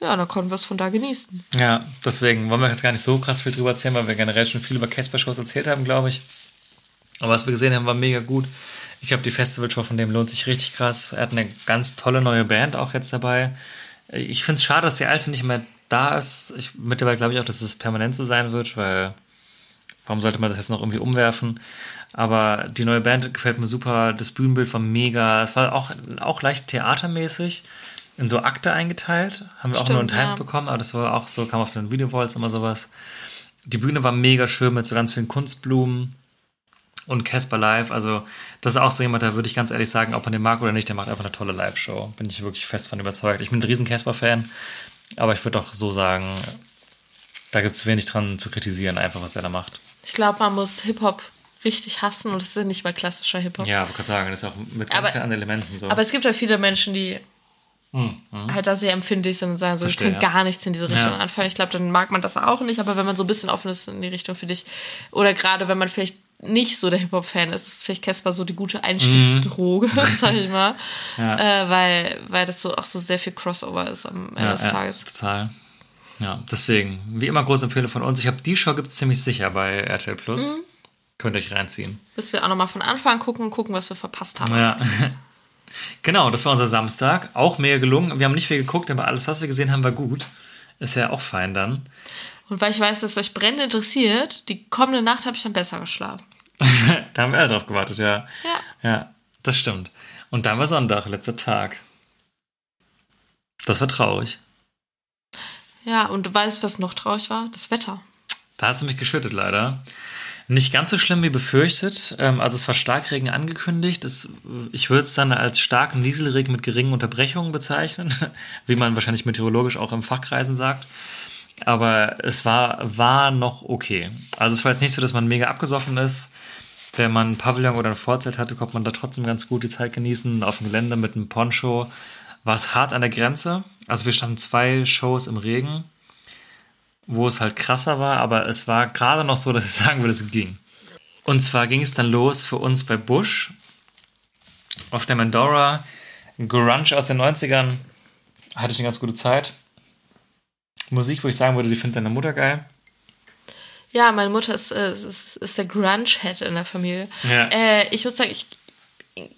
Speaker 3: Ja, dann konnten wir es von da genießen.
Speaker 1: Ja, deswegen wollen wir jetzt gar nicht so krass viel drüber erzählen, weil wir generell schon viel über Casper-Shows erzählt haben, glaube ich. Aber was wir gesehen haben, war mega gut. Ich glaube, die Festivalshow von dem lohnt sich richtig krass. Er hat eine ganz tolle neue Band auch jetzt dabei. Ich finde es schade, dass die alte nicht mehr da ist. Ich, mittlerweile glaube ich auch, dass es permanent so sein wird, weil warum sollte man das jetzt noch irgendwie umwerfen? Aber die neue Band gefällt mir super. Das Bühnenbild war mega. Es war auch, auch leicht theatermäßig in so Akte eingeteilt. Haben wir auch nur ein
Speaker 3: Stimmt,
Speaker 1: Time
Speaker 3: ja.
Speaker 1: bekommen, aber das war auch so, kam auf den Videowalls immer sowas. Die Bühne war mega schön mit so ganz vielen Kunstblumen und Casper Live. Also, das ist auch so jemand, da würde ich ganz ehrlich sagen, ob man den mag oder nicht, der macht einfach eine tolle Live-Show. Bin ich wirklich fest von überzeugt. Ich bin ein riesen Casper-Fan, aber ich würde auch so sagen, da gibt es wenig dran zu kritisieren, einfach was er da macht.
Speaker 3: Ich glaube, man muss Hip-Hop richtig hassen und es ist ja nicht mal klassischer Hip-Hop.
Speaker 1: Ja, ich kann sagen, das ist auch mit ganz
Speaker 3: Aber-
Speaker 1: vielen anderen Elementen so.
Speaker 3: Aber es gibt halt viele Menschen, die halt da sehr empfindlich sind und sagen so,
Speaker 1: Verstehe,
Speaker 3: ich kann
Speaker 1: ja.
Speaker 3: gar nichts in diese Richtung
Speaker 1: Ja.
Speaker 3: anfangen. Ich glaube, dann mag man das auch nicht, aber wenn man so ein bisschen offen ist in die Richtung für dich, oder gerade wenn man vielleicht nicht so der Hip-Hop-Fan ist, ist vielleicht Casper so die gute Einstiegsdroge, [laughs] sag ich mal.
Speaker 1: Mhm. [laughs] Ja.
Speaker 3: Äh, weil, weil das so auch so sehr viel Crossover ist am Ende
Speaker 1: ja,
Speaker 3: des
Speaker 1: ja,
Speaker 3: Tages.
Speaker 1: total. Ja, deswegen, wie immer, große Empfehlung von uns. Ich habe die Show gibt es ziemlich sicher bei RTL Plus.
Speaker 3: Mhm.
Speaker 1: Könnt ihr euch reinziehen.
Speaker 3: Bis wir auch nochmal von Anfang gucken und gucken, was wir verpasst haben.
Speaker 1: Ja. [laughs] Genau, das war unser Samstag. Auch mega gelungen. Wir haben nicht viel geguckt, aber alles, was wir gesehen haben, war gut. Ist ja auch fein dann.
Speaker 3: Und weil ich weiß, dass es euch brennend interessiert, die kommende Nacht habe ich dann besser geschlafen. [laughs]
Speaker 1: Da haben wir alle drauf gewartet, ja.
Speaker 3: Ja.
Speaker 1: Ja, das stimmt. Und dann war Sonntag, letzter Tag. Das war traurig.
Speaker 3: Ja, und du weißt, was noch traurig war? Das Wetter.
Speaker 1: Da hat es mich geschüttet, leider. Nicht ganz so schlimm wie befürchtet. Ähm, also es war Starkregen angekündigt. Ich würde es dann als starken Nieselregen mit geringen Unterbrechungen bezeichnen, [laughs] wie man wahrscheinlich meteorologisch auch im Fachkreisen sagt. Aber es war, war noch okay. Also es war jetzt nicht so, dass man mega abgesoffen ist. Wenn man ein Pavillon oder ein Vorzelt hatte, konnte man da trotzdem ganz gut die Zeit genießen. Auf dem Gelände mit einem Poncho war es hart an der Grenze. Also wir standen zwei Shows im Regen wo es halt krasser war, aber es war gerade noch so, [laughs] dass ich sagen würde, es ging. Und zwar ging es dann los für uns bei Bush auf der Mandora. Grunge aus den 90ern hatte ich eine ganz gute Zeit. Musik, wo ich sagen würde, die findet deine Mutter geil.
Speaker 3: Ja, meine Mutter ist, äh, ist, ist der Grunge-Head in der Familie.
Speaker 1: Ja.
Speaker 3: Äh, ich muss sagen, ich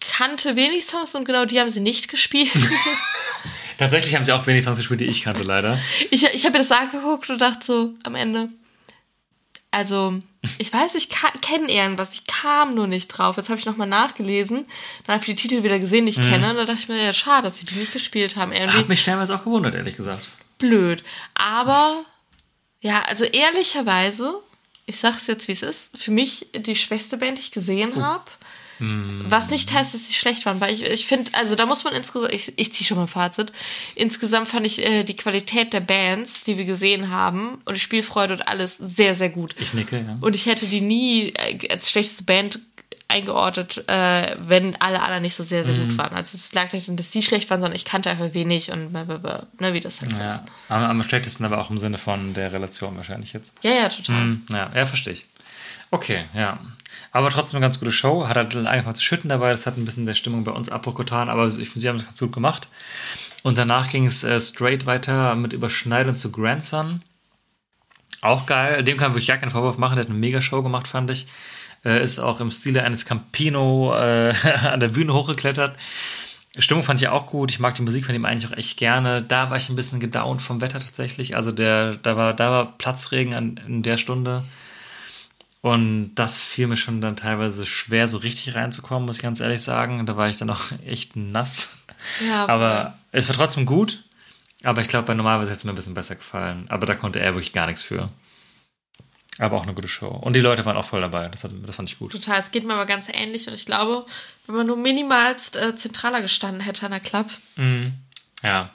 Speaker 3: kannte wenig Songs und genau die haben sie nicht gespielt. [laughs]
Speaker 1: Tatsächlich haben sie auch wenig Songs gespielt, die ich kannte, leider.
Speaker 3: ich ich habe mir das angeguckt und dachte so am Ende, also ich weiß, ich kenne irgendwas, ich kam nur nicht drauf. Jetzt habe ich nochmal nachgelesen, dann habe ich die Titel wieder gesehen, die ich kenne, und da dachte ich mir, ja, schade, dass sie die nicht gespielt haben. Irgendwie
Speaker 1: Hat mich stellenweise auch gewundert, ehrlich gesagt.
Speaker 3: blöd. Aber ja, also ehrlicherweise, ich sag's jetzt, wie es ist, für mich die schwächste Band, die ich gesehen habe. Was nicht heißt, dass sie schlecht waren, weil ich, ich finde, also da muss man insgesamt, ich, ich ziehe schon mal ein Fazit. Insgesamt fand ich äh, die Qualität der Bands, die wir gesehen haben, und die Spielfreude und alles sehr, sehr gut.
Speaker 1: Ich nicke, ja.
Speaker 3: Und ich hätte die nie äh, als schlechteste Band eingeordnet, äh, wenn alle anderen nicht so sehr, sehr
Speaker 1: Mhm.
Speaker 3: gut waren. Also es lag nicht dass sie schlecht waren, sondern ich kannte einfach wenig und blablabla, ne, wie das halt so ist.
Speaker 1: ja. Am, am schlechtesten aber auch im Sinne von der Relation wahrscheinlich jetzt.
Speaker 3: Ja, ja, total.
Speaker 1: Hm, Ja, ja, verstehe ich. Okay, ja. Aber trotzdem eine ganz gute Show. Hat halt angefangen zu schütten dabei. Das hat ein bisschen der Stimmung bei uns Abbruch getan, aber ich finde, sie haben es ganz gut gemacht. Und danach ging es äh, straight weiter mit Überschneidung zu Grandson. Auch geil. Dem kann man wirklich gar keinen Vorwurf machen. Der hat eine mega Show gemacht, fand ich. Äh, ist auch im Stile eines Campino äh, [laughs] an der Bühne hochgeklettert. Stimmung fand ich auch gut. Ich mag die Musik von ihm eigentlich auch echt gerne. Da war ich ein bisschen gedownt vom Wetter tatsächlich. Also der, da war, da war Platzregen an, in der Stunde. Und das fiel mir schon dann teilweise schwer, so richtig reinzukommen, muss ich ganz ehrlich sagen. Da war ich dann auch [laughs] echt nass.
Speaker 3: Ja,
Speaker 1: Aber es war trotzdem gut. Aber ich glaube, bei normalerweise hätte es mir ein bisschen besser gefallen. Aber da konnte er wirklich gar nichts für. Aber auch eine gute Show. Und die Leute waren auch voll dabei. Das, hat, das fand ich gut.
Speaker 3: Total, es geht mir aber ganz ähnlich und ich glaube, wenn man nur minimalst äh, zentraler gestanden hätte an der Club,
Speaker 1: Ja,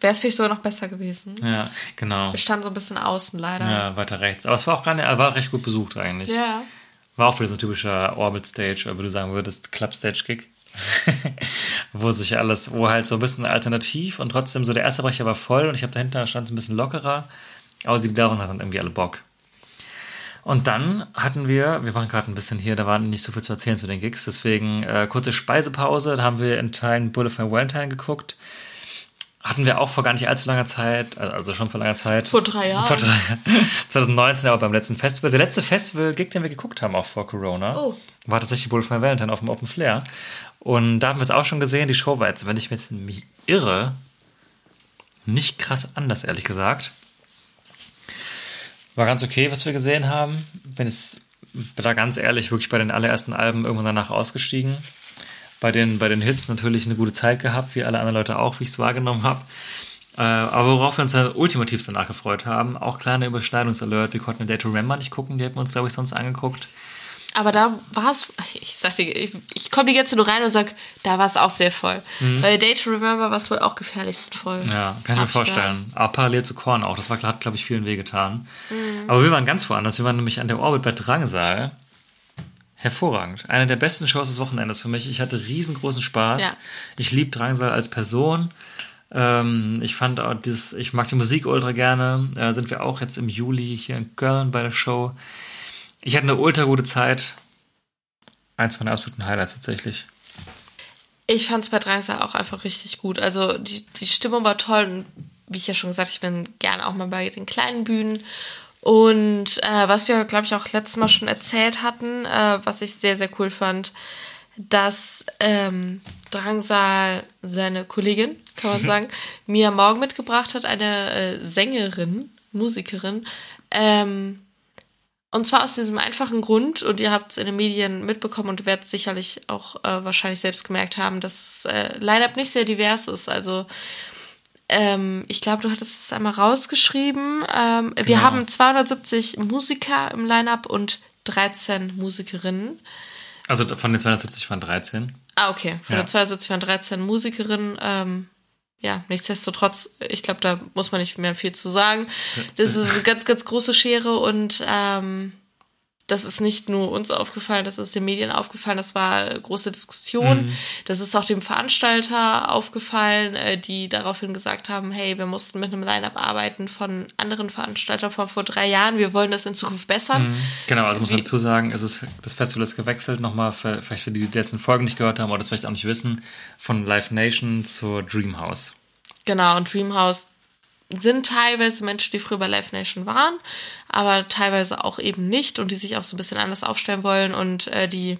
Speaker 3: wäre es vielleicht sogar noch besser gewesen.
Speaker 1: ja, genau.
Speaker 3: Wir standen so ein bisschen außen leider.
Speaker 1: Ja, weiter rechts. Aber es war auch gar nicht, war recht gut besucht eigentlich.
Speaker 3: Ja.
Speaker 1: War auch wieder so ein typischer Orbit Stage, oder wie du sagen würdest, Club Stage Gig. [laughs] wo sich alles, wo halt so ein bisschen alternativ und trotzdem so der erste Bereich war voll und ich habe dahinter stand es ein bisschen lockerer, aber die daran hatten irgendwie alle Bock. Und dann hatten wir, wir machen gerade ein bisschen hier, da war nicht so viel zu erzählen zu den Gigs, deswegen äh, kurze Speisepause, da haben wir in Teilen Bullet for Valentine geguckt. Hatten wir auch vor gar nicht allzu langer Zeit, also schon vor langer Zeit.
Speaker 3: Vor drei Jahren.
Speaker 1: Vor drei Jahren. [laughs] 2019, aber beim letzten Festival. Der letzte Festival-Gig, den wir geguckt haben, auch vor Corona,
Speaker 3: Oh.
Speaker 1: war tatsächlich Bullet for Valentine auf dem Open Flair. Und da haben wir es auch schon gesehen. Die Show war jetzt, wenn ich mich mich irre, nicht krass anders, ehrlich gesagt. War ganz okay, was wir gesehen haben. Bin jetzt bin da ganz ehrlich, wirklich bei den allerersten Alben irgendwann danach ausgestiegen. Bei den, bei den Hits natürlich eine gute Zeit gehabt, wie alle anderen Leute auch, wie ich es wahrgenommen habe. Äh, aber worauf wir uns ja ultimativ danach gefreut haben, auch kleine Überschneidungsalert. Wir konnten Day to Remember nicht gucken, die hätten wir uns, glaube ich, sonst angeguckt.
Speaker 3: Aber da war es, ich sagte, ich, ich komme die jetzt nur rein und sag, da war es auch sehr voll. Bei Day to Remember war es wohl auch gefährlichst voll.
Speaker 1: Mhm. Ja, kann ich mir vorstellen. Aber parallel zu Korn auch. Das war, hat, glaube ich, vielen wehgetan. Aber wir waren ganz woanders. Wir waren nämlich an der Orbit bei Drangsal. Hervorragend. Eine der besten Shows des Wochenendes für mich. Ich hatte riesengroßen Spaß.
Speaker 3: Ja.
Speaker 1: Ich liebe Drangsal als Person. Ähm, ich fand auch dieses, ich mag die Musik ultra gerne. Äh, sind wir auch jetzt im Juli hier in Köln bei der Show. Ich hatte eine ultra gute Zeit. Eins meiner absoluten Highlights tatsächlich.
Speaker 3: Ich fand es bei Drangsal auch einfach richtig gut. Also die, die Stimmung war toll und wie ich ja schon gesagt, ich bin gerne auch mal bei den kleinen Bühnen. Und äh, was wir, glaube ich, auch letztes Mal schon erzählt hatten, äh, was ich sehr, sehr cool fand, dass ähm, Drangsal seine Kollegin, kann man sagen, Mia Morgen mitgebracht hat, eine äh, Sängerin, Musikerin. Ähm, und zwar aus diesem einfachen Grund, und ihr habt es in den Medien mitbekommen und werdet sicherlich auch äh, wahrscheinlich selbst gemerkt haben, dass das äh, Line-Up nicht sehr divers ist. Also ähm, ich glaube, du hattest es einmal rausgeschrieben. Ähm, Wir
Speaker 1: Genau.
Speaker 3: haben 270 Musiker im Line-Up und 13 Musikerinnen.
Speaker 1: Also von den 270 waren 13.
Speaker 3: Ah, okay. Von
Speaker 1: Ja.
Speaker 3: der 270 waren 13 Musikerinnen. Ähm, ja, nichtsdestotrotz, ich glaube, da muss man nicht mehr viel zu sagen. Das ist eine ganz, ganz große Schere und ähm, das ist nicht nur uns aufgefallen, das ist den Medien aufgefallen, das war eine große Diskussion. Das ist auch dem Veranstalter aufgefallen, äh, die daraufhin gesagt haben, hey, wir mussten mit einem Line-Up arbeiten von anderen Veranstaltern von vor drei Jahren, wir wollen das in Zukunft bessern.
Speaker 1: Genau, also muss man dazu sagen, es ist, das Festival ist gewechselt, nochmal, für, vielleicht für die, die die letzten Folgen nicht gehört haben oder das vielleicht auch nicht wissen, von Live Nation zur Dreamhouse.
Speaker 3: Genau, und Dreamhouse sind teilweise Menschen, die früher bei Live Nation waren, aber teilweise auch eben nicht und die sich auch so ein bisschen anders aufstellen wollen und äh, die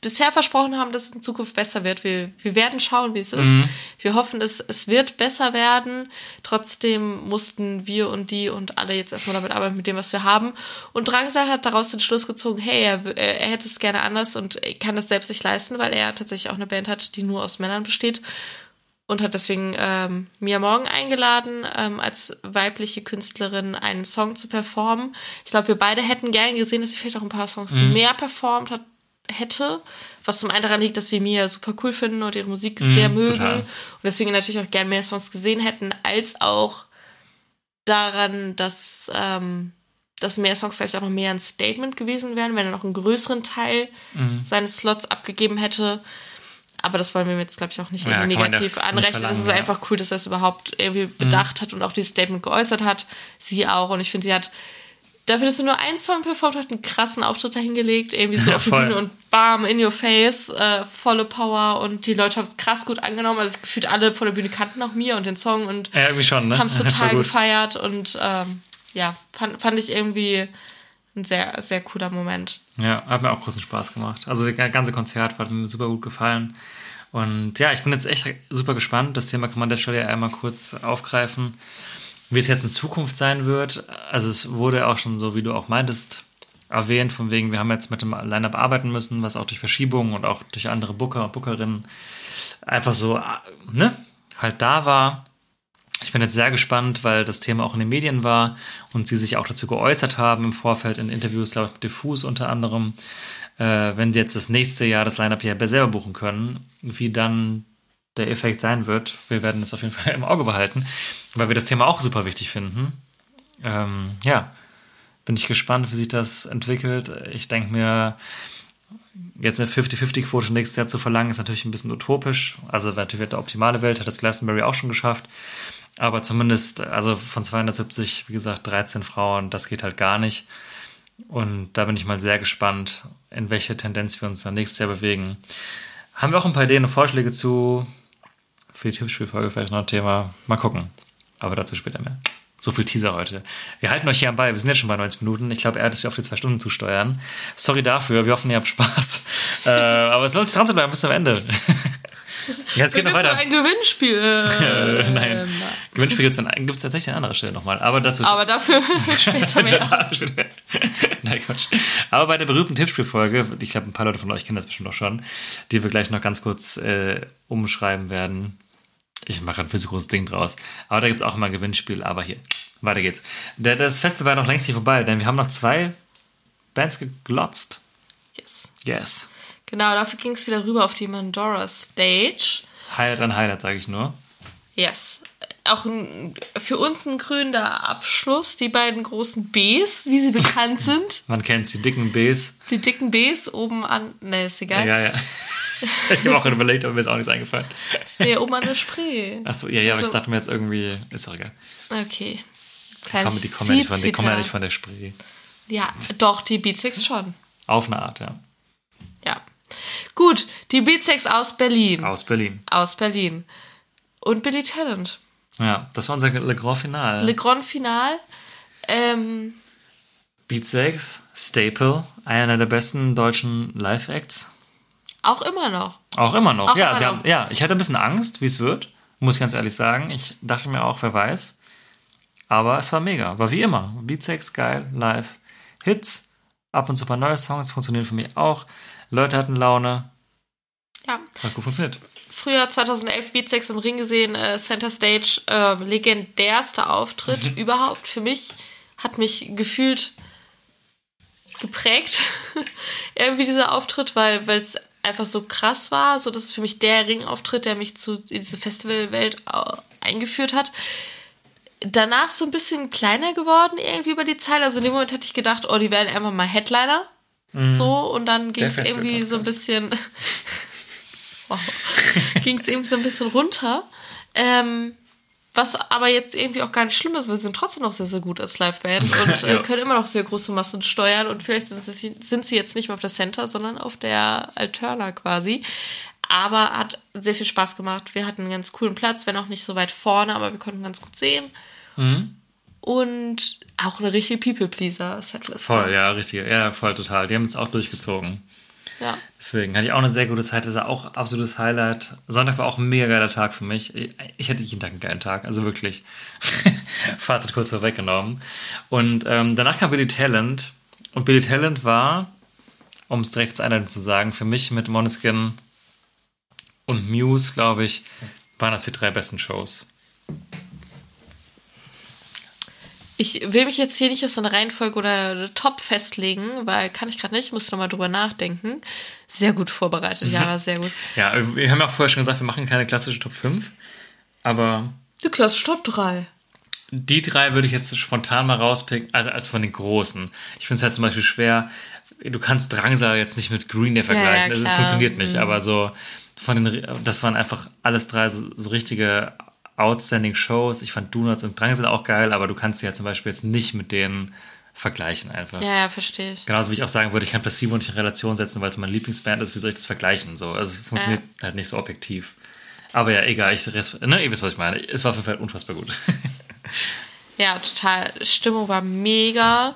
Speaker 3: bisher versprochen haben, dass es in Zukunft besser wird. Wir, wir werden schauen, wie es ist.
Speaker 1: Mhm.
Speaker 3: Wir hoffen, es, es wird besser werden. Trotzdem mussten wir und die und alle jetzt erstmal damit arbeiten, mit dem, was wir haben. Und Drangsal hat daraus den Schluss gezogen, hey, er, er hätte es gerne anders und kann das selbst nicht leisten, weil er tatsächlich auch eine Band hat, die nur aus Männern besteht. Und hat deswegen ähm, Mia Morgan eingeladen, ähm, als weibliche Künstlerin einen Song zu performen. Ich glaube, wir beide hätten gern gesehen, dass sie vielleicht auch ein paar Songs
Speaker 1: Mhm.
Speaker 3: mehr performt hat, hätte. Was zum einen daran liegt, dass wir Mia super cool finden und ihre Musik sehr mögen.
Speaker 1: Mhm, total.
Speaker 3: Und deswegen natürlich auch gern mehr Songs gesehen hätten, als auch daran, dass, ähm, dass mehr Songs vielleicht auch noch mehr ein Statement gewesen wären, wenn er noch einen größeren Teil
Speaker 1: Mhm.
Speaker 3: seines Slots abgegeben hätte. Aber das wollen wir jetzt, glaube ich, auch nicht
Speaker 1: Ja,
Speaker 3: negativ
Speaker 1: nicht
Speaker 3: anrechnen. Es ist
Speaker 1: ja. Mhm.
Speaker 3: einfach cool, dass er es überhaupt irgendwie bedacht hat und auch dieses Statement geäußert hat. Sie auch. Und ich finde, sie hat dafür, dass sie nur einen Song performt hat, einen krassen Auftritt dahingelegt. Irgendwie so
Speaker 1: Ja,
Speaker 3: auf die. Bühne und bam, in your face, äh, volle Power. Und die Leute haben es krass gut angenommen. Also gefühlt alle vor der Bühne kannten auch mir und den Song und
Speaker 1: Ja, ne?
Speaker 3: haben es [laughs] total gefeiert. Und ähm, ja, fand, fand ich irgendwie ein sehr, sehr cooler Moment.
Speaker 1: Ja, hat mir auch großen Spaß gemacht. Also das ganze Konzert hat mir super gut gefallen. Und ja, ich bin jetzt echt super gespannt. Das Thema kann man an der Stelle ja einmal kurz aufgreifen, wie es jetzt in Zukunft sein wird. Also es wurde auch schon so, wie du auch meintest, erwähnt, von wegen, wir haben jetzt mit dem Line-Up arbeiten müssen, was auch durch Verschiebungen und auch durch andere Booker und Bookerinnen einfach so, ne, halt da war. Ich bin jetzt sehr gespannt, weil das Thema auch in den Medien war und sie sich auch dazu geäußert haben im Vorfeld in Interviews, glaube ich, mit Diffus unter anderem, äh, wenn die jetzt das nächste Jahr das Line-Up hier selber buchen können, wie dann der Effekt sein wird. Wir werden das auf jeden Fall [laughs] im Auge behalten, weil wir das Thema auch super wichtig finden. Ähm, ja, bin ich gespannt, wie sich das entwickelt. Ich denke mir, jetzt eine 50-50-Quote nächstes Jahr zu verlangen, ist natürlich ein bisschen utopisch. Also natürlich wird der optimale Welt, hat das Glastonbury auch schon geschafft. Aber zumindest, also von 270, wie gesagt, 13 Frauen, das geht halt gar nicht. Und da bin ich mal sehr gespannt, in welche Tendenz wir uns dann nächstes Jahr bewegen. Haben wir auch ein paar Ideen und Vorschläge zu für die Tippspielfolge vielleicht noch ein Thema. Mal gucken. Aber dazu später mehr. So viel Teaser heute. Wir halten euch hier am Ball. Wir sind jetzt schon bei 90 Minuten. Ich glaube, er hat es auf die zwei Stunden zusteuern. Sorry dafür. Wir hoffen, ihr habt Spaß. [laughs] äh, aber es lohnt sich dran zu bleiben bis zum Ende. [laughs] Jetzt geht noch weiter.
Speaker 3: ein Gewinnspiel. Äh, [laughs]
Speaker 1: Äh, nein. Gewinnspiel gibt es tatsächlich an anderer Stelle nochmal. Aber dazu
Speaker 3: Aber dafür [laughs] [laughs] später mehr.
Speaker 1: Nein, Quatsch. Aber bei der berühmten Tippspielfolge, ich glaube, ein paar Leute von euch kennen das bestimmt auch schon, die wir gleich noch ganz kurz äh, umschreiben werden. Ich mache ein viel zu großes Ding draus. Aber da gibt es auch immer ein Gewinnspiel. Aber hier, weiter geht's. Der, das Festival war noch längst nicht vorbei, denn wir haben noch zwei Bands geglotzt.
Speaker 3: Yes.
Speaker 1: Yes.
Speaker 3: Genau, dafür ging es wieder rüber auf die Mandora Stage.
Speaker 1: Highlight an Highlight, sage ich nur.
Speaker 3: Yes. Auch ein, für uns ein krönender Abschluss. Die beiden großen Bs, wie sie bekannt [laughs] sind.
Speaker 1: Man kennt die dicken Bs.
Speaker 3: Die dicken Bs oben an. Ne, ist egal.
Speaker 1: Ja, ja. [laughs] ich habe auch gerade überlegt, aber mir ist auch nichts eingefallen.
Speaker 3: Nee, oben an der Spree.
Speaker 1: Achso, ja, ja, aber ich
Speaker 3: Also-
Speaker 1: dachte mir jetzt irgendwie, ist doch egal.
Speaker 3: Okay. Kleines
Speaker 1: Komm, die kommen ja nicht von, die kommen ja nicht von der Spree.
Speaker 3: Ja, doch, die Beatsex schon.
Speaker 1: Auf eine Art, ja.
Speaker 3: Ja. Gut, die Beatsex aus Berlin.
Speaker 1: Aus Berlin.
Speaker 3: Aus Berlin. Und Billy Talent.
Speaker 1: Ja, das war unser Le Grand Final.
Speaker 3: Le Grand Final. Ähm,
Speaker 1: Beat 6, Staple, einer der besten deutschen Live-Acts.
Speaker 3: auch immer noch.
Speaker 1: Auch immer noch.
Speaker 3: Auch
Speaker 1: ja,
Speaker 3: immer
Speaker 1: sie
Speaker 3: noch.
Speaker 1: Haben, ja, ich hatte ein bisschen Angst, wie es wird, muss ich ganz ehrlich sagen. Ich dachte mir auch, wer weiß. Aber es war mega. War wie immer. Beat 6, geil, live. Hits, ab und zu ein paar neue Songs, funktionieren für mich auch. Leute hatten Laune.
Speaker 3: Ja.
Speaker 1: Hat gut funktioniert.
Speaker 3: Früher 2011 Beatsex im Ring gesehen, äh, Center Stage, äh, legendärster Auftritt [laughs] überhaupt. Für mich hat mich gefühlt geprägt. [laughs] Irgendwie dieser Auftritt, weil es einfach so krass war. So, das ist für mich der Ringauftritt, der mich zu in diese Festivalwelt äh, eingeführt hat. Danach so ein bisschen kleiner geworden, irgendwie über die Zeit. Also in dem Moment hatte ich gedacht, oh, die werden einfach mal Headliner. So, und dann ging es irgendwie so ein bisschen. [laughs] wow. ging es irgendwie so ein bisschen runter. Ähm, was aber jetzt irgendwie auch gar nicht schlimm ist, weil sie sind trotzdem noch sehr, sehr gut als Liveband [laughs] und äh,
Speaker 1: Ja.
Speaker 3: können immer noch sehr große Massen steuern und vielleicht sind sie, sind sie jetzt nicht mehr auf der Center, sondern auf der Alterna quasi. Aber hat sehr viel Spaß gemacht. Wir hatten einen ganz coolen Platz, wenn auch nicht so weit vorne, aber wir konnten ganz gut sehen.
Speaker 1: Mhm.
Speaker 3: Und auch eine richtige People-Pleaser-Setlist.
Speaker 1: Voll, ja, richtig. Ja, voll total. Die haben es auch durchgezogen.
Speaker 3: Ja.
Speaker 1: Deswegen hatte ich auch eine sehr gute Zeit. Das ist auch absolutes Highlight. Sonntag war auch ein mega geiler Tag für mich. Ich hatte jeden Tag einen geilen Tag, also wirklich. [laughs] Fazit kurz vorweggenommen. Und ähm, danach kam Billy Talent. Und Billy Talent war, um es direkt zu Einleitung zu sagen, für mich mit Moneskin und Muse, glaube ich, waren das die drei besten Shows.
Speaker 3: Ich will mich jetzt hier nicht auf so eine Reihenfolge oder eine Top festlegen, weil kann ich gerade nicht, muss nochmal drüber nachdenken. Sehr gut vorbereitet, Jana, [laughs] sehr gut.
Speaker 1: Ja, wir haben ja auch vorher schon gesagt, wir machen keine klassische Top 5, aber
Speaker 3: Die klassische Top 3.
Speaker 1: die drei würde ich jetzt spontan mal rauspicken, also als von den großen. Ich finde es halt zum Beispiel schwer, du kannst Drangsal jetzt nicht mit Green Day vergleichen,
Speaker 3: ja,
Speaker 1: das
Speaker 3: klar.
Speaker 1: funktioniert nicht,
Speaker 3: Mhm.
Speaker 1: aber so von den, das waren einfach alles drei so, so richtige outstanding Shows. Ich fand Donuts und Drangsal auch geil, aber du kannst sie ja zum Beispiel jetzt nicht mit denen vergleichen einfach.
Speaker 3: Ja, ja, verstehe ich.
Speaker 1: Genauso wie ich auch sagen würde, ich kann Placebo nicht in Relation setzen, weil es meine Lieblingsband ist, wie soll ich das vergleichen? So, also es funktioniert halt nicht so objektiv. Aber ja, egal, ich, ne, ihr wisst, was ich meine. Es war auf jeden Fall unfassbar gut. [laughs]
Speaker 3: Ja, total. Stimmung war mega.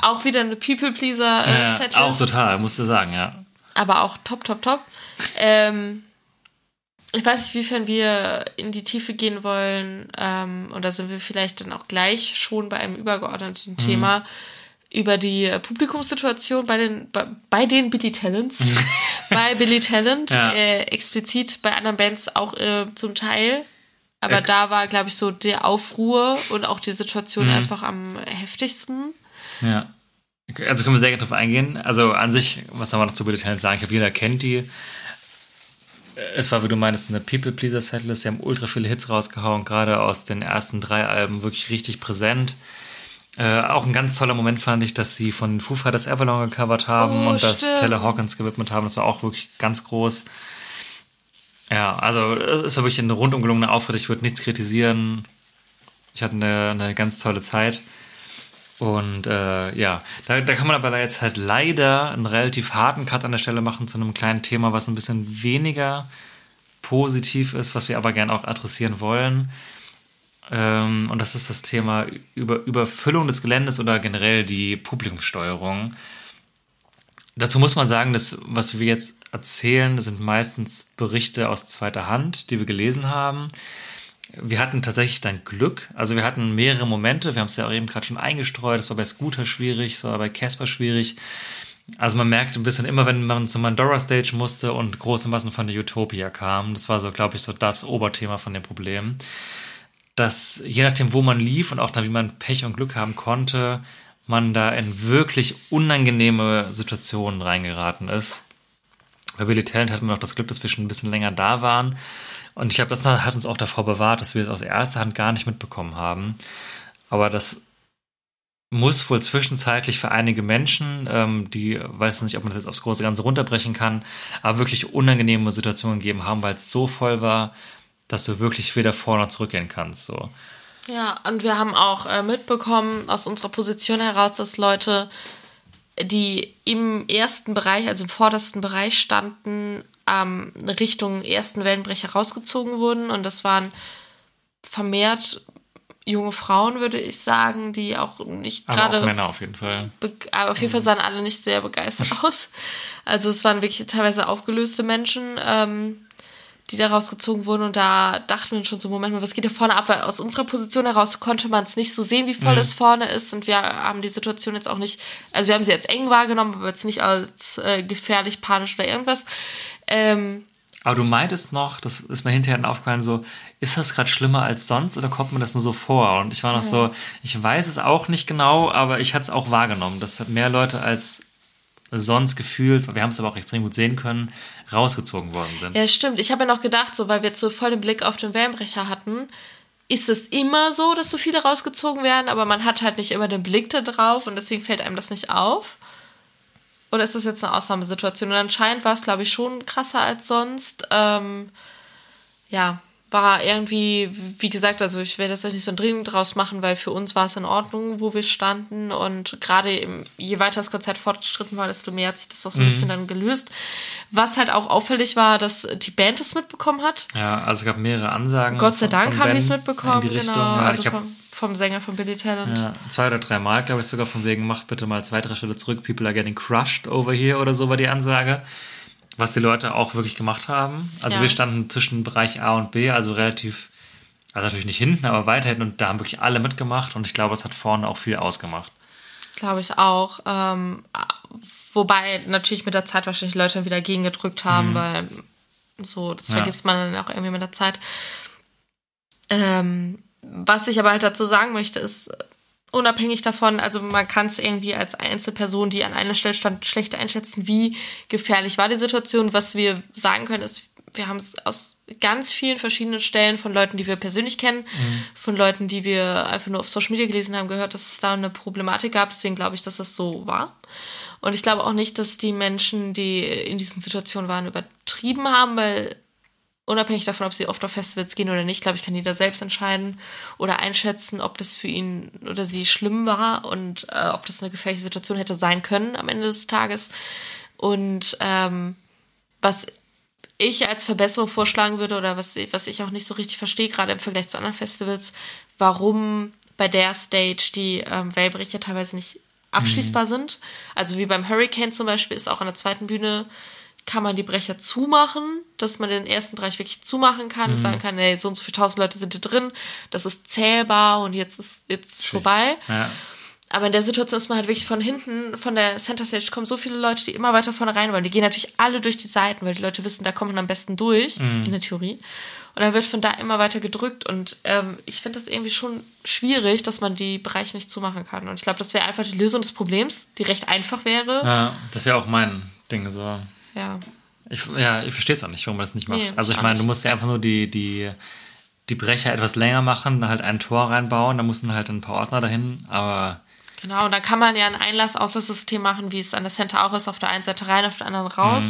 Speaker 3: Auch wieder eine
Speaker 1: Ja,
Speaker 3: People-Pleaser-Setlist.
Speaker 1: auch total, musst du sagen, ja.
Speaker 3: aber auch top, top, top. Ähm, ich weiß nicht, wiefern wir in die Tiefe gehen wollen. Ähm, und da sind wir vielleicht dann auch gleich schon bei einem
Speaker 1: Mhm.
Speaker 3: übergeordneten Thema über die äh, Publikumssituation bei den, bei, bei den Billy Talents. [laughs] bei Billy Talent,
Speaker 1: Mhm. Ja.
Speaker 3: äh, explizit bei anderen Bands auch äh, zum Teil. Aber
Speaker 1: Äh,
Speaker 3: da war, glaube ich, so der Aufruhr und auch die Situation
Speaker 1: Mhm.
Speaker 3: einfach am heftigsten.
Speaker 1: Ja. Okay, Also können wir sehr gerne drauf eingehen. Also an sich, was soll man noch zu Billy Talent sagen? Ich glaube, jeder kennt die. Es war, wie du meinst, eine People-Pleaser-Setlist. Sie haben ultra viele Hits rausgehauen, gerade aus den ersten drei Alben wirklich richtig präsent. Äh, auch ein ganz toller Moment fand ich, dass sie von Foo Fighters Avalon gecovert haben
Speaker 3: Oh,
Speaker 1: und das
Speaker 3: stimmt.
Speaker 1: Taylor Hawkins gewidmet haben. Das war auch wirklich ganz groß. Ja, also es war wirklich ein rundum gelungener Auftritt. Ich würde nichts kritisieren. Ich hatte eine, eine ganz tolle Zeit. Und äh, ja, da, da kann man aber jetzt halt leider einen relativ harten Cut an der Stelle machen zu einem kleinen Thema, was ein bisschen weniger positiv ist, was wir aber gerne auch adressieren wollen. Ähm, und das ist das Thema über Überfüllung des Geländes oder generell die Publikumssteuerung. Dazu muss man sagen, dass was wir jetzt erzählen, das sind meistens Berichte aus zweiter Hand, die wir gelesen haben. Wir hatten tatsächlich dann Glück. Also wir hatten mehrere Momente. Wir haben es ja auch eben gerade schon eingestreut. Das war bei Scooter schwierig, das war bei Casper schwierig. Also man merkte ein bisschen immer, wenn man zum Mandora Stage musste und große Massen von der Utopia kamen. Das war so, glaube ich, so das Oberthema von dem Problem. Dass je nachdem, wo man lief und auch dann, wie man Pech und Glück haben konnte, man da in wirklich unangenehme Situationen reingeraten ist. Bei Billy Talent hatten wir auch das Glück, dass wir schon ein bisschen länger da waren. Und ich glaube, das hat uns auch davor bewahrt, dass wir es aus erster Hand gar nicht mitbekommen haben. Aber das muss wohl zwischenzeitlich für einige Menschen, ähm, die weiß nicht, ob man das jetzt aufs große Ganze runterbrechen kann, aber wirklich unangenehme Situationen gegeben haben, weil es so voll war, dass du wirklich weder vor noch zurückgehen kannst. So.
Speaker 3: Ja, und wir haben auch äh, mitbekommen aus unserer Position heraus, dass Leute, die im ersten Bereich, also im vordersten Bereich standen, ähm, Richtung ersten Wellenbrecher rausgezogen wurden. Und das waren vermehrt junge Frauen, würde ich sagen, die auch nicht gerade
Speaker 1: Männer auf jeden Fall.
Speaker 3: Be aber auf jeden Fall sahen alle nicht sehr begeistert [laughs] aus. Also es waren wirklich teilweise aufgelöste Menschen, ähm, die da rausgezogen wurden. Und da dachten wir schon so, Moment mal, was geht da vorne ab? Weil aus unserer Position heraus konnte man es nicht so sehen, wie voll es vorne ist. Und wir haben die Situation jetzt auch nicht, also wir haben sie als eng wahrgenommen, aber jetzt nicht als äh, gefährlich, panisch oder irgendwas. Ähm,
Speaker 1: Aber du meintest noch, das ist mir hinterher dann aufgefallen, so, ist das gerade schlimmer als sonst oder kommt mir das nur so vor? Und ich war noch so, ich weiß es auch nicht genau, aber ich hatte es auch wahrgenommen, dass mehr Leute als sonst gefühlt, wir haben es aber auch extrem gut sehen können, rausgezogen worden sind.
Speaker 3: Ja, stimmt. Ich habe ja noch gedacht, so weil wir jetzt so voll den Blick auf den Wellenbrecher hatten, ist es immer so, dass so viele rausgezogen werden, aber man hat halt nicht immer den Blick da drauf und deswegen fällt einem das nicht auf. Oder ist das jetzt eine Ausnahmesituation? Und anscheinend war es, glaube ich, schon krasser als sonst. Ähm, ja, war irgendwie, wie gesagt, also ich werde jetzt nicht so Dringend draus machen, weil für uns war es in Ordnung, wo wir standen. Und gerade im- je weiter das Konzert fortgeschritten war, desto mehr hat sich das auch so ein bisschen dann gelöst. Was halt auch auffällig war, dass die Band es mitbekommen hat.
Speaker 1: Ja, also es gab mehrere Ansagen.
Speaker 3: Gott sei
Speaker 1: von-
Speaker 3: Dank
Speaker 1: von
Speaker 3: haben die es mitbekommen,
Speaker 1: die Richtung.
Speaker 3: genau. Also vom, vom Sänger von Billy Talent.
Speaker 1: ja, zwei oder drei Mal, glaube ich, sogar von wegen, mach bitte mal zwei, drei Schritte zurück, people are getting crushed over here oder so war die Ansage. Was die Leute auch wirklich gemacht haben. Also
Speaker 3: Ja.
Speaker 1: wir standen zwischen Bereich A und B, also relativ, also natürlich nicht hinten, aber weiter hinten und da haben wirklich alle mitgemacht und ich glaube, es hat vorne auch viel ausgemacht.
Speaker 3: Glaube ich auch. Ähm, wobei natürlich mit der Zeit wahrscheinlich Leute wieder gegengedrückt haben, weil so, das
Speaker 1: Ja.
Speaker 3: vergisst man dann auch irgendwie mit der Zeit. Ähm, was ich aber halt dazu sagen möchte, ist, unabhängig davon, also man kann es irgendwie als Einzelperson, die an einer Stelle stand, schlecht einschätzen, wie gefährlich war die Situation. Was wir sagen können, ist, wir haben es aus ganz vielen verschiedenen Stellen von Leuten, die wir persönlich kennen, von Leuten, die wir einfach nur auf Social Media gelesen haben, gehört, dass es da eine Problematik gab. Deswegen glaube ich, dass das so war. Und ich glaube auch nicht, dass die Menschen, die in diesen Situationen waren, übertrieben haben, weil unabhängig davon, ob sie oft auf Festivals gehen oder nicht, glaube ich, kann jeder selbst entscheiden oder einschätzen, ob das für ihn oder sie schlimm war und äh, ob das eine gefährliche Situation hätte sein können am Ende des Tages. Und ähm, was ich als Verbesserung vorschlagen würde oder was, was ich auch nicht so richtig verstehe, gerade im Vergleich zu anderen Festivals, warum bei der Stage die ähm, Wellbrecher teilweise nicht abschließbar sind. Also wie beim Hurricane zum Beispiel ist auch an der zweiten Bühne kann man die Brecher zumachen, dass man den ersten Bereich wirklich zumachen kann, sagen kann, ey, so und so viele tausend Leute sind da drin, das ist zählbar und jetzt ist jetzt vorbei.
Speaker 1: Ja.
Speaker 3: Aber in der Situation ist man halt wirklich von hinten, von der Center Stage kommen so viele Leute, die immer weiter vorne rein wollen. Die gehen natürlich alle durch die Seiten, weil die Leute wissen, da kommt man am besten durch, in der Theorie. Und dann wird von da immer weiter gedrückt. Und ähm, ich finde das irgendwie schon schwierig, dass man die Bereiche nicht zumachen kann. Und ich glaube, das wäre einfach die Lösung des Problems, die recht einfach wäre.
Speaker 1: Ja, das wäre auch mein Ding so.
Speaker 3: Ja.
Speaker 1: Ich, ja, ich verstehe es auch nicht, warum man das nicht macht.
Speaker 3: Nee,
Speaker 1: also
Speaker 3: ich
Speaker 1: meine, du musst ja einfach nur die, die, die Brecher etwas länger machen, dann halt ein Tor reinbauen, da mussten halt ein paar Ordner dahin, aber
Speaker 3: Genau, und dann kann man ja ein Einlass-Auslass-System machen, wie es an der Center auch ist, auf der einen Seite rein, auf der anderen raus.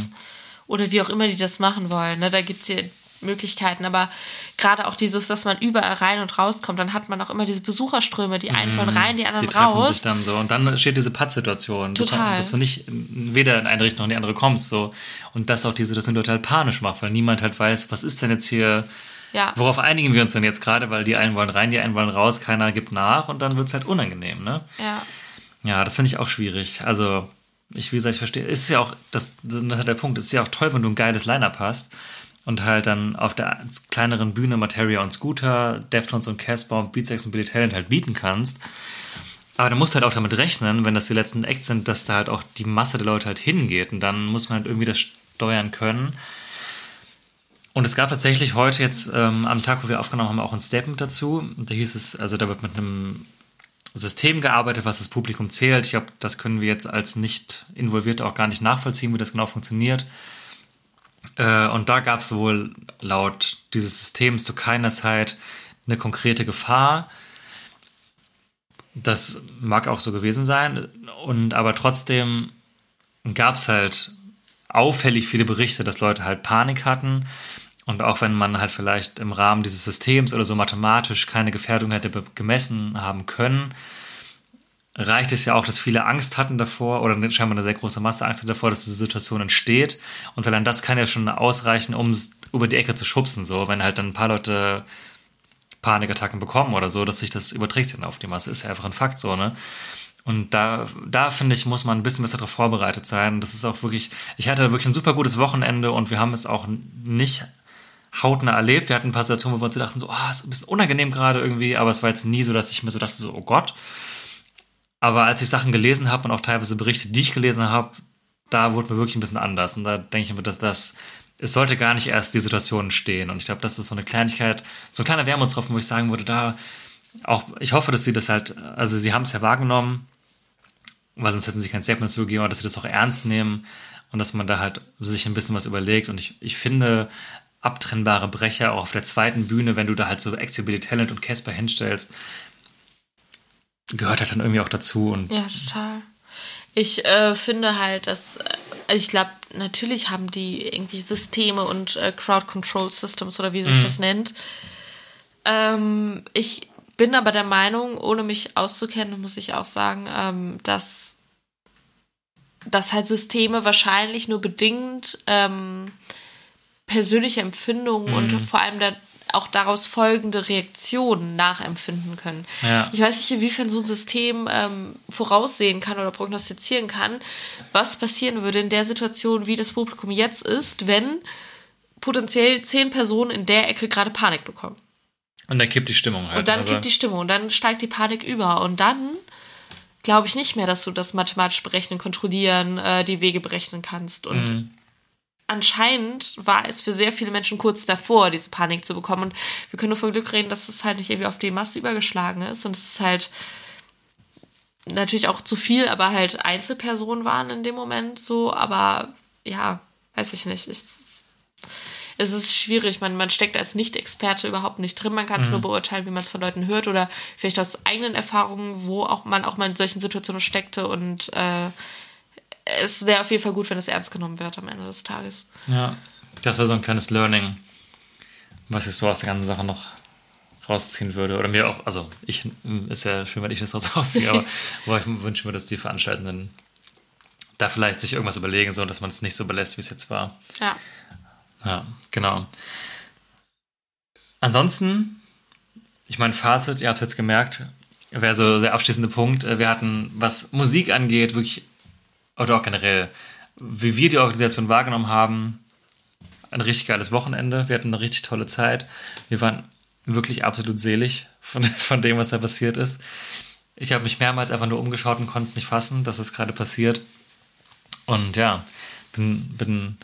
Speaker 3: Oder wie auch immer die das machen wollen. Ne? Da gibt es hier Möglichkeiten. Aber gerade auch dieses, dass man überall rein und rauskommt, dann hat man auch immer diese Besucherströme, die einen wollen rein, die anderen
Speaker 1: die treffen
Speaker 3: raus.
Speaker 1: sich dann so. Und dann entsteht diese Pattsituation.
Speaker 3: Total.
Speaker 1: Dass du nicht weder in eine Richtung noch in die andere kommst. So. Und das auch die Situation total panisch macht, weil niemand halt weiß, was ist denn jetzt hier,
Speaker 3: Ja.
Speaker 1: worauf einigen wir uns denn jetzt gerade, weil die einen wollen rein, die einen wollen raus, keiner gibt nach und dann wird es halt unangenehm, ne?
Speaker 3: ja.
Speaker 1: Ja, das finde ich auch schwierig. Also, ich, wie gesagt, ich verstehe, es ist ja auch, das, das hat der Punkt, es ist ja auch toll, wenn du ein geiles Line-Up hast und halt dann auf der kleineren Bühne Materia und Scooter, Deftones und Casper und Beatsex und Billy Talent halt bieten kannst. Aber du musst halt auch damit rechnen, wenn das die letzten Acts sind, dass da halt auch die Masse der Leute halt hingeht und dann muss man halt irgendwie das steuern können. Und es gab tatsächlich heute jetzt ähm, am Tag, wo wir aufgenommen haben, auch ein Statement dazu. Da hieß es, also da wird mit einem System gearbeitet, was das Publikum zählt. Ich glaube, das können wir jetzt als nicht involviert auch gar nicht nachvollziehen, wie das genau funktioniert. Äh, und da gab es wohl laut dieses Systems zu keiner Zeit eine konkrete Gefahr. Das mag auch so gewesen sein. Und aber trotzdem gab es halt auffällig viele Berichte, dass Leute halt Panik hatten. Und auch wenn man halt vielleicht im Rahmen dieses Systems oder so mathematisch keine Gefährdung hätte gemessen haben können, reicht es ja auch, dass viele Angst hatten davor oder scheinbar eine sehr große Masse Angst hatte davor, dass diese Situation entsteht. Und allein das kann ja schon ausreichen, um es über die Ecke zu schubsen, so, wenn halt dann ein paar Leute Panikattacken bekommen oder so, dass sich das überträgt dann auf die Masse. Ist ja einfach ein Fakt so, ne? Und da, da finde ich, muss man ein bisschen besser darauf vorbereitet sein. Das ist auch wirklich, ich hatte wirklich ein super gutes Wochenende und wir haben es auch nicht hautnah erlebt. Wir hatten ein paar Situationen, wo wir uns dachten, so, ah, ist ein bisschen unangenehm gerade irgendwie, aber es war jetzt nie so, dass ich mir so dachte, so, oh Gott. Aber als ich Sachen gelesen habe und auch teilweise Berichte, die ich gelesen habe, da wurde mir wirklich ein bisschen anders. Und da denke ich mir, dass das, es sollte gar nicht erst die Situation stehen. Und ich glaube, das ist so eine Kleinigkeit, so ein kleiner Wermutstropfen, wo ich sagen würde, da auch, ich hoffe, dass sie das halt, also sie haben es ja wahrgenommen, weil sonst hätten sie kein Statement zugegeben, aber dass sie das auch ernst nehmen und dass man da halt sich ein bisschen was überlegt. Und ich, ich finde, abtrennbare Brecher auch auf der zweiten Bühne, wenn du da halt so Exhibility Talent und Casper hinstellst, gehört halt dann irgendwie auch dazu. Und
Speaker 3: Ja, total. Ich äh, finde halt, dass, äh, ich glaube, natürlich haben die irgendwie Systeme und äh, Crowd Control Systems oder wie sich das nennt. Ähm, ich bin aber der Meinung, ohne mich auszukennen, muss ich auch sagen, ähm, dass dass halt Systeme wahrscheinlich nur bedingt ähm, persönliche Empfindungen und vor allem da auch daraus folgende Reaktionen nachempfinden können.
Speaker 1: Ja.
Speaker 3: Ich weiß nicht, inwiefern so ein System ähm, voraussehen kann oder prognostizieren kann, was passieren würde in der Situation, wie das Publikum jetzt ist, wenn potenziell zehn Personen in der Ecke gerade Panik bekommen.
Speaker 1: Und dann kippt die Stimmung halt.
Speaker 3: Und dann
Speaker 1: Also-
Speaker 3: kippt die Stimmung und dann steigt die Panik über. Und dann glaube ich nicht mehr, dass du das mathematisch berechnen, kontrollieren, äh, die Wege berechnen kannst. Und
Speaker 1: Mhm.
Speaker 3: Anscheinend war es für sehr viele Menschen kurz davor, diese Panik zu bekommen. Und wir können nur von Glück reden, dass es halt nicht irgendwie auf die Masse übergeschlagen ist. Und es ist halt natürlich auch zu viel, aber halt Einzelpersonen waren in dem Moment so. Aber ja, weiß ich nicht. Ich, es ist schwierig. Man, man steckt als Nicht-Experte überhaupt nicht drin. Man kann es nur beurteilen, wie man es von Leuten hört oder vielleicht aus eigenen Erfahrungen, wo auch man auch mal in solchen Situationen steckte. Und äh, es wäre auf jeden Fall gut, wenn es ernst genommen wird am Ende des Tages.
Speaker 1: Ja, das wäre so ein kleines Learning, was ich so aus der ganzen Sache noch rausziehen würde. Oder mir auch, also ich, ist ja schön, wenn ich das [laughs] rausziehe, aber [laughs] wo ich wünsche mir, dass die Veranstaltenden da vielleicht sich irgendwas überlegen, so dass man es nicht so belässt, wie es jetzt war.
Speaker 3: Ja.
Speaker 1: Ja, genau. Ansonsten, ich meine, Fazit, ihr habt es jetzt gemerkt, wäre so der abschließende Punkt. Wir hatten, was Musik angeht, wirklich, oder auch generell, wie wir die Organisation wahrgenommen haben, ein richtig geiles Wochenende. Wir hatten eine richtig tolle Zeit. Wir waren wirklich absolut selig von, [laughs] von dem, was da passiert ist. Ich habe mich mehrmals einfach nur umgeschaut und konnte es nicht fassen, dass es gerade passiert. Und ja, bin, bin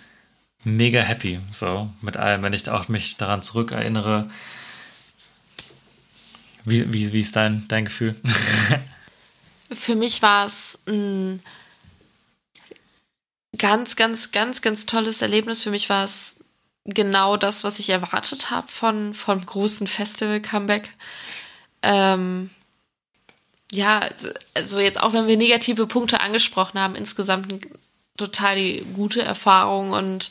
Speaker 1: mega happy, so mit allem, wenn ich auch mich daran zurückerinnere. Wie, wie, wie ist dein, dein Gefühl? [laughs]
Speaker 3: Für mich war es ein ganz, ganz, ganz, ganz tolles Erlebnis. Für mich war es genau das, was ich erwartet habe von vom großen Festival-Comeback. Ähm, ja, also jetzt auch wenn wir negative Punkte angesprochen haben, insgesamt eine total die gute Erfahrung und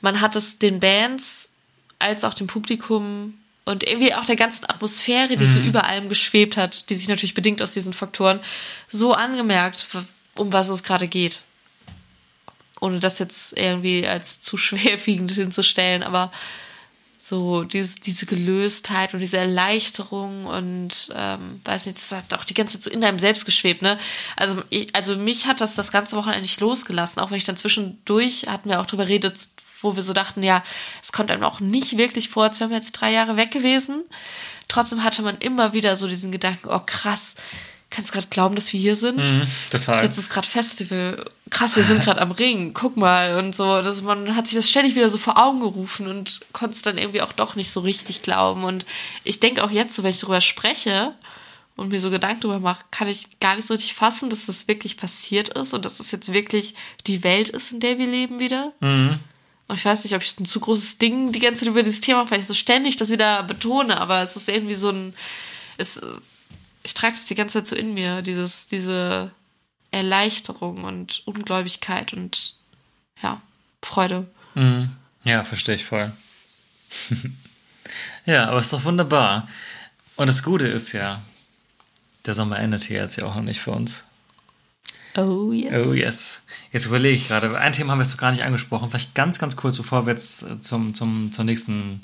Speaker 3: man hat es den Bands als auch dem Publikum und irgendwie auch der ganzen Atmosphäre, die so über allem geschwebt hat, die sich natürlich bedingt aus diesen Faktoren, so angemerkt, um was es gerade geht. Ohne das jetzt irgendwie als zu [laughs] schwerwiegend hinzustellen, aber so dieses, diese Gelöstheit und diese Erleichterung und ähm, weiß nicht, das hat auch die ganze Zeit so in einem selbst geschwebt, ne? Also, ich, also mich hat das das ganze Wochenende nicht losgelassen, auch wenn ich dann zwischendurch hatten wir auch drüber redet, wo wir so dachten, ja, es kommt einem auch nicht wirklich vor, als wären wir jetzt drei Jahre weg gewesen. Trotzdem hatte man immer wieder so diesen Gedanken, oh krass, kannst du gerade glauben, dass wir hier sind?
Speaker 1: Total.
Speaker 3: Jetzt ist gerade Festival. Krass, wir sind gerade am Ring. Guck mal und so. Das, man hat sich das ständig wieder so vor Augen gerufen und konnte es dann irgendwie auch doch nicht so richtig glauben. Und ich denke auch jetzt, so wenn ich darüber spreche und mir so Gedanken darüber mache, kann ich gar nicht so richtig fassen, dass das wirklich passiert ist und dass es jetzt wirklich die Welt ist, in der wir leben wieder. Und ich weiß nicht, ob ich ein zu großes Ding die ganze Zeit über dieses Thema mache, weil ich so ständig das wieder betone, aber es ist irgendwie so ein. Es, ich trage das die ganze Zeit so in mir, dieses, diese Erleichterung und Ungläubigkeit und ja, Freude.
Speaker 1: Ja, verstehe ich voll. [laughs] ja, aber ist doch wunderbar. Und das Gute ist ja, der Sommer endet hier jetzt ja auch noch nicht für uns.
Speaker 3: Oh yes.
Speaker 1: Oh yes. Jetzt überlege ich gerade, ein Thema haben wir jetzt noch gar nicht angesprochen. Vielleicht ganz, ganz kurz, bevor wir jetzt äh, zum, zum, zum, nächsten,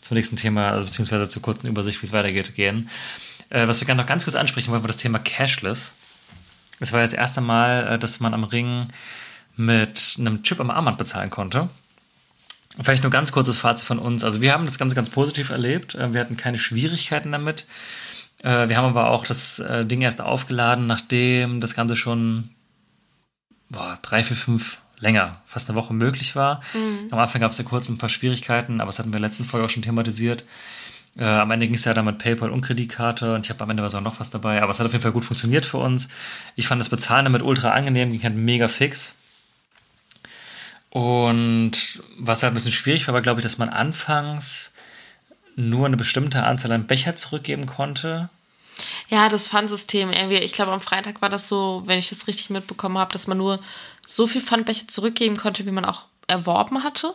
Speaker 1: zum nächsten Thema, also beziehungsweise zur kurzen Übersicht, wie es weitergeht, gehen. Äh, was wir gerne noch ganz kurz ansprechen wollen, war das Thema Cashless. Es war ja das erste Mal, äh, dass man am Ring mit einem Chip am Armband bezahlen konnte. Vielleicht nur ganz kurzes Fazit von uns. Also wir haben das Ganze ganz positiv erlebt. Äh, Wir hatten keine Schwierigkeiten damit. Äh, Wir haben aber auch das Ding erst aufgeladen, nachdem das Ganze schon boah, drei, vier, fünf länger, fast eine Woche möglich war. Am Anfang gab es ja kurz ein paar Schwierigkeiten, aber das hatten wir in der letzten Folge auch schon thematisiert. Äh, am Ende ging es ja dann mit PayPal und Kreditkarte und ich habe am Ende war auch noch was dabei, aber es hat auf jeden Fall gut funktioniert für uns. Ich fand das Bezahlen damit ultra angenehm, ging halt mega fix. Und was halt ein bisschen schwierig war, war, glaube ich, dass man anfangs nur eine bestimmte Anzahl an Becher zurückgeben konnte.
Speaker 3: Ja, das Pfandsystem. Ich glaube, am Freitag war das so, wenn ich das richtig mitbekommen habe, dass man nur so viel Pfandbecher zurückgeben konnte, wie man auch erworben hatte.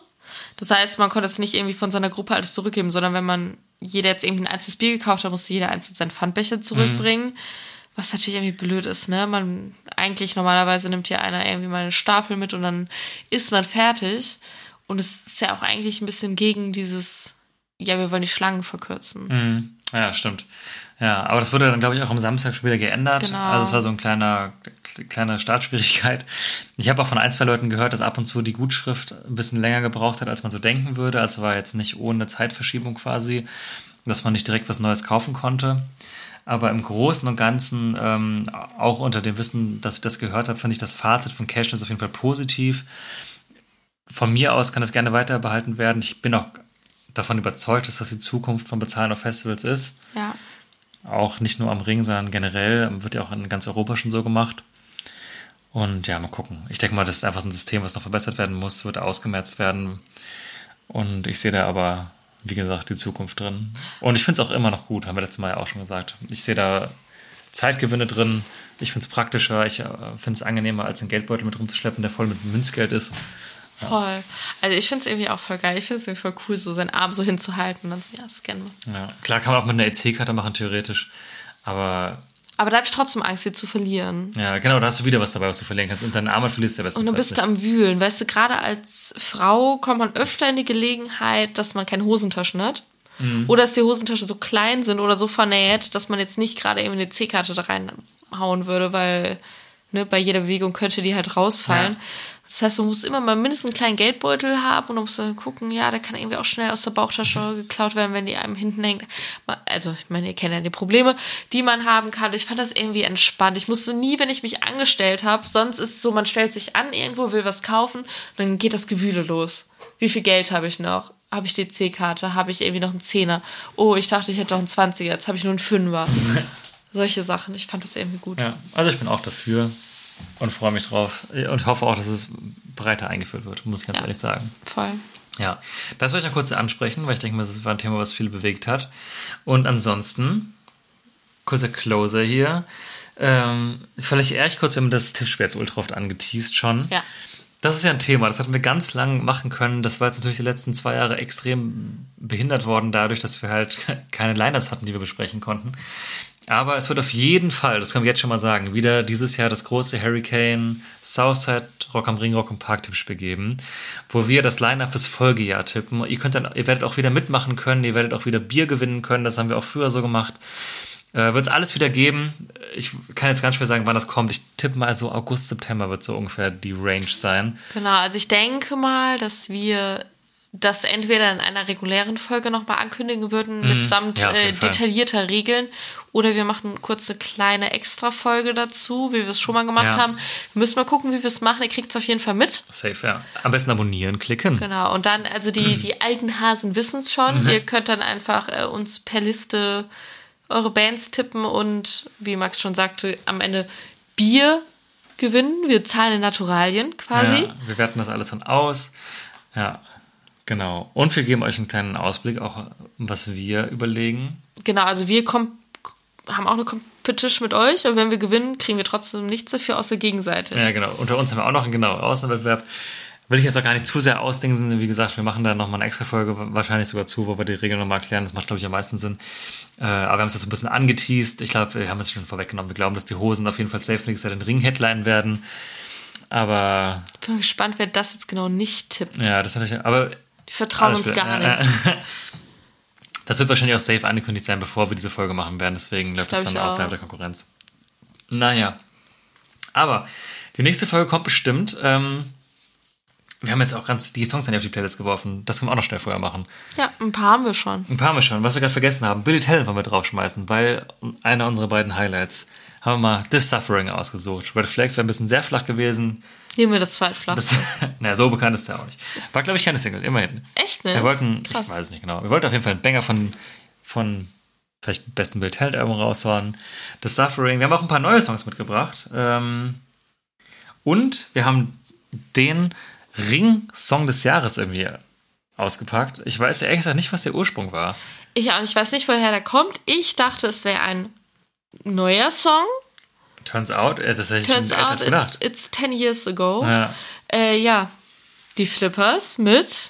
Speaker 3: Das heißt, man konnte es nicht irgendwie von seiner Gruppe alles zurückgeben, sondern wenn man jeder jetzt irgendwie ein einzelnes Bier gekauft hat, musste jeder einzeln seinen Pfandbecher zurückbringen. Was natürlich irgendwie blöd ist, ne? Man, eigentlich normalerweise nimmt ja einer irgendwie mal einen Stapel mit und dann ist man fertig. Und es ist ja auch eigentlich ein bisschen gegen dieses, ja, wir wollen die Schlangen verkürzen.
Speaker 1: Mhm. Ja, stimmt. Ja, aber das wurde dann, glaube ich, auch am Samstag schon wieder geändert.
Speaker 3: Genau.
Speaker 1: Also es war so ein kleiner, kleine Startschwierigkeit. Ich habe auch von ein, zwei Leuten gehört, dass ab und zu die Gutschrift ein bisschen länger gebraucht hat, als man so denken würde. Also war jetzt nicht ohne Zeitverschiebung quasi, dass man nicht direkt was Neues kaufen konnte. Aber im Großen und Ganzen, ähm, auch unter dem Wissen, dass ich das gehört habe, finde ich das Fazit von Cashless auf jeden Fall positiv. Von mir aus kann das gerne weiter behalten werden. Ich bin auch davon überzeugt, dass das die Zukunft von Bezahlen auf Festivals ist.
Speaker 3: Ja.
Speaker 1: Auch nicht nur am Ring, sondern generell wird ja auch in ganz Europa schon so gemacht. Und ja, mal gucken. Ich denke mal, das ist einfach ein System, was noch verbessert werden muss, wird ausgemerzt werden. Und ich sehe da aber, wie gesagt, die Zukunft drin. Und ich finde es auch immer noch gut, haben wir letztes Mal ja auch schon gesagt. Ich sehe da Zeitgewinne drin. Ich finde es praktischer. Ich äh, finde es angenehmer, als einen Geldbeutel mit rumzuschleppen, der voll mit Münzgeld ist.
Speaker 3: Voll. Also ich finde es irgendwie auch voll geil. Ich finde es irgendwie voll cool, so seinen Arm so hinzuhalten und dann so, ja, scannen wir.
Speaker 1: Ja, klar kann man auch mit einer EC-Karte machen, theoretisch. Aber
Speaker 3: Aber da habe ich trotzdem Angst, sie zu verlieren.
Speaker 1: ja, genau, da hast du wieder was dabei, was du verlieren kannst. Und deinen Arm verlierst du ja
Speaker 3: Und dann bist du am Wühlen. Weißt du, gerade als Frau kommt man öfter in die Gelegenheit, dass man keine Hosentaschen hat. Oder dass die Hosentaschen so klein sind oder so vernäht, dass man jetzt nicht gerade eben eine C-Karte da reinhauen würde, weil ne, bei jeder Bewegung könnte die halt rausfallen.
Speaker 1: Ja.
Speaker 3: Das heißt, man muss immer mal mindestens einen kleinen Geldbeutel haben und dann muss dann gucken, ja, der kann irgendwie auch schnell aus der Bauchtasche geklaut werden, wenn die einem hinten hängt. Also, ich meine, ihr kennt ja die Probleme, die man haben kann. Ich fand das irgendwie entspannt. Ich musste nie, wenn ich mich angestellt habe, sonst ist es so, man stellt sich an irgendwo, will was kaufen, dann geht das Gewühle los. Wie viel Geld habe ich noch? Habe ich die C-Karte? Habe ich irgendwie noch einen Zehner? Oh, ich dachte, ich hätte doch einen Zwanziger. Jetzt habe ich nur einen Fünfer. [laughs] Solche Sachen. Ich fand das irgendwie gut.
Speaker 1: Ja, also ich bin auch dafür und freue mich drauf und hoffe auch, dass es breiter eingeführt wird, muss ich ganz
Speaker 3: Ja.
Speaker 1: ehrlich sagen.
Speaker 3: Voll.
Speaker 1: Ja, das wollte ich noch kurz ansprechen, weil ich denke, das war ein Thema, was viele bewegt hat. Und ansonsten, kurzer Closer hier. Ähm, vielleicht ehrlich kurz, wir haben das Tippspiel jetzt ultra oft angeteased schon.
Speaker 3: Ja.
Speaker 1: Das ist ja ein Thema, das hatten wir ganz lang machen können. Das war jetzt natürlich die letzten zwei Jahre extrem behindert worden, dadurch, dass wir halt keine Lineups hatten, die wir besprechen konnten. Aber es wird auf jeden Fall, das können wir jetzt schon mal sagen, wieder dieses Jahr das große Hurricane Southside Rock am Ring Rock im Park Tippspiel geben, wo wir das Line-Up fürs Folgejahr tippen. Ihr könnt dann, ihr werdet auch wieder mitmachen können, ihr werdet auch wieder Bier gewinnen können, das haben wir auch früher so gemacht. Äh, wird es alles wieder geben. Ich kann jetzt ganz schwer sagen, wann das kommt. Ich tippe mal so August, September wird so ungefähr die Range sein.
Speaker 3: Genau, also ich denke mal, dass wir das entweder in einer regulären Folge nochmal ankündigen würden, mitsamt
Speaker 1: Mhm. Ja, auf
Speaker 3: äh, detaillierter Regeln. Oder wir machen kurz eine kleine Extra-Folge dazu, wie wir es schon mal gemacht
Speaker 1: Ja.
Speaker 3: haben. Wir müssen mal gucken, wie wir es machen. Ihr kriegt es auf jeden Fall mit.
Speaker 1: Safe, ja. Am besten abonnieren, klicken.
Speaker 3: Genau. Und dann, also
Speaker 1: Mhm.
Speaker 3: die, [clears throat] die alten Hasen wissen es schon. Ihr könnt dann einfach äh, uns per Liste eure Bands tippen und, wie Max schon sagte, am Ende Bier gewinnen. Wir zahlen in Naturalien quasi.
Speaker 1: Ja, wir werten das alles dann aus. Ja, genau. Und wir geben euch einen kleinen Ausblick, auch was wir überlegen.
Speaker 3: Genau, also wir kom haben auch eine Competition mit euch, aber wenn wir gewinnen, kriegen wir trotzdem nichts dafür, außer gegenseitig.
Speaker 1: Ja, genau. Unter uns haben wir auch noch einen genau Außenwettbewerb. Will ich jetzt auch gar nicht zu sehr ausdenken. Wie gesagt, wir machen da nochmal eine extra Folge, wahrscheinlich sogar zu, wo wir die Regeln nochmal erklären. Das macht, glaube ich, am meisten Sinn. Äh, aber wir haben es jetzt so ein bisschen angeteased. Ich glaube, wir haben es schon vorweggenommen. Wir glauben, dass die Hosen auf jeden Fall safe nächstes Jahr den Ring-Headline werden. Aber
Speaker 3: Ich bin gespannt, wer das jetzt genau nicht tippt.
Speaker 1: ja, das ist natürlich. Aber
Speaker 3: Die vertrauen uns gar nicht.
Speaker 1: Das wird wahrscheinlich auch safe angekündigt sein, bevor wir diese Folge machen werden. Deswegen läuft das dann außerhalb
Speaker 3: auch.
Speaker 1: der Konkurrenz. Naja. Aber die nächste Folge kommt bestimmt. Ähm, wir haben jetzt auch ganz die Songs dann auf die Playlist geworfen. Das können wir auch noch schnell vorher machen.
Speaker 3: Ja, ein paar haben wir schon.
Speaker 1: Ein paar haben wir schon. Was wir gerade vergessen haben, Billy Talent wollen wir draufschmeißen, weil einer unserer beiden Highlights haben wir mal This Suffering ausgesucht. Red Flag wäre ein bisschen sehr flach gewesen.
Speaker 3: Nehmen wir das zweitflach.
Speaker 1: Das, [laughs] naja, so bekannt ist der auch nicht. War, glaube ich, keine Single, immerhin.
Speaker 3: Echt, ne?
Speaker 1: Wir wollten,
Speaker 3: Krass.
Speaker 1: ich weiß nicht genau, wir wollten auf jeden Fall einen Banger von, von vielleicht besten Bill Talent Album raushauen. The Suffering. Wir haben auch ein paar neue Songs mitgebracht. Ähm, und wir haben den Ring-Song des Jahres irgendwie ausgepackt. Ich weiß ehrlich gesagt nicht, was der Ursprung war.
Speaker 3: Ich auch. Ich weiß nicht, woher der kommt. Ich dachte, es wäre ein neuer Song.
Speaker 1: Turns out, äh, das hätte ich
Speaker 3: Turns out,
Speaker 1: etwas
Speaker 3: it's,
Speaker 1: gedacht.
Speaker 3: it's 10 years ago.
Speaker 1: Ja,
Speaker 3: Äh, ja. Die Flippers mit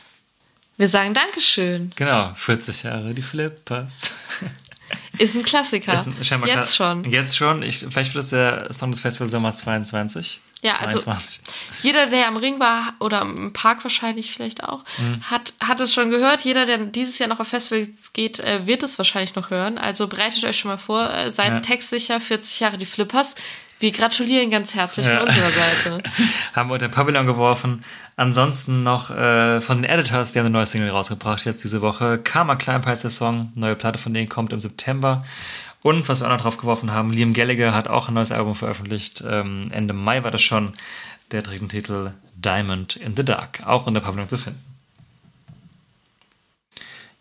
Speaker 3: Wir sagen Dankeschön.
Speaker 1: genau, 40 Jahre, die Flippers. [laughs]
Speaker 3: Ist ein Klassiker.
Speaker 1: Ist ein-
Speaker 3: Jetzt
Speaker 1: klar-
Speaker 3: schon.
Speaker 1: Jetzt schon. Ich, vielleicht wird das der Song des Festival Sommers 22.
Speaker 3: Ja, also
Speaker 1: 22.
Speaker 3: jeder, der am Ring war oder im Park wahrscheinlich vielleicht auch,
Speaker 1: Mhm.
Speaker 3: hat, hat es schon gehört. Jeder, der dieses Jahr noch auf Festivals geht, äh, wird es wahrscheinlich noch hören. Also bereitet euch schon mal vor, äh, seid
Speaker 1: Ja.
Speaker 3: textsicher, 40 Jahre die Flippers. Wir gratulieren ganz herzlich
Speaker 1: Ja.
Speaker 3: von unserer Seite. [laughs]
Speaker 1: haben wir unter den Pavillon geworfen. Ansonsten noch äh, von den Editors, die haben eine neue Single rausgebracht jetzt diese Woche. Karma heißt der Song. Neue Platte von denen kommt im September. Und was wir auch noch drauf geworfen haben, Liam Gallagher hat auch ein neues Album veröffentlicht. Ähm, Ende Mai war das schon. Der trägt den Titel Diamond in the Dark. Auch unter Pavillon zu finden.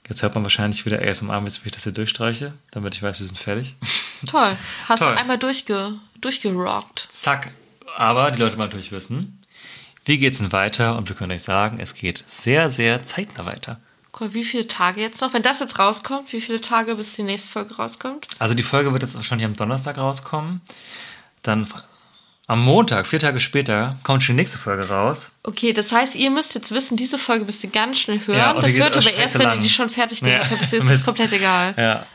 Speaker 1: Jetzt hört man wahrscheinlich wieder ASMR, bis ich das hier durchstreiche, damit ich weiß, wir sind fertig. [laughs]
Speaker 3: Toll. Hast
Speaker 1: Toll.
Speaker 3: du einmal durchge, durchgerockt.
Speaker 1: Zack. Aber die Leute wollen natürlich wissen, wie geht's denn weiter? Und wir können euch sagen, es geht sehr, sehr zeitnah weiter.
Speaker 3: Cool, wie viele Tage jetzt noch? Wenn das jetzt rauskommt, wie viele Tage bis die nächste Folge rauskommt?
Speaker 1: Also die Folge wird jetzt wahrscheinlich am Donnerstag rauskommen. Dann am Montag, vier Tage später, kommt schon die nächste Folge raus.
Speaker 3: Okay, das heißt, ihr müsst jetzt wissen, diese Folge müsst ihr ganz schnell hören.
Speaker 1: Ja,
Speaker 3: das hört aber erst, wenn
Speaker 1: lang.
Speaker 3: ihr die schon fertig gehört
Speaker 1: Ja.
Speaker 3: habt. Das ist [laughs] jetzt komplett egal.
Speaker 1: Ja.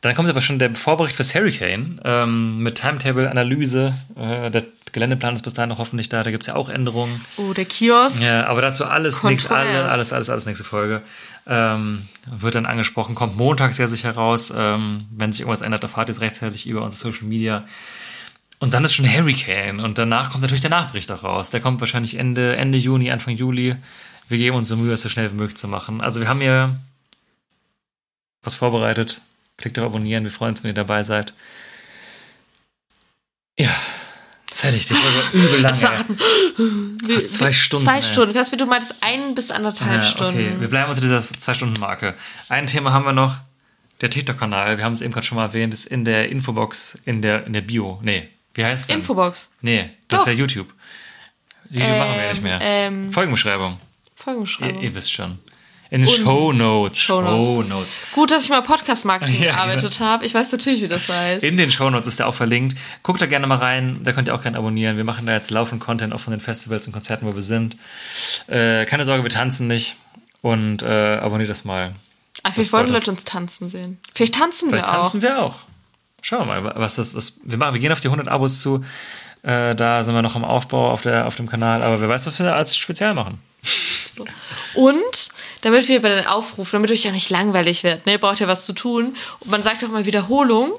Speaker 1: Dann kommt aber schon der Vorbericht fürs Hurricane ähm, mit Timetable-Analyse. Äh, der Geländeplan ist bis dahin noch hoffentlich da. Da gibt's ja auch Änderungen.
Speaker 3: Oh, der Kiosk.
Speaker 1: Ja, aber dazu alles, nix, alles, alles, alles nächste Folge. Ähm, wird dann angesprochen, kommt Montag sehr sicher raus. Ähm, wenn sich irgendwas ändert, erfahrt ihr es rechtzeitig über unsere Social Media. Und dann ist schon Hurricane und danach kommt natürlich der Nachbericht auch raus. Der kommt wahrscheinlich Ende, Ende Juni, Anfang Juli. Wir geben uns so Mühe, es so schnell wie möglich zu machen. Also wir haben hier was vorbereitet. Klickt auf Abonnieren, wir freuen uns, wenn ihr dabei seid. Ja, fertig. Folge war übel lang.
Speaker 3: Das war
Speaker 1: ey. Fast zwei Stunden,
Speaker 3: Zwei. Stunden. Was, wie du meintest, ein bis anderthalb
Speaker 1: Ja,
Speaker 3: Stunden.
Speaker 1: Okay, wir bleiben unter dieser Zwei-Stunden-Marke. Ein Thema haben wir noch. Der TikTok-Kanal, wir haben es eben gerade schon mal erwähnt, ist in der Infobox, in der, in der Bio. Nee, wie heißt es denn?
Speaker 3: Infobox.
Speaker 1: Nee, das
Speaker 3: Doch.
Speaker 1: ist ja YouTube. YouTube machen wir ja nicht mehr.
Speaker 3: Ähm,
Speaker 1: Folgenbeschreibung. Ihr,
Speaker 3: Folgenbeschreibung.
Speaker 1: ihr wisst schon. In den Show Notes.
Speaker 3: Shownotes.
Speaker 1: Show Notes.
Speaker 3: Gut, dass ich mal Podcast-Marketing [laughs]
Speaker 1: Ja,
Speaker 3: gearbeitet habe. Ich weiß natürlich, wie das heißt.
Speaker 1: In den Show Notes ist der auch verlinkt. Guckt da gerne mal rein. Da könnt ihr auch gerne abonnieren. Wir machen da jetzt laufend Content auch von den Festivals und Konzerten, wo wir sind. Äh, keine Sorge, wir tanzen nicht. Und äh, abonniert das mal.
Speaker 3: Ach, vielleicht wollen. Leute uns tanzen sehen. Vielleicht tanzen
Speaker 1: Vielleicht
Speaker 3: wir auch.
Speaker 1: tanzen wir auch. Schauen wir mal, was das ist. Wir, machen, wir gehen auf die 100 Abos zu. Äh, da sind wir noch im Aufbau auf, der, auf dem Kanal. Aber wer weiß, was wir als Spezial machen.
Speaker 3: Und damit wir bei den Aufrufen, damit euch ja nicht langweilig wird, ne, braucht ihr was zu tun. Und man sagt auch mal Wiederholung.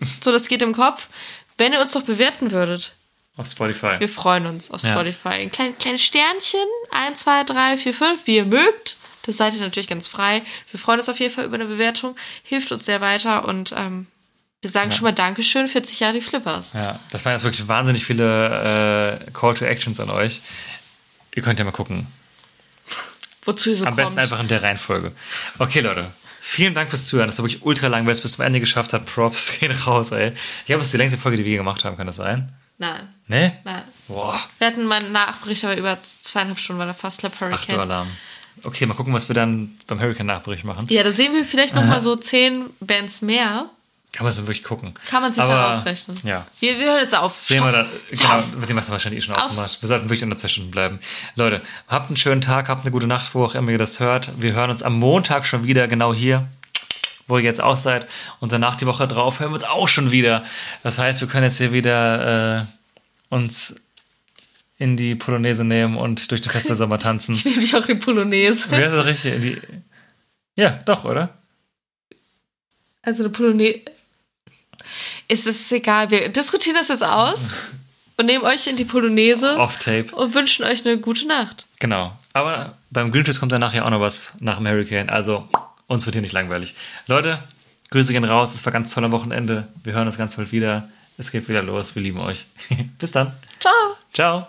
Speaker 3: [laughs] So, das geht im Kopf. Wenn ihr uns doch bewerten würdet,
Speaker 1: Auf Spotify.
Speaker 3: wir freuen uns auf
Speaker 1: Ja.
Speaker 3: Spotify. Ein klein, kleines Sternchen, 1, 2, 3, 4, 5, wie ihr mögt. Das seid ihr natürlich ganz frei. Wir freuen uns auf jeden Fall über eine Bewertung. Hilft uns sehr weiter und ähm, wir sagen schon mal Dankeschön, 40 Jahre die Flippers.
Speaker 1: Ja, das waren jetzt wirklich wahnsinnig viele äh, Call to Actions an euch. Ihr könnt ja mal gucken.
Speaker 3: Wozu ihr so
Speaker 1: Am
Speaker 3: kommt.
Speaker 1: besten einfach in der Reihenfolge. Okay, Leute. Vielen Dank fürs Zuhören. Das war wirklich ultra lang, wer es bis zum Ende geschafft hat. Props [laughs] gehen raus, ey. Ich glaube, das ist die längste Folge, die wir gemacht haben. Kann das sein?
Speaker 3: Nein,
Speaker 1: Ne?
Speaker 3: nein.
Speaker 1: Boah.
Speaker 3: Wir hatten mal einen Nachbericht, aber über zweieinhalb Stunden war der Fast Lab
Speaker 1: Ach du
Speaker 3: Hurricane.
Speaker 1: Alarm. Okay, mal gucken, was wir dann beim Hurricane-Nachbericht machen.
Speaker 3: Ja, da sehen wir vielleicht noch mal so zehn Bands mehr.
Speaker 1: Kann man es dann wirklich gucken.
Speaker 3: Kann man sich
Speaker 1: Aber,
Speaker 3: dann ausrechnen.
Speaker 1: Ja.
Speaker 3: Wir, wir hören jetzt auf.
Speaker 1: Sehen wir
Speaker 3: Stopp.
Speaker 1: da, genau, mit dem hast du wahrscheinlich eh schon
Speaker 3: Aus.
Speaker 1: ausgemacht. Wir sollten wirklich unter zwei Stunden bleiben. Leute, habt einen schönen Tag, habt eine gute Nacht, wo auch immer ihr das hört. Wir hören uns am Montag schon wieder, genau hier, wo ihr jetzt auch seid. Und danach die Woche drauf hören wir uns auch schon wieder. Das heißt, wir können jetzt hier wieder äh, uns in die Polonaise nehmen und durch den Festivalsommer tanzen. [laughs]
Speaker 3: Ich nehme dich auch die Polonaise.
Speaker 1: Heißt das richtig? In die ja, doch, oder?
Speaker 3: Also eine Polonaise. Es ist egal, wir diskutieren das jetzt aus [laughs] und nehmen euch in die Polonaise
Speaker 1: Off-Tape.
Speaker 3: und wünschen euch eine gute Nacht.
Speaker 1: Genau. Aber beim Grünschiss kommt dann nachher auch noch was nach dem Hurricane. Also, uns wird hier nicht langweilig. Leute, Grüße gehen raus. Es war ganz toll am Wochenende. Wir hören uns ganz bald wieder. Es geht wieder los. Wir lieben euch. [laughs] Bis dann.
Speaker 3: Ciao.
Speaker 1: Ciao.